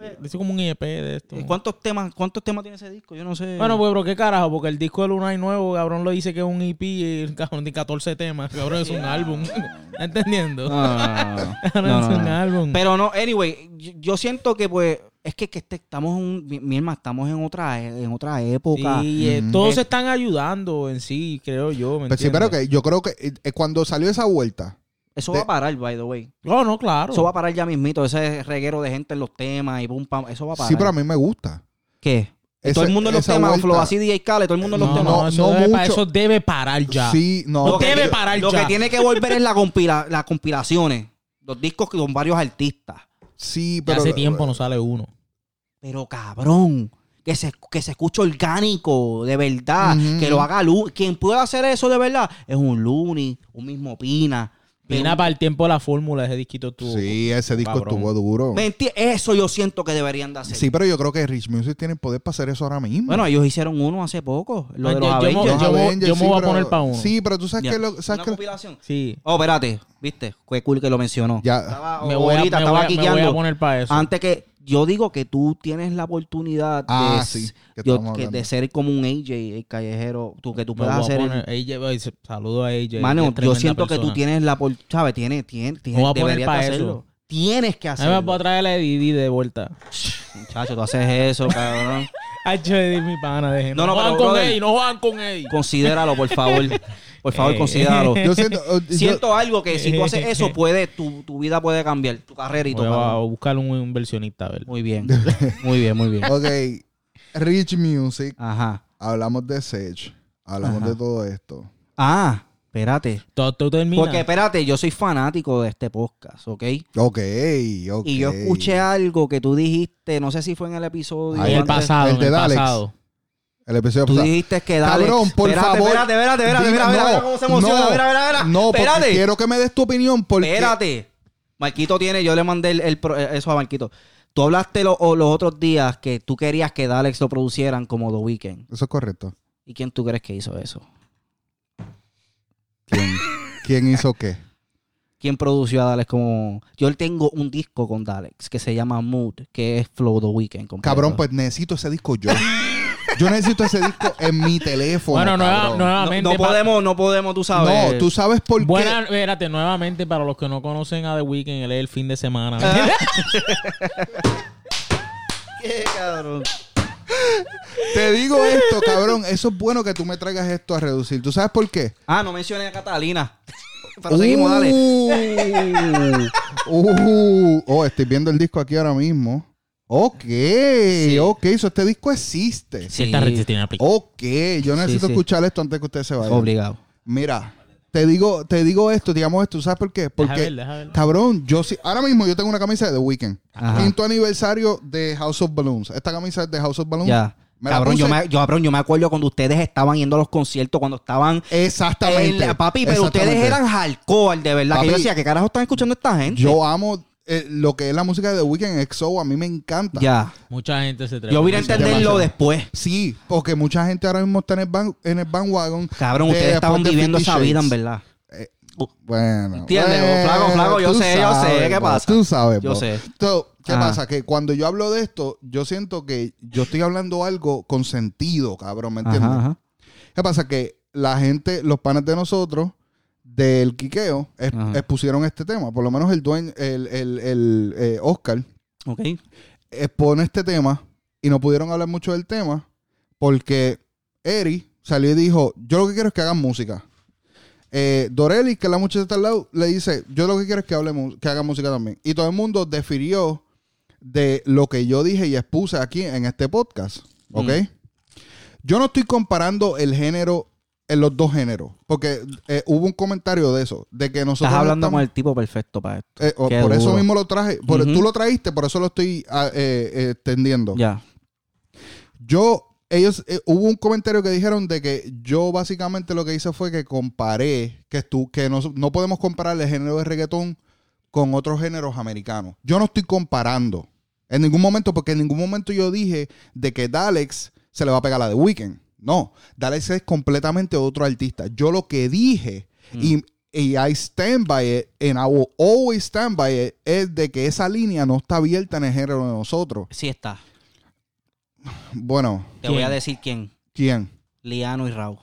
eh, es como un IEP de esto. Eh, ¿Cuántos temas, ¿Cuántos temas tiene ese disco? Yo no sé. Bueno, pues, pero qué carajo, porque el disco de Luna y nuevo, cabrón, lo dice que es un EP y el cabrón tiene 14 temas, cabrón, es un álbum. ¿Estás entendiendo? No, no, no, no. Cabrón, No, es un álbum. Pero no, anyway, yo, yo siento que pues es que, que este- estamos en un, mi, mi hermano, estamos en otra en otra época. Sí, eh, todos se están ayudando en sí, creo yo. ¿me Pero sí, pero que yo creo que eh, eh, cuando salió esa vuelta, Eso de- va a parar, by the way. No, no, claro. Eso va a parar ya mismito, ese reguero de gente en los temas y pum pam, eso va a parar. sí, pero a mí me gusta. ¿Qué? Todo el mundo en los temas, vuelta- Flow, así DJ Khaled, todo el mundo en los no, temas. no, No, eso, no debe, mucho. eso debe parar ya. Sí, no. Lo que- debe parar Lo ya. que tiene que volver es la compila, las compilaciones, los discos con varios artistas. Sí, Ya pero. hace tiempo no sale uno. Pero cabrón, que se, que se escuche orgánico, de verdad, que lo haga Lu. Quien pueda hacer eso de verdad es un Looney, un mismo Pina. Pina para el tiempo de la fórmula, ese disquito estuvo. Sí, ese disco cabrón. estuvo duro. ¿Me enti- Eso yo siento que deberían de hacer. Sí, pero yo creo que Rich Music tiene poder para hacer eso ahora mismo. Bueno, ellos hicieron uno hace poco, lo de Ah, los yo- yo me- Avengers. Los yo me- Avengers, yo me sí, voy a pero- poner pa' uno. Sí, pero tú sabes Ya. que lo. ¿sabes Una que- compilación. Sí. Oh, espérate, viste, qué cool que lo mencionó. Ya. Estaba, Me voy, a, ahorita me, estaba voy a- me voy quiqueando. a poner para eso. Antes que yo digo que tú tienes la oportunidad Ah, de, sí, que yo- estábamos que hablando. de ser como un AJ, el callejero, tú, que tú puedas voy a hacer. el- AJ, saludo a AJ. Mano, yo siento que tú tienes la por, ¿sabes? Tienes, tienes, tienes Me voy a poner deberías de eso. hacerlo. Tienes que A mí hacerlo. me puedo traer la Didi de vuelta. Muchacho, tú haces eso, cabrón. Hacho de mi pana. No, No, no, juegan con él, no juegan con él. Considéralo, por favor. Por favor, Eh. considéralo. Yo siento. yo- Siento algo que si tú haces eso, puede, tu, tu vida puede cambiar, tu carrera y Voy todo. a cabrón. buscar un inversionista, a ver. Muy bien. Muy bien, muy bien. ok. Rich Music. Ajá. Hablamos de Sage. Hablamos Ajá. de todo esto. Ah, espérate. Todo, todo termina. Porque espérate, yo soy fanático de este podcast, ¿ok? Ok, ok. Y yo escuché algo que tú dijiste, no sé si fue en el episodio. Ahí en el pasado, el de pasado. El episodio Tú pasado. dijiste que dale. Cabrón, por espérate, favor. Espérate, espérate, espérate, Dime- mira, no, cómo se emociona. no, porque espérate. quiero que me des tu opinión. Porque Espérate. Marquito tiene, yo le mandé el, el pro- eso a Marquito. Tú hablaste lo- o los otros días que tú querías que Dalex lo producieran como The Weeknd. Eso es correcto. ¿Y quién tú crees que hizo eso? ¿Quién, quién hizo qué? ¿Quién produció a Dalex como...? Yo tengo un disco con Dalex que se llama Mood, que es Flow The Weeknd. completo. Cabrón, pues necesito ese disco yo. Yo necesito ese disco en mi teléfono. Bueno, nueva-. No, nuevamente. no pa- podemos, no podemos, tú sabes. No, tú sabes por Buena, qué. espérate, nuevamente, para los que no conocen a The Weeknd, él es el fin de semana. Qué cabrón. Te digo esto, cabrón. Eso es bueno que tú me traigas esto a reducir. ¿Tú sabes por qué? Ah, no mencioné a Catalina. Pero seguimos, dale. Uh, uh, oh, estoy viendo el disco aquí ahora mismo. Ok, ok. So este disco existe. Sí. Esta red tiene. Ok, yo necesito sí. escuchar esto antes que usted se vaya. Obligado. Mira, te digo, te digo esto, digamos esto, ¿sabes por qué? Porque, ver, deja ver. cabrón, yo sí, ahora mismo yo tengo una camisa de The Weeknd. Ajá. Quinto aniversario de House of Balloons. Esta camisa es de House of Balloons. Ya. Me Cabrón, yo me, yo, cabrón, yo me acuerdo cuando ustedes estaban yendo a los conciertos, cuando estaban... Exactamente. en la- papi, pero ustedes eran hardcore, de verdad. Papi, que yo decía, ¿qué carajo están escuchando esta gente? Yo amo eh, lo que es la música de The Weeknd XO, a mí me encanta. Ya. Mucha gente se trae. Yo vine a entenderlo demasiado. después. Sí, porque mucha gente ahora mismo está en el, ban- en el bandwagon. Cabrón, de ustedes estaban viviendo esa vida, en verdad. Bueno. ¿Entiendes? bueno, Flaco, flaco, yo sé, yo sé, ¿qué bro, pasa? Tú sabes, Yo bro. sé. So, ¿Qué Ajá. pasa? Que cuando yo hablo de esto, yo siento que yo estoy hablando algo con sentido, cabrón, ¿me entiendes? Ajá, ajá. ¿Qué pasa? Que la gente, los panes de nosotros, del quiqueo, es- expusieron este tema. Por lo menos el dueño, el, el, el, eh, Oscar, expone este tema y no pudieron hablar mucho del tema porque Eri salió y dijo, yo lo que quiero es que hagan música. Eh, Dorelli, que es la muchacha está al lado, le dice, yo lo que quiero es que, hable, que haga música también. Y todo el mundo defirió de lo que yo dije y expuse aquí en este podcast. ¿Ok? Mm. Yo no estoy comparando el género en los dos géneros. Porque eh, hubo un comentario de eso. De que nosotros... Estás no hablando estamos- con el tipo perfecto para esto. eh, por eso mismo lo traje. Por, Ujú. Tú lo trajiste, por eso lo estoy ah, eh, eh, extendiendo. Ya. Yo, ellos, hubo un comentario que dijeron de que yo básicamente lo que hice fue que comparé, que, tú, que no, no podemos comparar el género de reggaetón con otros géneros americanos. Yo no estoy comparando en ningún momento, porque en ningún momento yo dije de que Dalex se le va a pegar la de Weeknd. No, Dalex es completamente otro artista. Yo lo que dije, y, y I stand by it, and I will always stand by it, es de que esa línea no está abierta en el género de nosotros. Sí está. Bueno, Te ¿Quién? voy a decir quién. ¿quién? Liano y Raúl.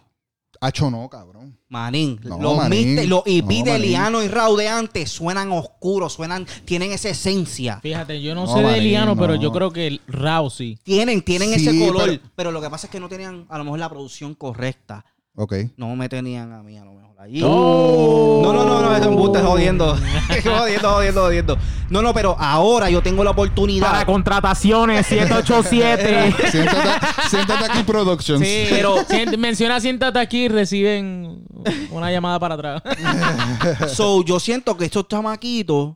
Hacho no, cabrón. Manín, No, los, Manín. mister- los EP No, de. Liano y Raúl de antes suenan oscuros, suenan, tienen esa esencia. Fíjate, yo no, No, sé de Liano, pero yo creo que el Rao sí. Tienen, tienen Sí, ese color, pero- pero... lo que pasa es que no tenían a lo mejor la producción correcta. Ok. No me tenían a mí a lo mejor allí. No. No, no, no, no, es un buste jodiendo. jodiendo, jodiendo, jodiendo. No, no, pero ahora yo tengo la oportunidad. Para contrataciones, 787. Siéntate, siéntate aquí, Productions. Sí, pero menciona siéntate aquí y reciben una llamada para atrás. So, yo siento que estos chamaquitos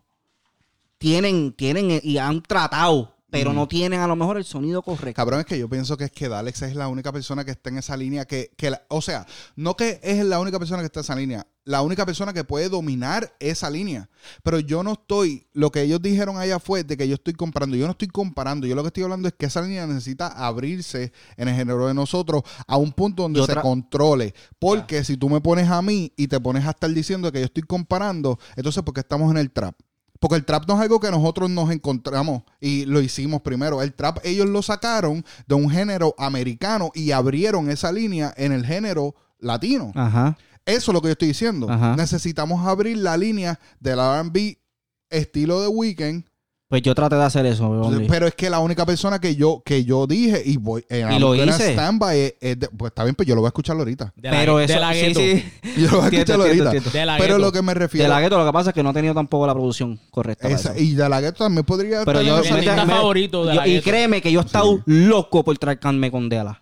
tienen, tienen y han tratado, pero no tienen a lo mejor el sonido correcto. Cabrón, es que yo pienso que es que Dalex es la única persona que está en esa línea que, que la- o sea, no que es la única persona que está en esa línea, la única persona que puede dominar esa línea. Pero yo no estoy, lo que ellos dijeron allá fue de que yo estoy comparando, yo no estoy comparando, yo lo que estoy hablando es que esa línea necesita abrirse en el género de nosotros a un punto donde se controle. Porque si tú me pones a mí y te pones a estar diciendo que yo estoy comparando, entonces porque estamos en el trap. Porque el trap no es algo que nosotros nos encontramos y lo hicimos primero. El trap ellos lo sacaron de un género americano y abrieron esa línea en el género latino. Ajá. Eso es lo que yo estoy diciendo. Ajá. Necesitamos abrir la línea del R&B estilo de Weekend. Pues yo traté de hacer eso. Pero es que la única persona que yo que yo dije y voy eh, Y lo hice. stand by it, es de- pues está bien, pues yo lo voy a escuchar ahorita. De la, pero de eso, la sí, gueto. sí. Yo lo voy a Entiendo, escuchar entiendo, ahorita. entiendo. De la Pero gueto. lo que me De refiero la gueto lo que pasa es que no he tenido tampoco la producción correcta. para esa- eso. y de la gueto también podría Pero estar yo, en artista línea. favorito de yo- la y gueto. créeme que yo he estado loco por traerme con Dela.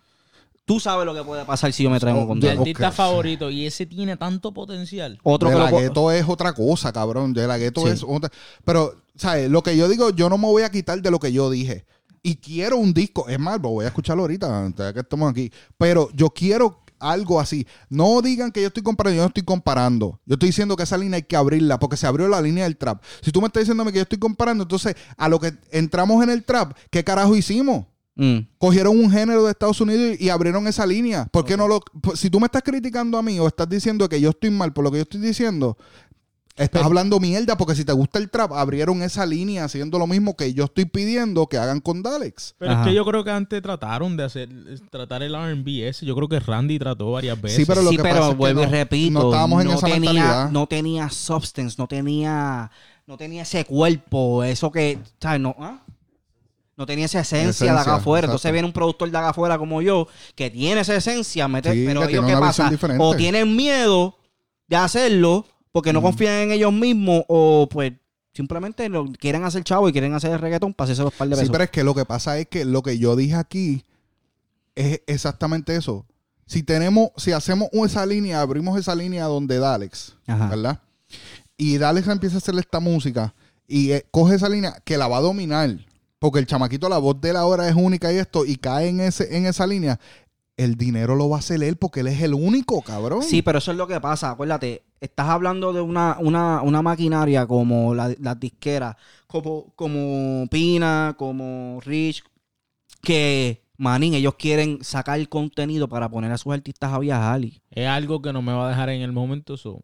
Tú sabes lo que puede pasar si yo me traigo Oh, con Mi Dela. artista Ok. favorito. Y ese tiene tanto potencial. Otro de que la lo po- gueto es otra cosa, cabrón. De la gueto Sí. es otra. Pero, ¿sabes? Lo que yo digo, yo no me voy a quitar de lo que yo dije. Y quiero un disco. Es más, lo voy a escucharlo ahorita, antes de que estemos aquí. Pero yo quiero algo así. No digan que yo estoy comparando, yo no estoy comparando. Yo estoy diciendo que esa línea hay que abrirla porque se abrió la línea del trap. Si tú me estás diciéndome que yo estoy comparando, entonces a lo que entramos en el trap, ¿qué carajo hicimos? Mm. Cogieron un género de Estados Unidos y y abrieron esa línea. ¿Por qué no lo.? Si tú me estás criticando a mí o estás diciendo que yo estoy mal por lo que yo estoy diciendo, estás hablando mierda porque si te gusta el trap, abrieron esa línea haciendo lo mismo que yo estoy pidiendo que hagan con Dalex. Pero Ajá. es que yo creo que antes trataron de hacer tratar el R&B ese. Yo creo que Randy trató varias veces. Sí, pero lo sí, que pero pasa es que vuelvo y no- repito. no estábamos en esa tenía, mentalidad. No tenía substance, no tenía, no tenía ese cuerpo, eso que, ¿sabes? No, ¿ah? No tenía esa esencia, de acá afuera. exacto. Entonces viene un productor de acá afuera como yo, que tiene esa esencia, mete- Sí, pero que ellos tiene qué una pasa? diferente. O tienen miedo de hacerlo porque no confían en ellos mismos, o pues simplemente no- quieren hacer chavo y quieren hacer el reggaetón para hacerse los par de Sí, pesos. pero es que lo que pasa es que lo que yo dije aquí es exactamente eso. Si tenemos, si hacemos esa línea, abrimos esa línea donde Dalex, Ajá. ¿verdad? Y Dalex empieza a hacer esta música y eh, coge esa línea que la va a dominar. Porque el chamaquito, la voz de él ahora es única y esto, y cae en, ese, en esa línea. El dinero lo va a hacer él porque él es el único, cabrón. Sí, pero eso es lo que pasa. Acuérdate, estás hablando de una, una, una maquinaria como la- las disqueras, como, como Pina, como Rich, que, manín, ellos quieren sacar el contenido para poner a sus artistas a viajar. y- Es algo que no me va a dejar en el momento, so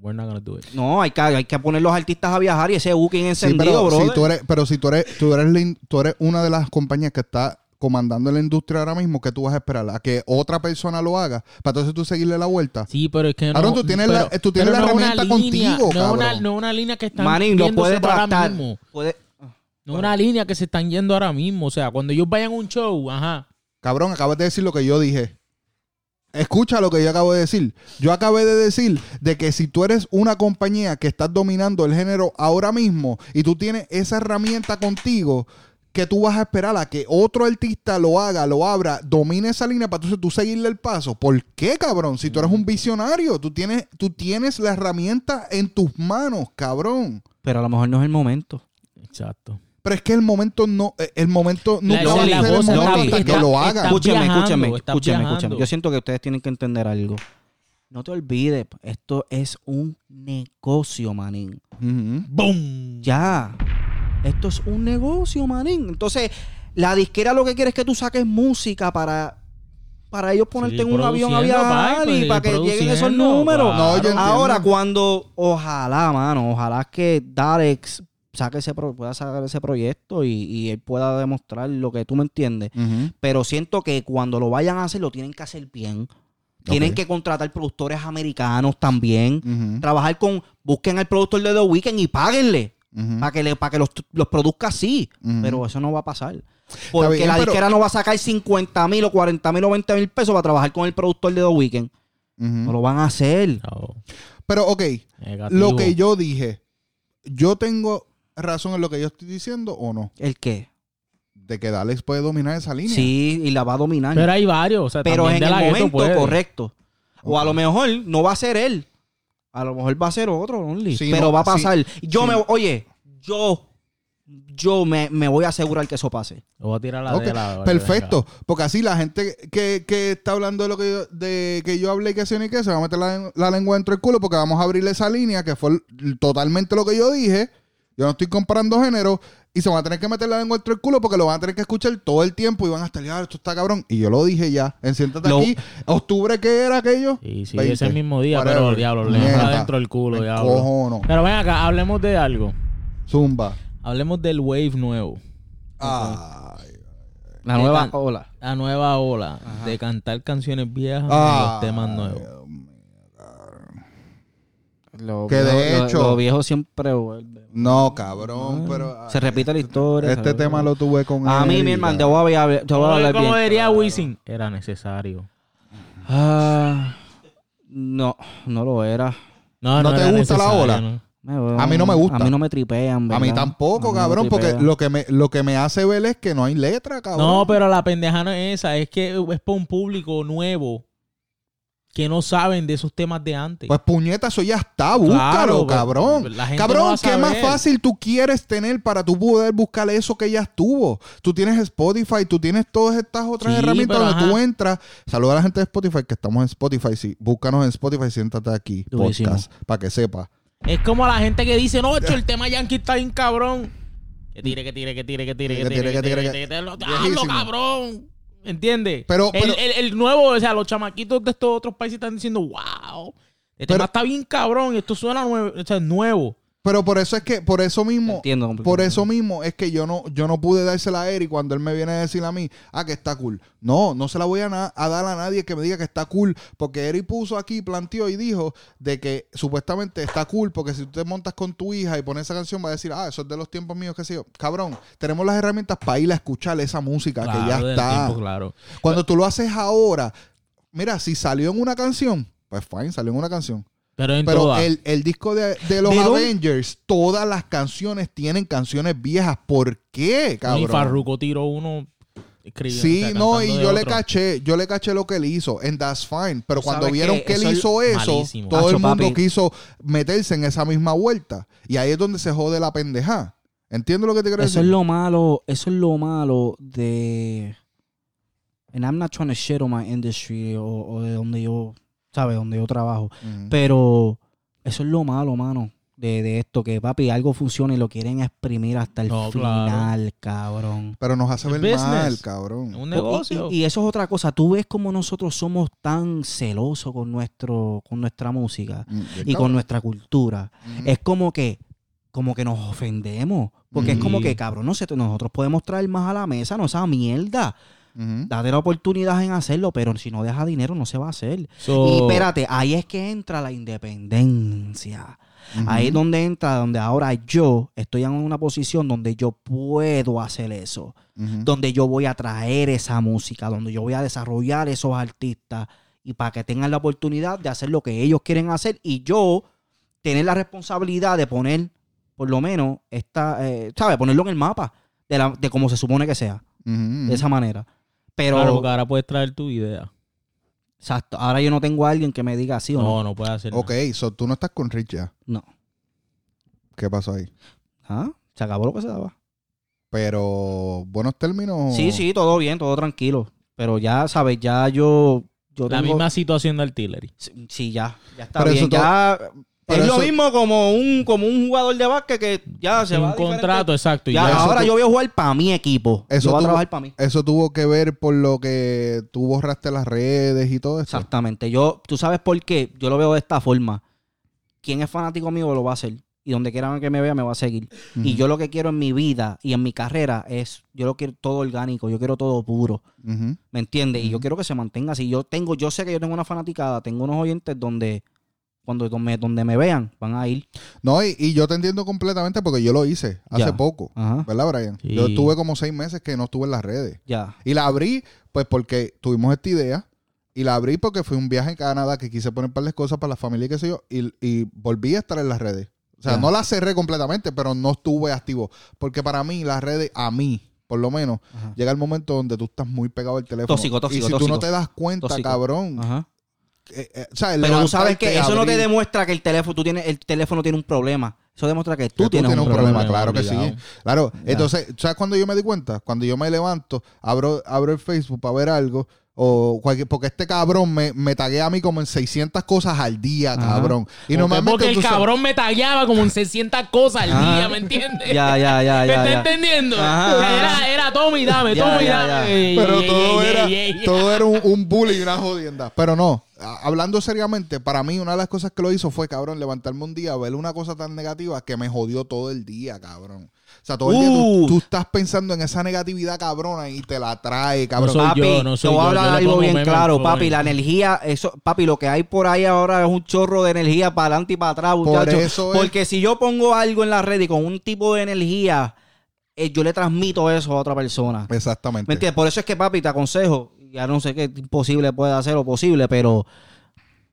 we're not gonna do it. No, hay que, hay que poner los artistas a viajar y ese booking Sí, encendido, pero, bro. si tú eres, pero si tú eres, tú eres, la tú eres una de las compañías que está comandando la industria ahora mismo, que tú vas a esperar a que otra persona lo haga, para entonces tú seguirle la vuelta. Sí, pero es que no. Cabrón, tú tienes la- tú tienes pero la no es una herramienta línea, contigo, no es una, cabrón. no una línea que están Manín, lo puede tratar. mismo. Puede- No es una línea que se están yendo ahora mismo. O sea, cuando ellos vayan a un show, ajá. Cabrón, acabas de decir lo que yo dije. Escucha lo que yo acabo de decir. Yo acabé de decir de que si tú eres una compañía que estás dominando el género ahora mismo y tú tienes esa herramienta contigo, que tú vas a esperar a que otro artista lo haga, lo abra, domine esa línea para entonces tú seguirle el paso. ¿Por qué, cabrón? Si tú eres un visionario, tú tienes, tú tienes la herramienta en tus manos, cabrón. Pero a lo mejor no es el momento. Exacto. Pero es que el momento no, eh, el momento nunca esa va a es la ser el momento está- hasta que está- lo está- haga. Escúcheme, viajando, escúcheme, estás escúcheme, viajando. escúcheme. Yo siento que ustedes tienen que entender algo. No te olvides, esto es un negocio, manín. ¡Boom! Ya. Esto es un negocio, manín. Entonces, la disquera lo que quiere es que tú saques música para, para ellos ponerte Sí, en un avión a pai, y pues, para que lleguen esos números. claro. No, yo entiendo. Ahora, cuando, ojalá, mano, ojalá que Darex saque ese pro- pueda sacar ese proyecto y, y él pueda demostrar lo que tú me entiendes. Pero siento que cuando lo vayan a hacer, lo tienen que hacer bien. Tienen que contratar productores americanos también. Trabajar con, busquen al productor de The Weeknd y páguenle Para que, le, para que los, los produzca así. Pero eso no va a pasar. Porque bien, la pero- disquera no va a sacar 50 mil o 40 mil o 20 mil pesos para trabajar con el productor de The Weeknd. No lo van a hacer. Pero, ok, negativo. lo que yo dije, ¿yo tengo razón en lo que yo estoy diciendo o no? ¿El qué? De que Dalex puede dominar esa línea. Sí, y la va a dominar. Pero hay varios. O sea, Pero en de el momento puede. correcto. O a lo mejor no va a ser él. A lo mejor va a ser otro, Only. Sí, pero no, va a pasar. Yo sí. me, oye, yo, yo me, me voy a asegurar que eso pase. Lo voy a tirar a la Ok, de la. Perfecto, porque así la gente que, que está hablando de lo que yo, de que yo hablé y que se ni que se va a meter la, la lengua dentro del culo porque vamos a abrirle esa línea que fue totalmente lo que yo dije. Yo no estoy comparando género y se van a tener que meter la lengua dentro del culo porque lo van a tener que escuchar todo el tiempo y van a estar, ya, esto está cabrón. Y yo lo dije ya, en Siéntate Lo- aquí. ¿Octubre qué era aquello? Sí, sí, 20. ese mismo día, Whatever. pero diablo, le Mierda. entra dentro del culo, diablo. cojono. Pero ven acá, hablemos de algo. Zumba. Hablemos del wave nuevo. Ay. La nueva ola. La nueva ola Ajá. de cantar canciones viejas y Ay, los temas nuevos. Lo Que de viejo- lo- hecho- Lo, viejo siempre vuelve. No, cabrón, pero... Se repite la historia. Este tema lo tuve con A mí, él mi y hermano, te voy a hablar, te voy a hablar Como bien. diría Wisin, era necesario. Ah, no, no lo era. No, ¿No te era gusta la ola? ¿no? A mí no me gusta. A mí no me tripean, A mí ¿verdad? tampoco, A mí no cabrón, porque lo que, me, lo que me hace ver es que no hay letra, cabrón. No, pero la pendeja no es esa, es que es para un público nuevo que no saben de esos temas de antes. Pues puñeta, eso ya está, búscalo, Claro, pero cabrón. no Cabrón, a ¿qué más fácil tú quieres tener para tú poder buscar eso que ya estuvo? Tú tienes Spotify, tú tienes todas estas otras Sí, herramientas donde tú entras. Saluda a la gente de Spotify, que estamos en Spotify. Sí, búscanos en Spotify, siéntate aquí, Durísimo. podcast, para que sepa. Es como la gente que dice, no, el tema Yankee está bien cabrón. Que tire, que tire, que tire, que tire, que tire, que tire, que tire. ¡Hazlo, Viejísimo. cabrón! ¿Entiendes? Pero- el, pero- el- el nuevo, o sea, los chamaquitos de estos otros países están diciendo, wow, este tema está bien cabrón, esto suena nuevo, o sea, nuevo. Pero por eso es que, por eso mismo, Entiendo por eso mismo es que yo no, yo no pude dársela a Eric cuando él me viene a decir a mí, ah, que está cool. No, no se la voy a, a dar a nadie que me diga que está cool, porque Eric puso aquí, planteó y dijo de que supuestamente está cool, porque si tú te montas con tu hija y pones esa canción, va a decir, ah, eso es de los tiempos míos, qué sé yo. Cabrón, tenemos las herramientas para ir a escuchar esa música que ya está. tiempo, claro. Cuando tú lo haces ahora, mira, si salió en una canción, pues fine, salió en una canción. Pero en el, el disco de, de los ¿De dónde? Avengers, todas las canciones tienen canciones viejas. ¿Por qué, y cabrón? Farruko tiró uno. Sí, o sea, no, y yo le caché, yo le caché lo que él hizo, and that's fine. Pero cuando vieron que él eso es hizo eso, malísimo. todo el mundo papi. quiso meterse en esa misma vuelta. Y ahí es donde se jode la pendeja. ¿Entiendes lo que te quiero Eso decir? es lo malo, eso es lo malo de. And I'm not trying to shit on my industry o, o de donde yo, ¿sabes? Donde yo trabajo. Pero eso es lo malo, mano, de, de esto, que papi, algo funciona y lo quieren exprimir hasta el No, claro. final, cabrón. Pero nos hace ver Business. mal, cabrón. Un Y- negocio. Y, y eso es otra cosa. Tú ves como nosotros somos tan celosos con nuestro, con nuestra música Mm, y con nuestra cultura. Es como que, como que nos ofendemos. Porque es como Sí. que, cabrón, no sé, nosotros podemos traer más a la mesa, no esa mierda. Date la oportunidad en hacerlo, pero si no deja dinero no se va a hacer. So, Y espérate, ahí es que entra la independencia. Ahí es donde entra, donde ahora yo estoy en una posición donde yo puedo hacer eso. Donde yo voy a traer esa música, donde yo voy a desarrollar esos artistas y para que tengan la oportunidad de hacer lo que ellos quieren hacer y yo tener la responsabilidad de poner, por lo menos, esta, eh, ¿sabes? Ponerlo en el mapa de, la, de cómo se supone que sea, de esa manera. Pero, claro, porque ahora puedes traer tu idea. exacto, ahora yo no tengo a alguien que me diga sí o no. No, no puedes hacer Ok, so tú no estás con Rich ya. No. ¿Qué pasó ahí? ¿Ah? Se acabó lo que se daba. Pero, buenos términos. Sí, sí, todo bien, todo tranquilo. Pero ya, ¿sabes? Ya yo... yo La tengo- misma situación de artillery. Sí, Sí, ya. Ya está Pero bien. eso Ya... pero es lo mismo como un, como un jugador de básquet que ya se Sin va un a contrato, exacto. y Ya, ya. eso ahora yo voy a jugar para mi equipo. Eso yo voy a tú- trabajar para mí. Eso tuvo que ver por lo que tú borraste las redes y todo eso. Exactamente. Yo, tú sabes por qué. Yo lo veo de esta forma. Quien es fanático mío lo va a hacer. Y donde quiera que me vea, me va a seguir. Y yo lo que quiero en mi vida y en mi carrera es, yo lo quiero todo orgánico, yo quiero todo puro. ¿Me entiendes? Y yo quiero que se mantenga así. Yo tengo, yo sé que yo tengo una fanaticada, tengo unos oyentes donde cuando donde, donde me vean van a ir. No, y, y yo te entiendo completamente porque yo lo hice hace Ya. poco. Ajá. ¿Verdad, Brian? Sí. Yo estuve como seis meses que no estuve en las redes. Ya. Y la abrí, pues porque tuvimos esta idea. Y la abrí porque fue un viaje en Canadá que quise poner para las cosas para la familia y qué sé yo. Y, y volví a estar en las redes. O sea, Ya. no las cerré completamente, pero no estuve activo. Porque para mí, las redes, a mí, por lo menos, Ajá. llega el momento donde tú estás muy pegado al teléfono. Tóxico, tóxico, Y si tú no te das cuenta, Tóxico. cabrón. Ajá. Eh, eh. Pero tú sabes que eso no te demuestra que el teléfono, tú tienes, el teléfono tiene un problema. Eso demuestra que tú, que tienes, un problema. claro que sí. Claro, Ya. entonces, ¿sabes cuando yo me di cuenta? Cuando yo me levanto, abro, abro el Facebook para ver algo, o cualquier, porque este cabrón me, me taguea a mí como en 600 cosas al día, Ajá. cabrón. Y Porque- normalmente porque el tú sabes- cabrón me tagueaba como en 600 cosas al día, ¿me entiendes? Ya, ya, ya, ¿Me ya. está ya. entendiendo? Era, era Tommy, dame, Ya, Tommy, ya, dame. pero ey, todo ey, era, ey, ey. todo era un, un bullying y una jodienda. Pero no, hablando seriamente, para mí una de las cosas que lo hizo fue, cabrón, levantarme un día, ver una cosa tan negativa que me jodió todo el día, cabrón. Sea, todo el día tú, Uh. tú estás pensando en esa negatividad, cabrona, y te la trae, cabrón. soy papi, yo, no soy te voy a hablar algo bien claro, papi. La energía, eso, papi, lo que hay por ahí ahora es un chorro de energía para adelante y para atrás, Por eso es- Porque si yo pongo algo en la red y con un tipo de energía, eh, yo le transmito eso a otra persona. Exactamente. ¿Me entiendes? Por eso es que, papi, te aconsejo, ya no sé qué imposible puede hacer o posible, pero,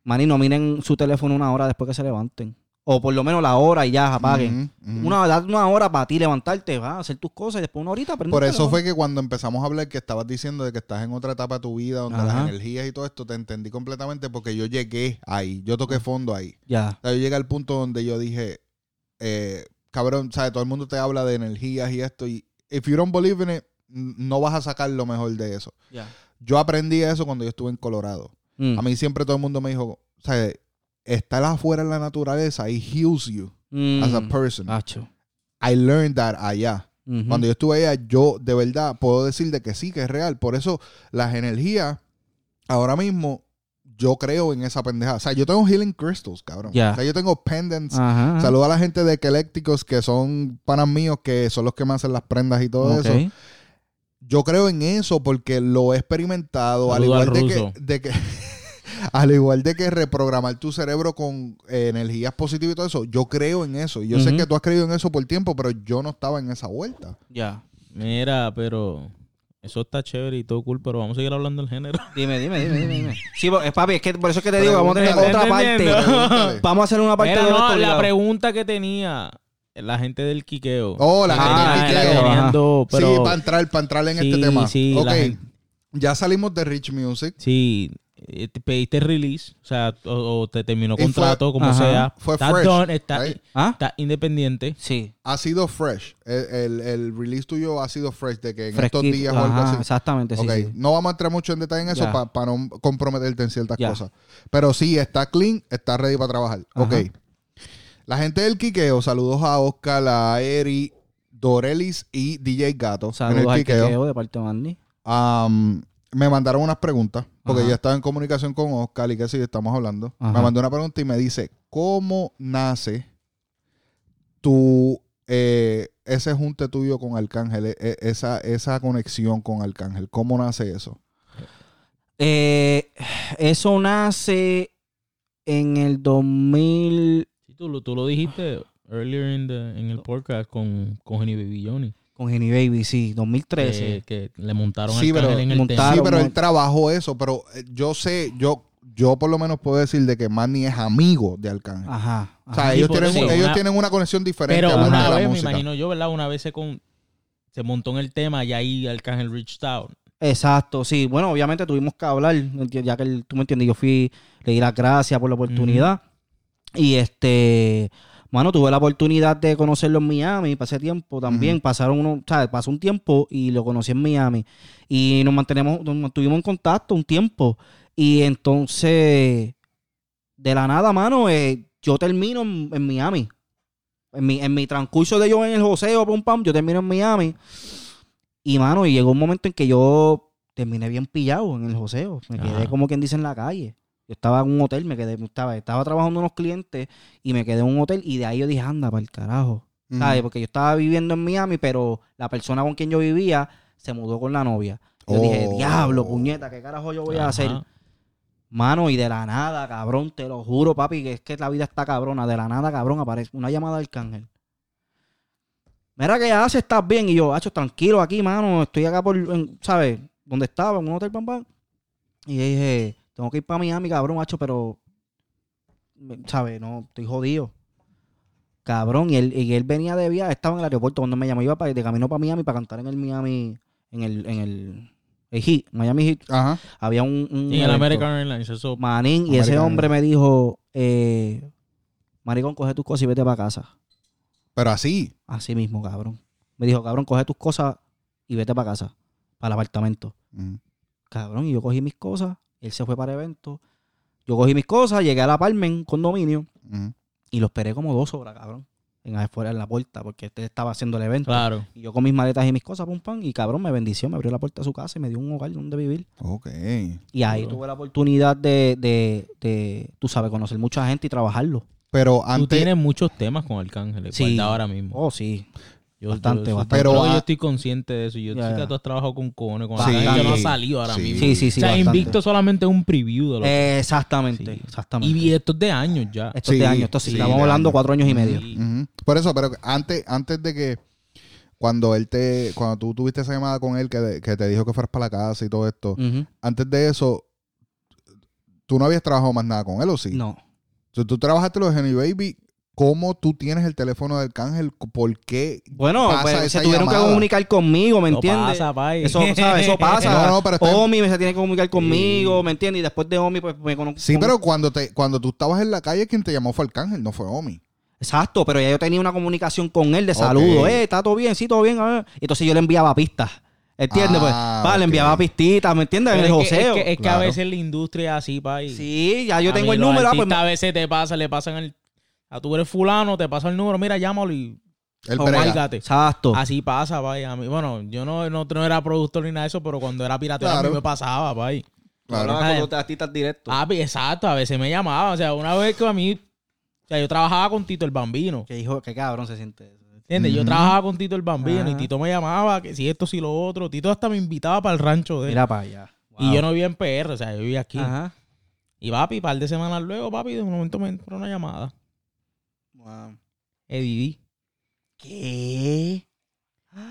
manino, miren su teléfono una hora después que se levanten. O por lo menos la hora y ya apaguen. Una, date una hora para ti levantarte, vas a hacer tus cosas y después una horita Por eso fue que cuando empezamos a hablar que estabas diciendo de que estás en otra etapa de tu vida, donde Ajá. las energías y todo esto, te entendí completamente porque yo llegué ahí, yo toqué fondo ahí. Ya. O sea, yo llegué al punto donde yo dije, eh, cabrón, ¿sabes? Todo el mundo te habla de energías y esto, y if you don't believe in it, no vas a sacar lo mejor de eso. Ya. Yo aprendí eso cuando yo estuve en Colorado. Mm. A mí siempre todo el mundo me dijo, ¿sabes? Estar afuera en la naturaleza, it heals you Mm. as a person. Acho. I learned that allá. Ujú. Cuando yo estuve allá, yo de verdad puedo decir de que sí, que es real. Por eso las energías, ahora mismo, yo creo en esa pendeja. O sea, yo tengo healing crystals, cabrón. Ya. O sea, yo tengo pendants. Ajá. Saludo a la gente de Electricos que son panas míos, que son los que me hacen las prendas y todo Ok. eso. Yo creo en eso porque lo he experimentado. Al Saludo igual al de que, de que al igual de que reprogramar tu cerebro con eh, energías positivas y todo eso, yo creo en eso. Y yo sé que tú has creído en eso por tiempo, pero yo no estaba en esa vuelta. Ya. Mira, pero eso está chévere y todo cool, pero vamos a seguir hablando del género. Dime, dime, dime, dime. dime. Sí, po- eh, papi, es que por eso es que te digo, vamos a tener otra parte. Vamos a hacer una parte Mira, de no, esto la pregunta que tenía la gente del quiqueo. Oh, la Ah, gente ajá. dos, pero sí, para entrar, para entrar en Sí, este tema. sí, ok, la gente- ya salimos de Rich Music. sí, te pediste release, o sea, o, o te terminó fue- contrato, como ajá, sea. fue está fresh, done, está, right? ¿Ah? está independiente. Sí. Ha sido fresh. El, el- el release tuyo ha sido fresh de que en estos días o algo Ajá, así. Exactamente, sí, ok, sí. no vamos a entrar mucho en detalle en eso para no comprometerte en ciertas Ya. cosas. Pero sí, está clean, está ready para trabajar. Ok. Ajá. La gente del Quiqueo, saludos a Oscar, a Eri, Dorelis y DJ Gato. en Saludos el al Quiqueo. De parte de Mandy. Am, me mandaron unas preguntas, porque Ajá. yo estaba en comunicación con Oscar y que sí, estamos hablando. Ajá. Me mandó una pregunta y me dice, ¿cómo nace tu, eh, ese junte tuyo con Arcángel, e- e- esa, esa conexión con Arcángel? ¿Cómo nace eso? Eh, eso nace en el 2000 Sí, tú, lo- tú lo dijiste earlier in the- en el podcast con, con Jenny Baby Johnny. Con Jenny Baby, sí, 2013. Que, que le montaron Sí, al pero en el montaron- tema. sí, pero él trabajó eso, pero eh, yo sé, yo, yo por lo menos puedo decir de que Manny es amigo de Arcángel. Ajá. O sea, ellos, tienen, eso, ellos una- tienen una conexión diferente Pero a una vez, me música. imagino yo, ¿verdad? Una vez se, con, se montó en el tema y ahí Arcángel reached out. Exacto, sí. Bueno, obviamente tuvimos que hablar, ya que el- tú me entiendes, yo fui, le di las gracias por la oportunidad. Y este, bueno, tuve la oportunidad de conocerlo en Miami, pasé tiempo también, pasaron uno, ¿sabes? Pasó un tiempo y lo conocí en Miami. Y nos mantenemos, nos mantuvimos en contacto un tiempo. Y entonces, de la nada, mano, eh, yo termino en, en Miami. En mi, en mi transcurso de yo en el joseo, pum pam, yo termino en Miami. Y, mano, y llegó un momento en que yo terminé bien pillado en el joseo. Me quedé, como quien dice, en la calle. Yo estaba en un hotel, me quedé, estaba, estaba trabajando unos clientes y me quedé en un hotel y de ahí yo dije, anda, para el carajo. ¿Sabes? Porque yo estaba viviendo en Miami, pero la persona con quien yo vivía se mudó con la novia. Yo dije, Oh. diablo, puñeta, ¿qué carajo yo voy a hacer? Mano, y de la nada, cabrón, te lo juro, papi, que es que la vida está cabrona. De la nada, cabrón, aparece una llamada del cángel. Mira que hace, estás bien. Y yo, hacho, tranquilo aquí, mano. Estoy acá por, en- ¿sabes? Donde estaba, en un hotel, pam, pam. Y dije, tengo que ir para Miami, cabrón, hacho, pero, ¿sabes? No, estoy jodido. Cabrón, y él, y él venía de viaje, estaba en el aeropuerto cuando me llamó, iba para, de camino para Miami para cantar en el Miami, en el, en el, el Heat, Miami Heat. Ajá. Había un, un Y en el evento. American Airlines, eso. Manín, y ese hombre me dijo, eh, Maricón, coge tus cosas y vete para casa. Pero así. Así mismo, cabrón. Me dijo, cabrón, coge tus cosas y vete para casa, para el apartamento. Ujú. Cabrón, y yo cogí mis cosas, él se fue para el evento. Yo cogí mis cosas, llegué al apartment, condominio, Ujú. y lo esperé como dos horas, cabrón. En afuera en la puerta, porque este estaba haciendo el evento. Claro. Y yo con mis maletas y mis cosas, pum, pam, y cabrón, me bendició, me abrió la puerta de su casa y me dio un hogar donde vivir. Ok. Y ahí tuve la oportunidad de, de, de, tú sabes, conocer mucha gente y trabajarlo. Pero Tú antes. tienes muchos temas con Arcángel, Sí. ahora mismo. Oh, sí. Yo, bastante, yo- bastante. Pero Pero, yo ah, estoy consciente de eso. Yo Ya, sé que tú has trabajado con Cone, con Sí. Arcángel, que no ha salido ahora Sí. mismo. Sí, sí, sí. o sea, bastante. Invicto solamente es un preview de lo que... Exactamente, Sí. exactamente. Y esto es de años ya. Esto es de años, esto sí, sí, estamos hablando años. cuatro años y medio. Por eso, pero antes, antes de que. Cuando él te. Cuando tú tuviste esa llamada con él que, de- que te dijo que fueras para la casa y todo esto. Antes de eso. Tú no habías trabajado más nada con él, ¿o sí? No. Entonces, tú trabajaste lo de Henry Baby. ¿Cómo tú tienes el teléfono de Arcángel? ¿Por qué? Bueno, pasa pues, esa se tuvieron que comunicar conmigo, ¿me Eso entiendes? pasa, pai. Eso, ¿sabes? Eso pasa. No, no, pero está- Omi se tiene que comunicar conmigo, ¿me entiendes? Y después de Omi, pues me conozco. Sí, pero cuando te cuando tú estabas en la calle, quien te llamó fue Arcángel, no fue Omi. Exacto, pero ya yo tenía una comunicación con él de saludo. Eh, está todo bien, sí, todo bien. a ver. Entonces yo le enviaba pistas. ¿Entiendes? Ah, pues, vale, le enviaba pistitas, ¿me entiendes? En el Pero es que, es joseo. que, es que a veces la industria es así, pa. Sí, ya yo tengo el número. ah, pues, a veces te pasa, le pasan el... A tú eres fulano, te pasa el número, mira, llámalo y... Márgate. Exacto. Así pasa, vaya. A mí, bueno, yo no, no, no era productor ni nada de eso, pero cuando era pirata a mí me pasaba, vaya. Claro. hablabas Ah, con artistas directos. Papi, exacto, a veces me llamaban. O sea, una vez que a mí. O sea, yo trabajaba con Tito el Bambino. Qué hijo, qué cabrón se siente eso. ¿Entiendes? Yo trabajaba con Tito el Bambino y. Tito me llamaba, que si esto, si lo otro. Tito hasta me invitaba para el rancho de él. Mira para allá. Y yo no vivía en PR, o sea, yo vivía aquí. Ajá. Y papi, par de semanas luego, papi, de un momento me entró una llamada. Wow. Eddie ¿Qué?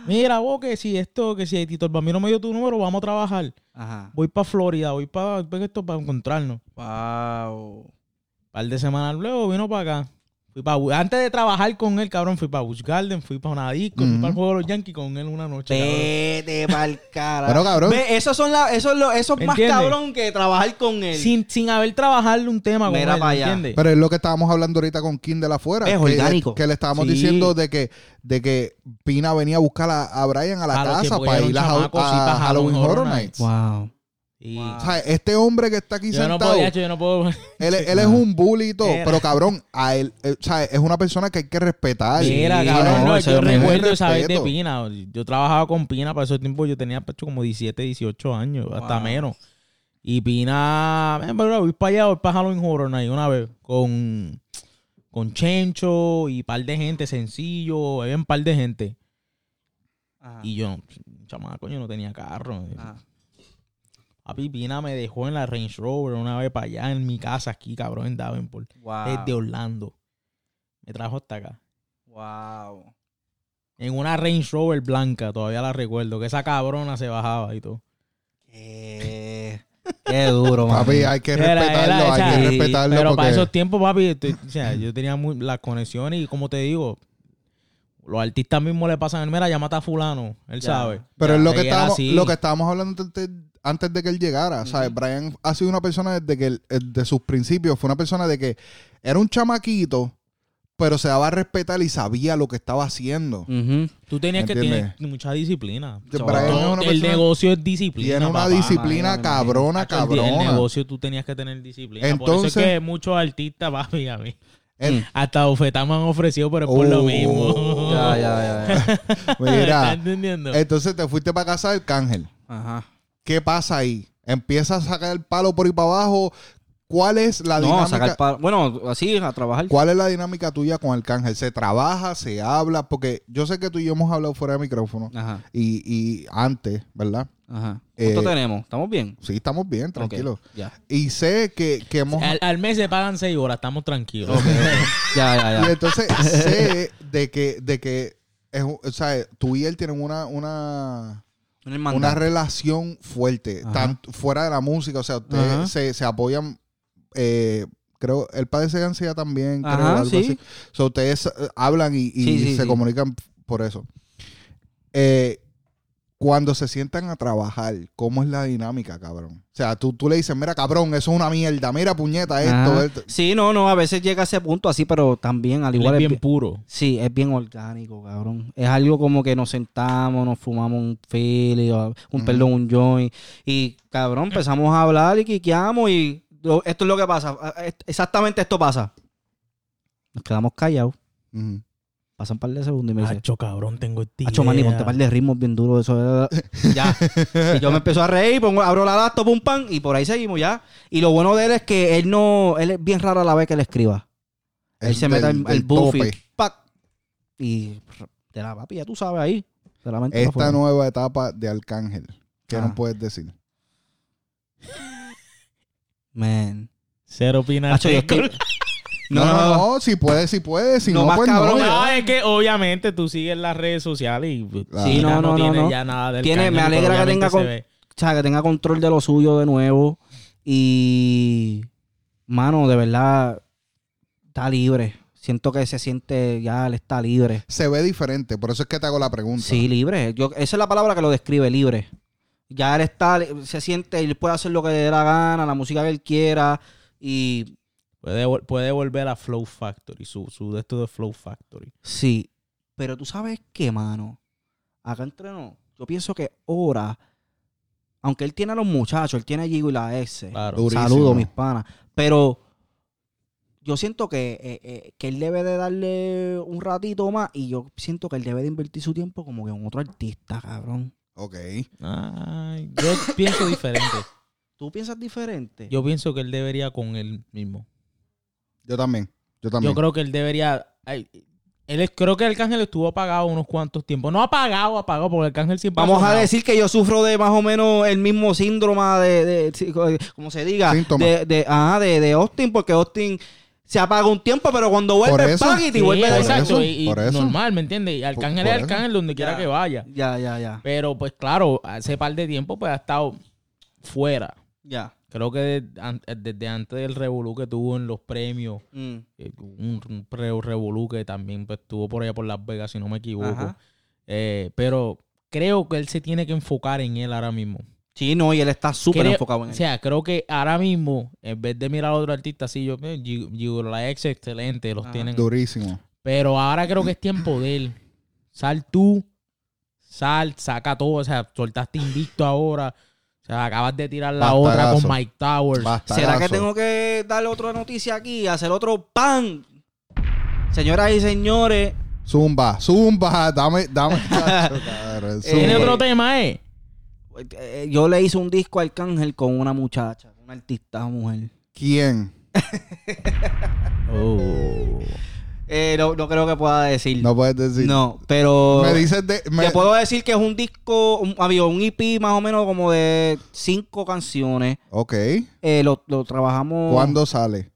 Mira, vos, que si esto, que si Tito el Bambino me dio tu número, vamos a trabajar. Ajá. Voy para Florida, voy para esto para encontrarnos. Wow. Un par de semanas luego vino para acá. Fui pa, antes de trabajar con él, cabrón, fui para Busch Garden, fui para una disco, fui para el juego de los Yankees con él una noche. Vete pa'l cara. Pero, cabrón. Ve, eso son la, eso es lo, eso es más ¿Entiendes? cabrón que trabajar con él. Sin, sin haber trabajado un tema con Mira él, pa' allá. ¿entiendes? Pero es lo que estábamos hablando ahorita con Kindle afuera. Es que, orgánico. que le estábamos Sí. diciendo de que, de que Pina venía a buscar a, a Brian a la A casa para ir a, a Halloween Horror Nights. Wow. Y- Wow. O sea, este hombre que está aquí yo no sentado, puedo, yo no puedo. él, él es un bully y todo, Era. pero cabrón, a él, eh, o sea, es una persona que hay que respetar. Mira, Sí, cabrón, no, no, yo recuerdo vez de. Pina. Yo trabajaba con Pina, para esos tiempos yo tenía pecho como 17, 18 años, hasta menos. Y Pina, ven, bro, voy para allá, voy para Halloween Horror Night una vez con, con Chencho y un par de gente, sencillo, había un par de gente. Ajá. Y yo, chamaco, yo no tenía carro. Ajá. Papi Pina me dejó en la Range Rover una vez para allá en mi casa aquí, cabrón, en Davenport. Wow. Desde Orlando. Me trajo hasta acá. Wow. En una Range Rover blanca, todavía la recuerdo, que esa cabrona se bajaba y todo. Qué, qué duro, man. Papi, hay que Era- respetarlo, era hay esa- que respetarlo Pero porque para esos tiempos, papi, estoy- o sea, yo tenía muy, las conexiones y como te digo, los artistas mismos le pasan, mira, llámate a fulano, él Ya. sabe. Pero es lo que, estábamos, lo que estábamos hablando antes, antes de que él llegara. ¿sabes? Brian ha sido una persona desde que él- eh, de sus principios, fue una persona de que era un chamaquito, pero se daba a respetar y sabía lo que estaba haciendo. Tú tenías que tener mucha disciplina. Es el negocio es disciplina. tiene una papá. disciplina cabrona, Hacho, el- El cabrona. negocio tú tenías que tener disciplina. Por Entonces- eso es que muchos artistas, papi, a mí. El- Hasta bofetas me han ofrecido, pero es por lo Oh. mismo. Ya, ya, ya, ya. ¿Estás Mira, entendiendo? entonces te fuiste para casa del cángel. Ajá. ¿Qué pasa ahí? Empiezas a sacar el palo por ahí para abajo. ¿Cuál es la No, dinámica? sacar pa- Bueno, así, a trabajar. ¿Cuál es la dinámica tuya con Arcángel? ¿Se trabaja? ¿Se habla? Porque yo sé que tú y yo hemos hablado fuera de micrófono Ajá, y, y antes, ¿verdad? ajá. Eh, ¿Cuánto tenemos? ¿Estamos bien? Sí, estamos bien, tranquilos. Ya. Y sé que, que hemos... Al, al mes se pagan seis horas, estamos tranquilos. Ya, ya, Y ya. entonces sé de que, de que es, o sea, tú y él tienen una, una, Una relación fuerte, tanto fuera de la música, o sea, ustedes se, se apoyan, eh, creo, el padece de ansiedad también, creo, Ajá, algo sí. así. O sea, ustedes eh, hablan y, y Sí, sí, se sí. comunican por eso. Eh, cuando se sientan a trabajar, ¿cómo es la dinámica, cabrón? O sea, tú, tú le dices, mira, cabrón, eso es una mierda, mira, puñeta, esto. Sí, no, no, a veces llega a ese punto así, pero también al igual es es bien puro. Sí, es bien orgánico, cabrón. Es algo como que nos sentamos, nos fumamos un Philly, o un Ujú. perdón, un joint. Y, cabrón, empezamos a hablar y quiqueamos y lo- esto es lo que pasa. Exactamente esto pasa. Nos quedamos callados. Pasan un par de segundos y me dice, Hacho, cabrón, tengo este Hacho, man, y ponte un par de ritmos bien duros. Eso, ya. y yo me empiezo a reír, pongo, abro la laptop, pum, pam, y por ahí seguimos ya. Y lo bueno de él es que él no, él es bien raro a la vez que él escriba. Él Es se mete el, el buff y tope. ¡pac! Y de la papi, ya tú sabes ahí. De la mente pa' Esta nueva etapa de Arcángel, ¿qué Ah. nos puedes decir? Man. Cero opinar. Hacho, yo estoy- No, no, no, si puedes, si puedes, si No, no, más pues cabrón, no. No, ya. es que obviamente tú sigues las redes sociales y pues, Claro. sí, no, no, no, no, tienes no. ya nada del Tiene- me alegra que tenga se con- ve. O sea, que tenga control de lo suyo de nuevo. Y, mano, de verdad, está libre. Siento que se siente, ya él está libre. Se ve diferente, por eso es que te hago la pregunta. Sí, libre. Yo, esa es la palabra que lo describe, libre. Ya él está, se siente, él puede hacer lo que le dé la gana, la música que él quiera. Y Puede, puede volver a Flow Factory, su, su de esto de Flow Factory. sí. Pero tú sabes qué, mano. Acá entre nos, yo pienso que ahora, aunque él tiene a los muchachos, él tiene a Gigo y la ex. Claro. Saludos, mis panas. Pero yo siento que, eh, eh, que él debe de darle un ratito más y yo siento que él debe de invertir su tiempo como que en otro artista, cabrón. Ok. Ay, yo pienso diferente. ¿Tú piensas diferente? Yo pienso que él debería con él mismo. Yo también. Yo también. Yo creo que él debería. ay, él es- creo que Arcángel estuvo apagado unos cuantos tiempos. No apagado, apagado, porque Arcángel siempre. Vamos a decir que yo sufro de más o menos el mismo síndrome de, como se diga, Síntoma. de, de, ajá, de, de Austin, porque Austin se apaga un tiempo, pero cuando Por vuelve eso. paquete y Sí, vuelve de exacto. eso, y, y por eso. normal, ¿me entiendes? Y Arcángel por es eso. Arcángel donde quiera Ya. que vaya. Ya, ya, ya. Pero pues claro, hace par de tiempo pues ha estado fuera. Ya. Creo que desde, an- desde antes del revolú que tuvo en los premios, Mm. eh, un, revolú que también pues, estuvo por allá por Las Vegas, si no me equivoco. Eh, pero creo que él se tiene que enfocar en él ahora mismo. Sí, no, y él está súper enfocado en O él. sea, creo que ahora mismo, en vez de mirar a otro artista, sí, yo, eh, G- la ex excelente, los Ajá. tienen. Durísimo. Pero ahora creo que es tiempo de él. Sal tú, sal, saca todo. O sea, soltaste invicto ahora. O sea, acabas de tirar la otra con Mike Towers. ¿Será que tengo que darle otra noticia aquí? Hacer otro pan. Señoras y señores, Zumba, zumba, dame, dame. cabrón, ¿Tiene Eh, otro tema, eh? eh, yo le hice un disco al Arcángel con una muchacha, una artista mujer. ¿Quién? Oh. Eh, no, no creo que pueda decir. No puedes decir. No, pero. Me dices de. me- Te puedo decir que es un disco, un, había un EP más o menos como de cinco canciones. Ok. Eh, lo, lo trabajamos. ¿Cuándo sale?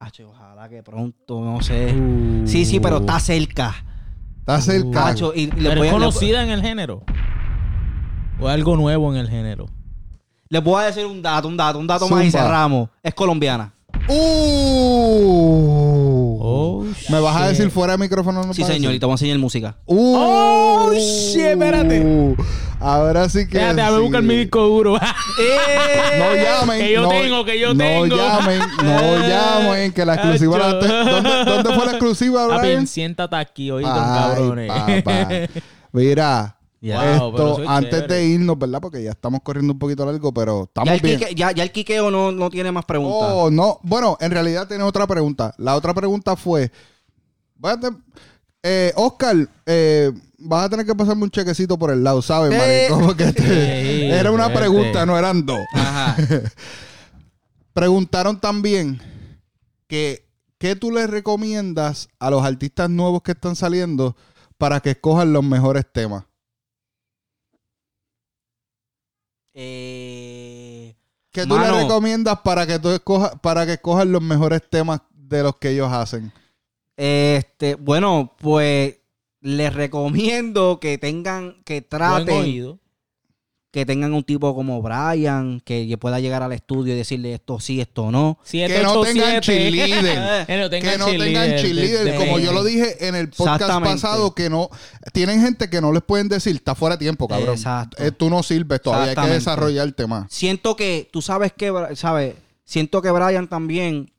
Acho, ojalá que pronto, no sé. Sí, sí, pero está cerca. Está cerca. Acho, y le Pero voy, es le- conocida en el género. O algo nuevo en el género. le voy a decir un dato, un dato, un dato más y cerramos. Es colombiana. Uh. Oh, ¿Me vas a decir fuera de micrófono? No Sí, señor, y te voy a enseñar música. Uh. Oh, shit, espérate. Ahora sí que. Espérate, déjame sí. buscar mi disco duro. No llamen. Que yo no, tengo, que yo no tengo. llamen, no llamen, que la exclusiva la te- ¿Dónde, dónde fue la exclusiva, Papi, Brian? siéntate aquí, Ay, cabrones. papá. Mira, Ya. Esto, antes chévere. de irnos, ¿verdad? Porque ya estamos corriendo un poquito largo, pero Ya estamos el, bien. quique- ya, ya el quiqueo no, no tiene más preguntas. Oh, no. Bueno, en realidad tiene otra pregunta. La otra pregunta fue: eh, Oscar, eh, vas a tener que pasarme un chequecito por el lado, ¿sabes, Eh. marico? Porque te- Sí, era una este. pregunta, no eran dos. Ajá. Preguntaron también que ¿qué tú les recomiendas a los artistas nuevos que están saliendo para que escojan los mejores temas? Eh, ¿Qué tú Mano. les recomiendas para que tú escojas, para que escojan los mejores temas de los que ellos hacen? este, bueno, pues les recomiendo que tengan, que Buen traten, oído. Que tengan un tipo como Brian, que pueda llegar al estudio y decirle esto sí, esto no. Que no tengan 787. cheerleader. Que no tengan que no tengan cheerleader, cheerleader, de- como yo lo dije en el podcast pasado, que no tienen gente que no les pueden decir, está fuera de tiempo, cabrón. Exacto. Eh, tú no sirves todavía, hay que desarrollarte más. Siento que, tú sabes que, ¿sabes? Siento que Brian también,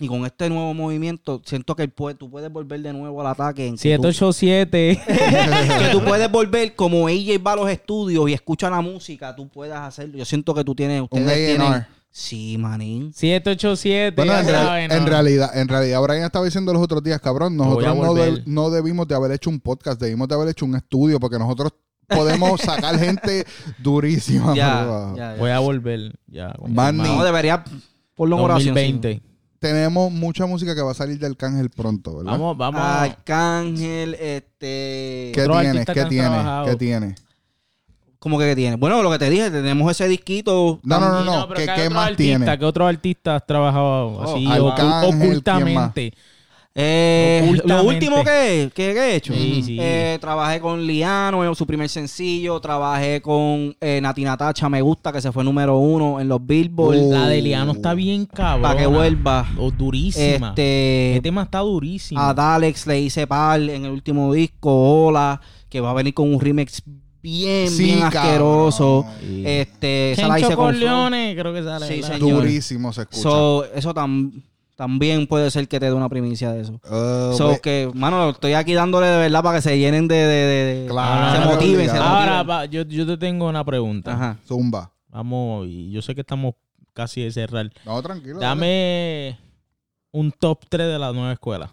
y con este nuevo movimiento, siento que puede, tú puedes volver de nuevo al ataque. En que tú- 787. que tú puedes volver como AJ va a los estudios y escucha la música, tú puedas hacerlo. Yo siento que tú tienes, ustedes A&R. tienen... Sí, manín. 787. Bueno, en, real- en realidad, en realidad, Brian estaba diciendo los otros días, cabrón, nosotros no, de- volver. no debimos de haber hecho un podcast, debimos de haber hecho un estudio, porque nosotros podemos sacar gente durísima. Ya, bro. ya, ya. Voy a volver. Ya. ni- No, debería por sí. 2020. Tenemos mucha música que va a salir del Cángel pronto, ¿verdad? Vamos, vamos. Arcángel, este... ¿Qué tienes? ¿Qué tienes? ¿Qué tienes? ¿Cómo que qué tiene? Bueno, lo que te dije, tenemos ese disquito. No, no, no, no. ¿Qué, qué otros más? ¿Qué otros artistas has trabajado Oh, así Arcángel, ocu- ocultamente? Eh, lo último que, que he hecho. Sí, sí. Eh, trabajé con Liano en su primer sencillo. Trabajé con eh, Nati Natacha, me gusta, que se fue número uno en los Billboard. Uh, La de Liano está bien cabrón. para que vuelva. Oh, durísima. Este, Este tema está durísimo. a Dalex le hice par en el último disco, Hola, que va a venir con un remix bien, Sí, bien asqueroso. Sí. Este, esa la hice Chencho con. Corleone, creo que sale. Sí. Durísimo se escucha. So, eso tam- también puede ser que te dé una primicia de eso. Uh, so, que, mano, estoy aquí dándole de verdad para que se llenen de... de, de- Claro, se motiven, se obligado. motiven. Ahora, yo, yo te tengo una pregunta. Ajá. Zumba. Vamos, y yo sé que estamos casi de cerrar. No, tranquilo. dale. Dame un top 3 de la nueva escuela.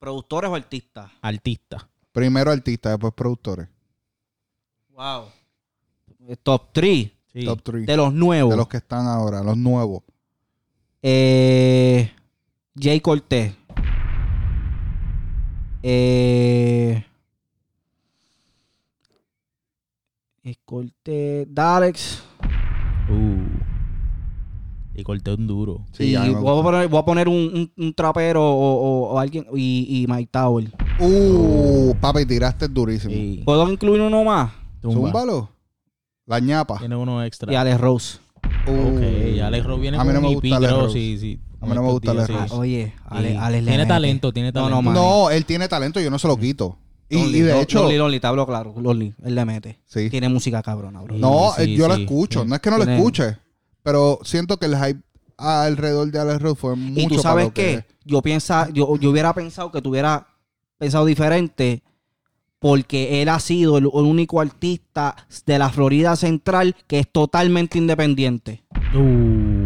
¿Productores o artistas? Artista. Primero artista, después productores. Wow. Top 3. Sí. Top 3. De los nuevos. De los que están ahora, los nuevos. Eh, Jay Cortez. Eh. Dalex. Uh. Y corté un duro. Sí, y voy, a poner, voy a poner un, un- un trapero o, o- o alguien. Y, y Mike Tower. Uh, papi, tiraste durísimo. Sí. ¿Puedo incluir uno más? Tumba. Zúmbalo. La ñapa. Tiene uno extra. Y Alex Rose. Uh, Ok, Alex Rowe viene A mí no con me un gusta EP, Alex Rose. sí, sí. A mí no me gusta días, Rose. sí. Oye, Ale, Sí. Alex le Tiene mete. talento, tiene No, no, talento. man. No, él tiene talento, yo no se lo quito. Y, Lonely, y de Lo- hecho, Lonely, Lonely, te hablo claro. Lonely, él le mete. sí. Tiene música cabrona, bro. No, Sí, eh, yo lo sí. escucho. No es que no lo Tiene- escuche. Pero siento que el hype alrededor de Alex Rose fue mucho Y tú para sabes lo que qué, yo piensa, yo, yo hubiera pensado que tuviera pensado diferente porque él ha sido el, el único artista de la Florida Central que es totalmente independiente Uh.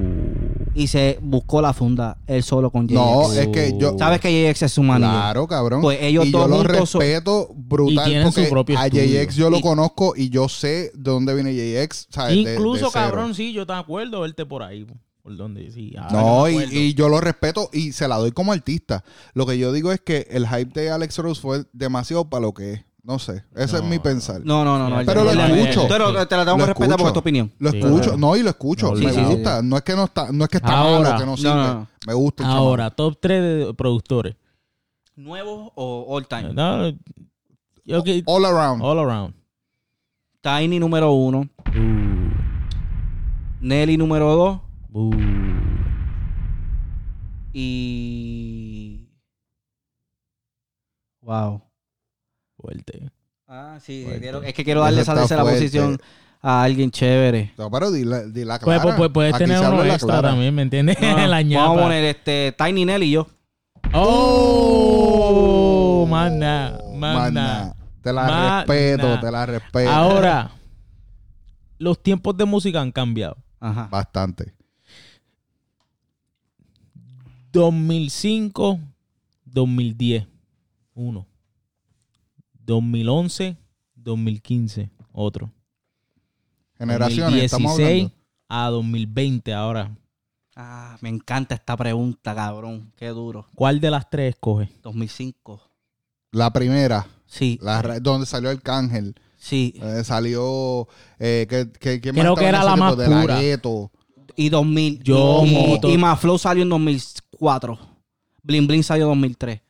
Y se buscó la funda él solo con JX. No, es que yo... Sabes que JX es su manager. Claro, cabrón. Pues ellos y yo dos lo respeto brutal Y tienen su porque propio a estudio. JX yo lo Y- conozco y yo sé de dónde viene JX. ¿sabes? De- de Incluso, cabrón, sí, yo te acuerdo verte por ahí. Por donde, sí. ahora No, y, y yo lo respeto y se la doy como artista. Lo que yo digo es que el hype de Alex Rose fue demasiado para lo que es. No sé. Ese es mi pensar. No, no, no, no. Pero lo escucho. Pero te la tengo que respetar porque es tu opinión. Lo escucho. No, y lo escucho. No, me sí, sí, gusta. No es que no está, no es que está Ahora. malo, que no sirve. no, no. Me gusta Ahora, top 3 de productores. ¿Nuevo o all time? No. All around. all around. Tiny número uno. Uh, Nelly número dos. uh. Y. Wow. Fuerte. Ah, sí, Fuerte. quiero- es que quiero darle esa tercera posición a alguien chévere. No, pero dile la Pues, clara. pues, pues, puedes Aquí tener uno la extra también, ¿me entiendes? No, no, la ñapa. vamos a poner este Tiny Nelly y yo. Oh, manda, manda. Mana, Te la Mana. respeto, te la respeto. Ahora, los tiempos de música han cambiado. Ajá. Bastante. 2005, 2010, uno. 2011, 2015, otro. Generaciones, estamos 2016 hablando. a 2020 ahora. Ah, me encanta esta pregunta, cabrón. Qué duro. ¿Cuál de las tres escoge? 2005. La primera, Sí. la, donde salió el cángel. Sí. Eh, salió. Eh, que, que, ¿quién Creo más que era la más la pura. Gueto. Y 2000. Yo, y, Moto. y, y Maflow salió en 2004. Bling Bling salió en 2003.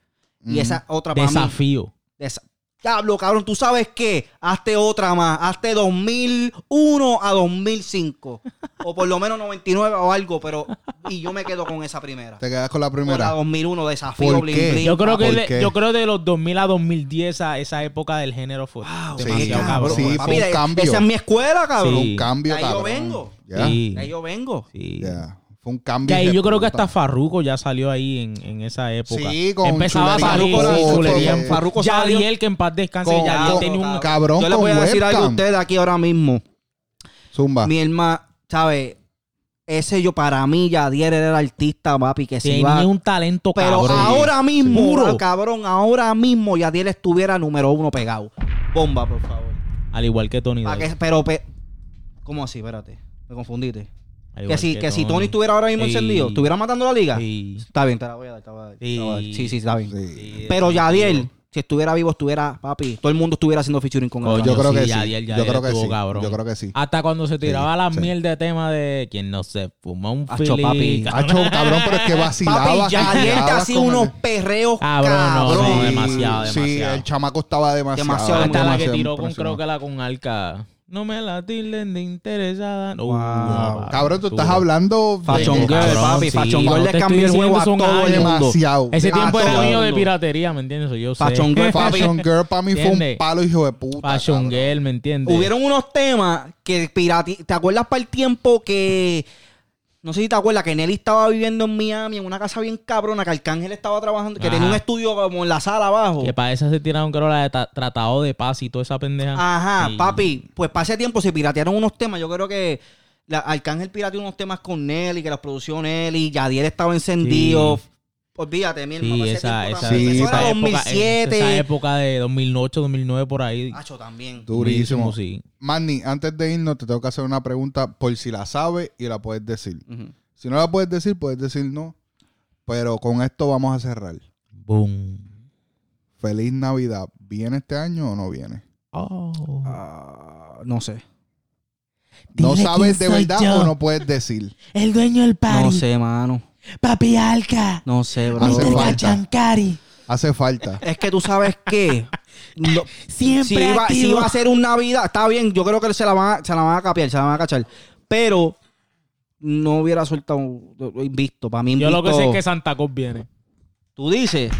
Y Ujú. esa otra para mí. Desafío. Esa- Diablo, cabrón, ¿tú sabes qué? Hazte otra más. Hazte 2001 a 2005. o por lo menos 99 o algo, pero... Y yo me quedo con esa primera. Te quedas con la Con la primera. 2001, Desafío, ¿Por Bling qué? Bling. Yo creo, que ¿por de, qué? yo creo de los 2000 a 2010, esa, esa época del género fue Wow, Sí, cabrón. Sí, Papi, fue un de- cambio. Esa es mi escuela, cabrón. Sí. Un cambio, De ahí yo vengo. Sí. De ahí yo vengo. Sí. ya. Fue un Que cambio. ahí yo creo que hasta Farruko ya salió ahí en, en esa época. Sí, con Empezaba eh, Farruko salió- Yadiel, que en paz descanse, Con- Yadiel con- tenía un... Cabrón, Yo les voy a con decir algo a webcam. ustedes aquí ahora mismo. Zumba. Mi hermano, ¿sabes? Ese yo, para mí, Yadier era el artista, papi, que se Tenía iba... un talento Pero cabrón. ahora mismo, cabrón, ahora mismo Yadier estuviera número uno pegado. Bomba, por favor. Al igual que Tony que- pero, pe- ¿cómo así? Espérate, me confundiste. Que si, que si Tony estuviera ahora mismo Sí. encendido, ¿estuviera matando la liga? Sí. Está bien, te la voy a dar, te la voy a dar, te la voy a dar. Sí. Sí, sí, está bien. Sí. Sí, Pero. Yadiel, si estuviera vivo, estuviera, papi, todo el mundo estuviera haciendo featuring con él. Coño, Yo creo que sí, sí. Yadiel, Yo Yadiel creo que estuvo sí. cabrón. Yo creo que sí. Hasta cuando se tiraba la sí. miel de tema de quien no se fuma un Acho, fili. papi. Hacho, cabrón, pero es que vacilaba. Papi, Yadiel te hacía unos perreos Cabrón, no, cabrón. no, demasiado, Sí, demasiado. el chamaco estaba demasiado. Demasiado, Hasta la que tiró con creo que la con Alca. No me la tilden de interesada. Wow. papi, Cabrón, tú estás hablando. de- Fashion Girl, papi. Fashion Girl le cambió el juego a todo son el mundo. demasiado. Ese tiempo era mío de piratería, ¿me entiendes? Yo sé. Fashion Girl, papi. Fashion Girl para mí fue un palo, hijo de puta. Fashion cabrón. Girl, ¿me entiendes? Hubieron unos temas que pirati... ¿Te acuerdas para el tiempo que... No sé si te acuerdas que Nelly estaba viviendo en Miami en una casa bien cabrona, que Arcángel estaba trabajando, que Ajá. tenía un estudio como en la sala abajo. Que para esa se tiraron, creo, la de ta- Tratado de Paz y toda esa pendeja. Ajá, Sí. papi. Pues para ese tiempo se piratearon unos temas. Yo creo que la, Arcángel pirateó unos temas con Nelly, que los produció Nelly. Yadier estaba encendido. Sí. Olvídate, mi Sí, hermano. ese esa, esa. Sí, Eso esa era época, 2007. esa época de 2008, 2009 por ahí. Hacho, también. Durísimo. sí. Manny, antes de irnos, te tengo que hacer una pregunta por si la sabes y la puedes decir. Si no la puedes decir, puedes decir no. Pero con esto vamos a cerrar. Boom. Feliz Navidad. ¿Viene este año o no viene? Oh. Ah, no sé. ¿No sabes de verdad yo. o no puedes decir? El dueño del party. No sé, mano. Papi Alca. No sé, bro. Hace Mr. falta. Cachancari. Hace falta. Es que tú sabes qué. No, Siempre si, iba, si activo. iba a ser un Navidad, está bien, yo creo que se la van a, se la van a capiar, se la van a cachar. Pero no hubiera soltado invisto. Para mí, Yo lo que invicto- sé es que Santa Claus viene. Tú dices.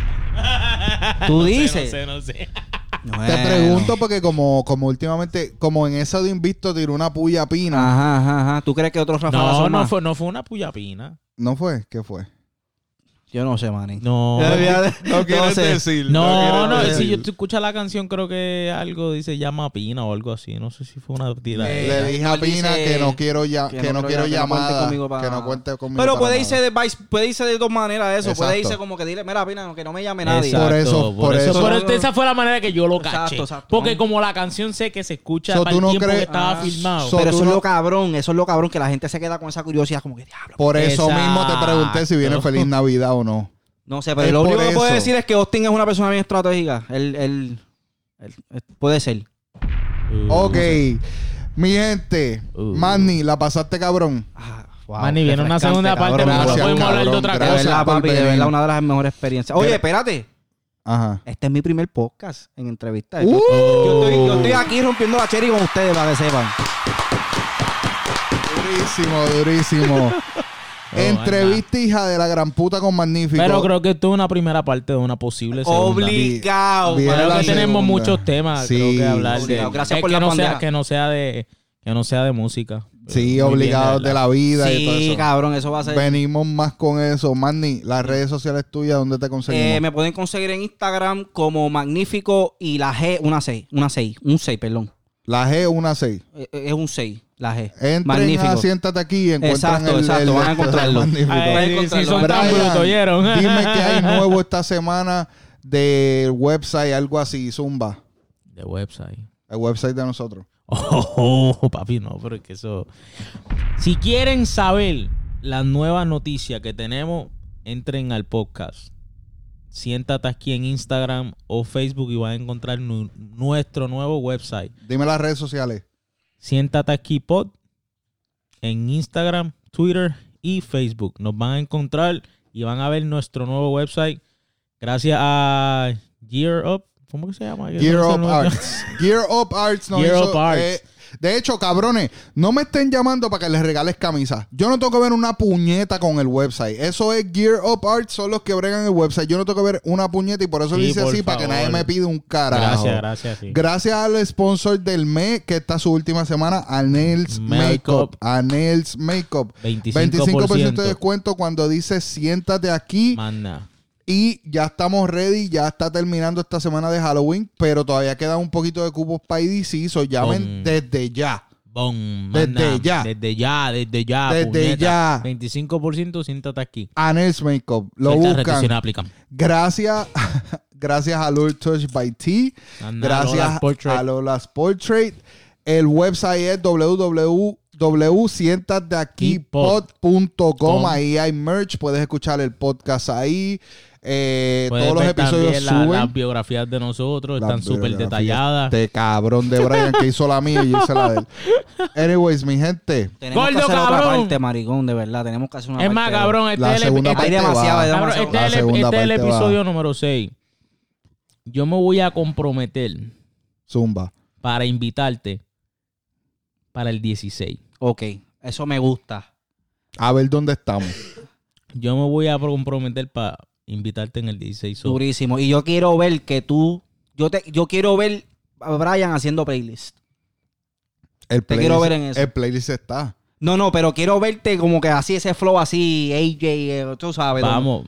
Tú dices. No sé, no sé. Bueno. pregunto porque como, como últimamente, como en eso de Invicto tiró una puya pina. Ajá, ajá, ajá. ¿Tú crees que otros Rafa No, no fue, no fue una puyapina. ¿No fue? ¿Qué fue? Yo no sé, maní. No. No quieres decir. No, no, quieres si yo te escuchas la canción, creo que algo dice llama Pina o algo así. No sé si fue una tira. Eh, Le dije a Pina dice que no quiero ya, que que, no no quiero ya- que no cuente llamada, conmigo para que no cuente conmigo. Pero para puede irse, de, vice- puede irse de dos maneras eso. Puede irse como que dile, mira, Pina, que no me llame nadie. Exacto, Por eso, por eso. Pero este- esa fue la manera que yo lo Exacto, caché. exacto. Porque como la canción sé que se escucha So, para ¿tú el no tiempo crees- que estaba Ah, filmado. so- Pero eso es no- lo cabrón, eso es lo cabrón, que la gente se queda con esa curiosidad como que diablo. Por eso mismo te pregunté si viene. Feliz Navidad o no. No sé, pero Es lo único que puedo decir es que Austin es una persona bien estratégica. Él, él, él- él- puede ser. Uh, Ok. Mi gente, Uh. Manny, la pasaste cabrón. Ah, wow, Manny, viene una segunda parte, pero no hablar de otra De cosa. verdad, por papi, de verdad, una de las mejores experiencias. Oye, espérate. Ajá. Este es mi primer podcast en entrevista. Uh. Yo, yo estoy, yo estoy aquí rompiendo la cherry con ustedes para que sepan. Durísimo, durísimo. Entrevista hija de la gran puta con Magnífico. Pero creo que esto es una primera parte de una posible segunda. Obligado. Creo que tenemos muchos temas Sí, creo que hablar de. Gracias Es por que la no sea, que no sea de que no sea de música. Sí, Muy obligados bien, de la vida y todo Sí, eso. cabrón, eso va a ser. Venimos más con eso. Manny, las redes sociales tuyas, ¿dónde te conseguimos? Eh, me pueden conseguir en Instagram como Magnífico y la G, una 6. Una 6. Un 6, perdón. La G, una 6. Eh, eh, Es un 6, la G. Entren Magnífico. a Siéntate aquí y encuentran Exacto, el, exacto, el- van a encontrarlo. Magnífico. Ay, si son tan Brian, ¿oyeron? Dime que hay nuevo esta semana del website, algo así, Zumba. De website. El website de nosotros. Oh, papi, no, pero es que eso. Si quieren saber las nuevas noticias que tenemos, entren al podcast. Siéntate aquí en Instagram o Facebook y van a encontrar nu- nuestro nuevo website. Dime las redes sociales. Siéntate aquí pod en Instagram, Twitter y Facebook. Nos van a encontrar y van a ver nuestro nuevo website. Gracias a Gear Up. ¿Cómo que se llama? Gear ¿Cómo se Up? Arts. Gear Up Arts nos Gear hizo, Up Arts. eh, de hecho, cabrones, no me estén llamando para que les regales camisas. Yo no tengo que ver una puñeta con el website. Eso es Gear Up Arts, son los que bregan el website. Yo no tengo que ver una puñeta y por eso Sí, lo hice así, para que nadie me pida un carajo. Gracias, gracias. sí. Gracias al sponsor del mes, que está su última semana, a Nails Makeup. Makeup. A Nails Makeup. 25%. 25% de descuento cuando dice siéntate aquí. Manda. Y ya estamos ready, ya está terminando esta semana de Halloween, pero todavía queda un poquito de cupos para IDC, so llamen Bom. desde ya. Bom, Desde manda. ya. Desde ya, desde ya. Desde ya. 25% siéntate aquí. A Nails Makeup. Lo buscan. aplican. Gracias, gracias a Lord Touch by T. Anda, Gracias Lola's Portrait. a Lola's Portrait. El website es www.sientateaquipod.com. Ahí hay merch. Puedes escuchar el podcast ahí. Eh, todos los episodios la- suben. las biografías de nosotros. Las están súper detalladas. De cabrón de Brian que hizo la mía y yo hice la de él. Anyways, mi gente. Tenemos Gordo, que hacer otra cabrón. parte, maricón, de verdad. Tenemos que hacer una Es parte. más, cabrón, este La es el, segunda este- Hay parte demasiado, va. hay cabrón, demasiado. este La es el- segunda este es el parte va. episodio número 6. Yo me voy a comprometer Zumba. para invitarte para el 16. Ok, eso me gusta. A ver dónde estamos. Yo me voy a comprometer para invitarte en el 16. So, Durísimo. Y yo quiero ver que tú. Yo, te, yo quiero ver a Brian haciendo playlist. El Te quiero ver en eso. El playlist está. No, no, pero quiero verte como que así, ese flow así, AJ, eh, tú sabes. ¿no? Vamos.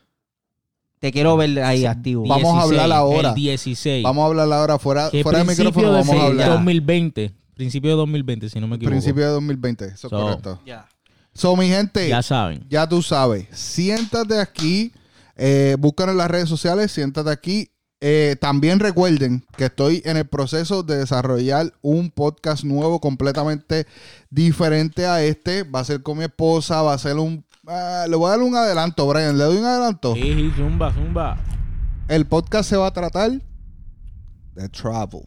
Te quiero ver ahí activo. Va- Vamos a hablar ahora. El 16. Vamos a hablar ahora fuera, que fuera de principio micrófono. de Vamos a hablar. 2020. Principio de 2020, si no me equivoco. Principio de 2020. Eso es So, correcto. Ya. So, mi gente, Ya ya, saben. tú sabes. Siéntate aquí. Eh, búscanos en las redes sociales, siéntate aquí. Eh, también recuerden que estoy en el proceso de desarrollar un podcast nuevo completamente diferente a este. Va a ser con mi esposa, va a ser un... ah, le voy a dar un adelanto, Brian. ¿Le doy un adelanto? Sí, sí, zumba, zumba. El podcast se va a tratar de travel.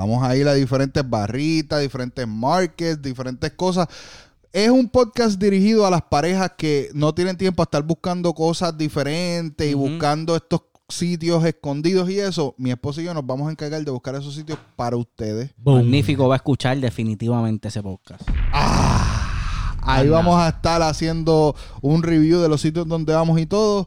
Vamos a ir a diferentes barritas, diferentes markets, diferentes cosas. Es un podcast dirigido a las parejas que no tienen tiempo a estar buscando cosas diferentes y buscando estos sitios escondidos y eso. Mi esposo y yo nos vamos a encargar de buscar esos sitios para ustedes. Magnífico, va a escuchar definitivamente ese podcast. Ah, ahí Anda. vamos a estar haciendo un review de los sitios donde vamos y todo.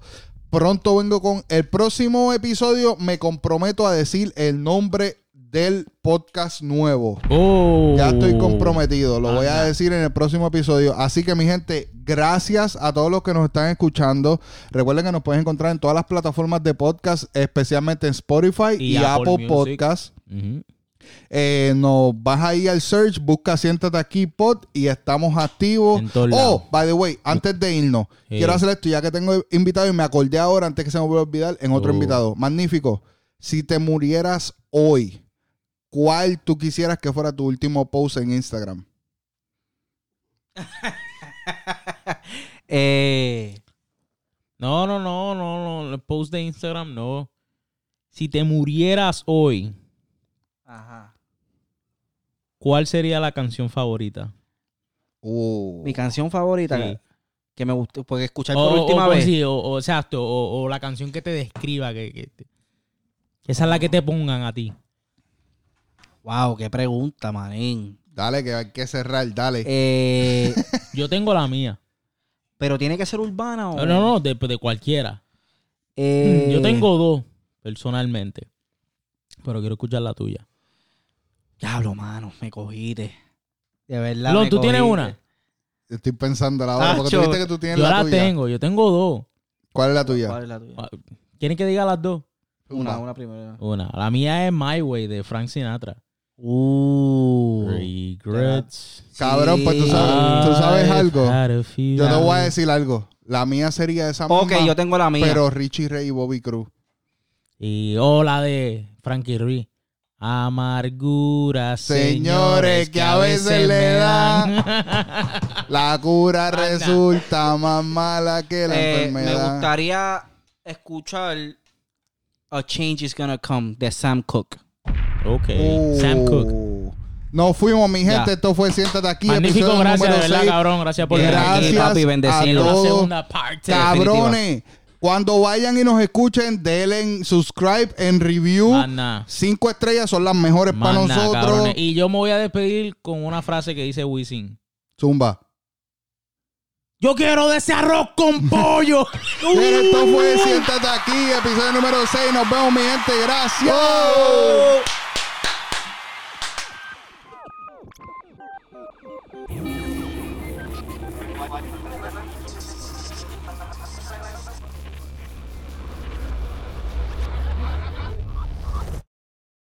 Pronto vengo con el próximo episodio. Me comprometo a decir el nombre del podcast nuevo. Oh. Ya estoy comprometido, lo voy a decir en el próximo episodio. Así que mi gente, gracias a todos los que nos están escuchando. Recuerden que nos pueden encontrar en todas las plataformas de podcast, especialmente en Spotify y, Y Apple Apple. Podcast. Eh, nos vas ahí al search, busca Siéntate aquí pod y estamos activos. Oh, lados. by the way, antes de irnos, Sí. quiero hacer esto ya que tengo invitado y me acordé ahora antes que se me vuelva a olvidar en otro Oh. invitado. Magnífico. Si te murieras hoy, ¿cuál tú quisieras que fuera tu último post en Instagram? Eh, No, no, no, no, no. El post de Instagram, no. Si te murieras hoy, ajá. ¿cuál sería la canción favorita? Uh, Mi canción favorita Sí. que, me gustó, porque escuchar O, por última o- vez. sí, o, o exacto, o, o la canción que te describa, que, esa es la que te pongan a ti. Wow, qué pregunta, manín. dale, que hay que cerrar, dale. Eh, Yo tengo la mía. pero tiene que ser urbana o. No, no, no, de, de cualquiera. Eh, Yo tengo dos, personalmente. Pero quiero escuchar la tuya. Diablo, mano, me cogiste. De verdad. Lon, me ¿tú tienes una? Estoy pensando la hora, porque tú dijiste que tú tienes Yo la la tuya. tengo, yo tengo dos. ¿Cuál es la tuya? ¿Cuál es la tuya? Ah, ¿Quieren que diga las dos? Una, una primera. Una. La mía es My Way de Frank Sinatra. Uh. Regrets. Cabrón, pues tú sabes, tú sabes algo. Yo te voy a decir algo. La mía sería esa misma, Ok, yo tengo la mía. pero Richie Ray y Bobby Cruz. Y hola de Frankie Ruiz. Amargura, Señores, que a veces le dan. La cura Anda. resulta más mala que la Eh, me enfermedad. gustaría escuchar A Change is Gonna Come de Sam Cooke. Ok. Uh, Sam Cooke. Nos fuimos, mi gente. Ya. Esto fue Siéntate aquí. Magnífico, episodio gracias, de verdad, cabrón. Gracias por Gracias Aquí, papi, bendecido. La segunda parte. Cabrones, cuando vayan y nos escuchen, denle en subscribe, en review. Cinco estrellas son las mejores para nosotros. cabrones. Y yo me voy a despedir con una frase que dice Wisin. Zumba. Yo quiero de ese arroz con pollo. Esto fue Siéntate aquí, episodio número 6. Nos vemos, mi gente. Gracias. Oh.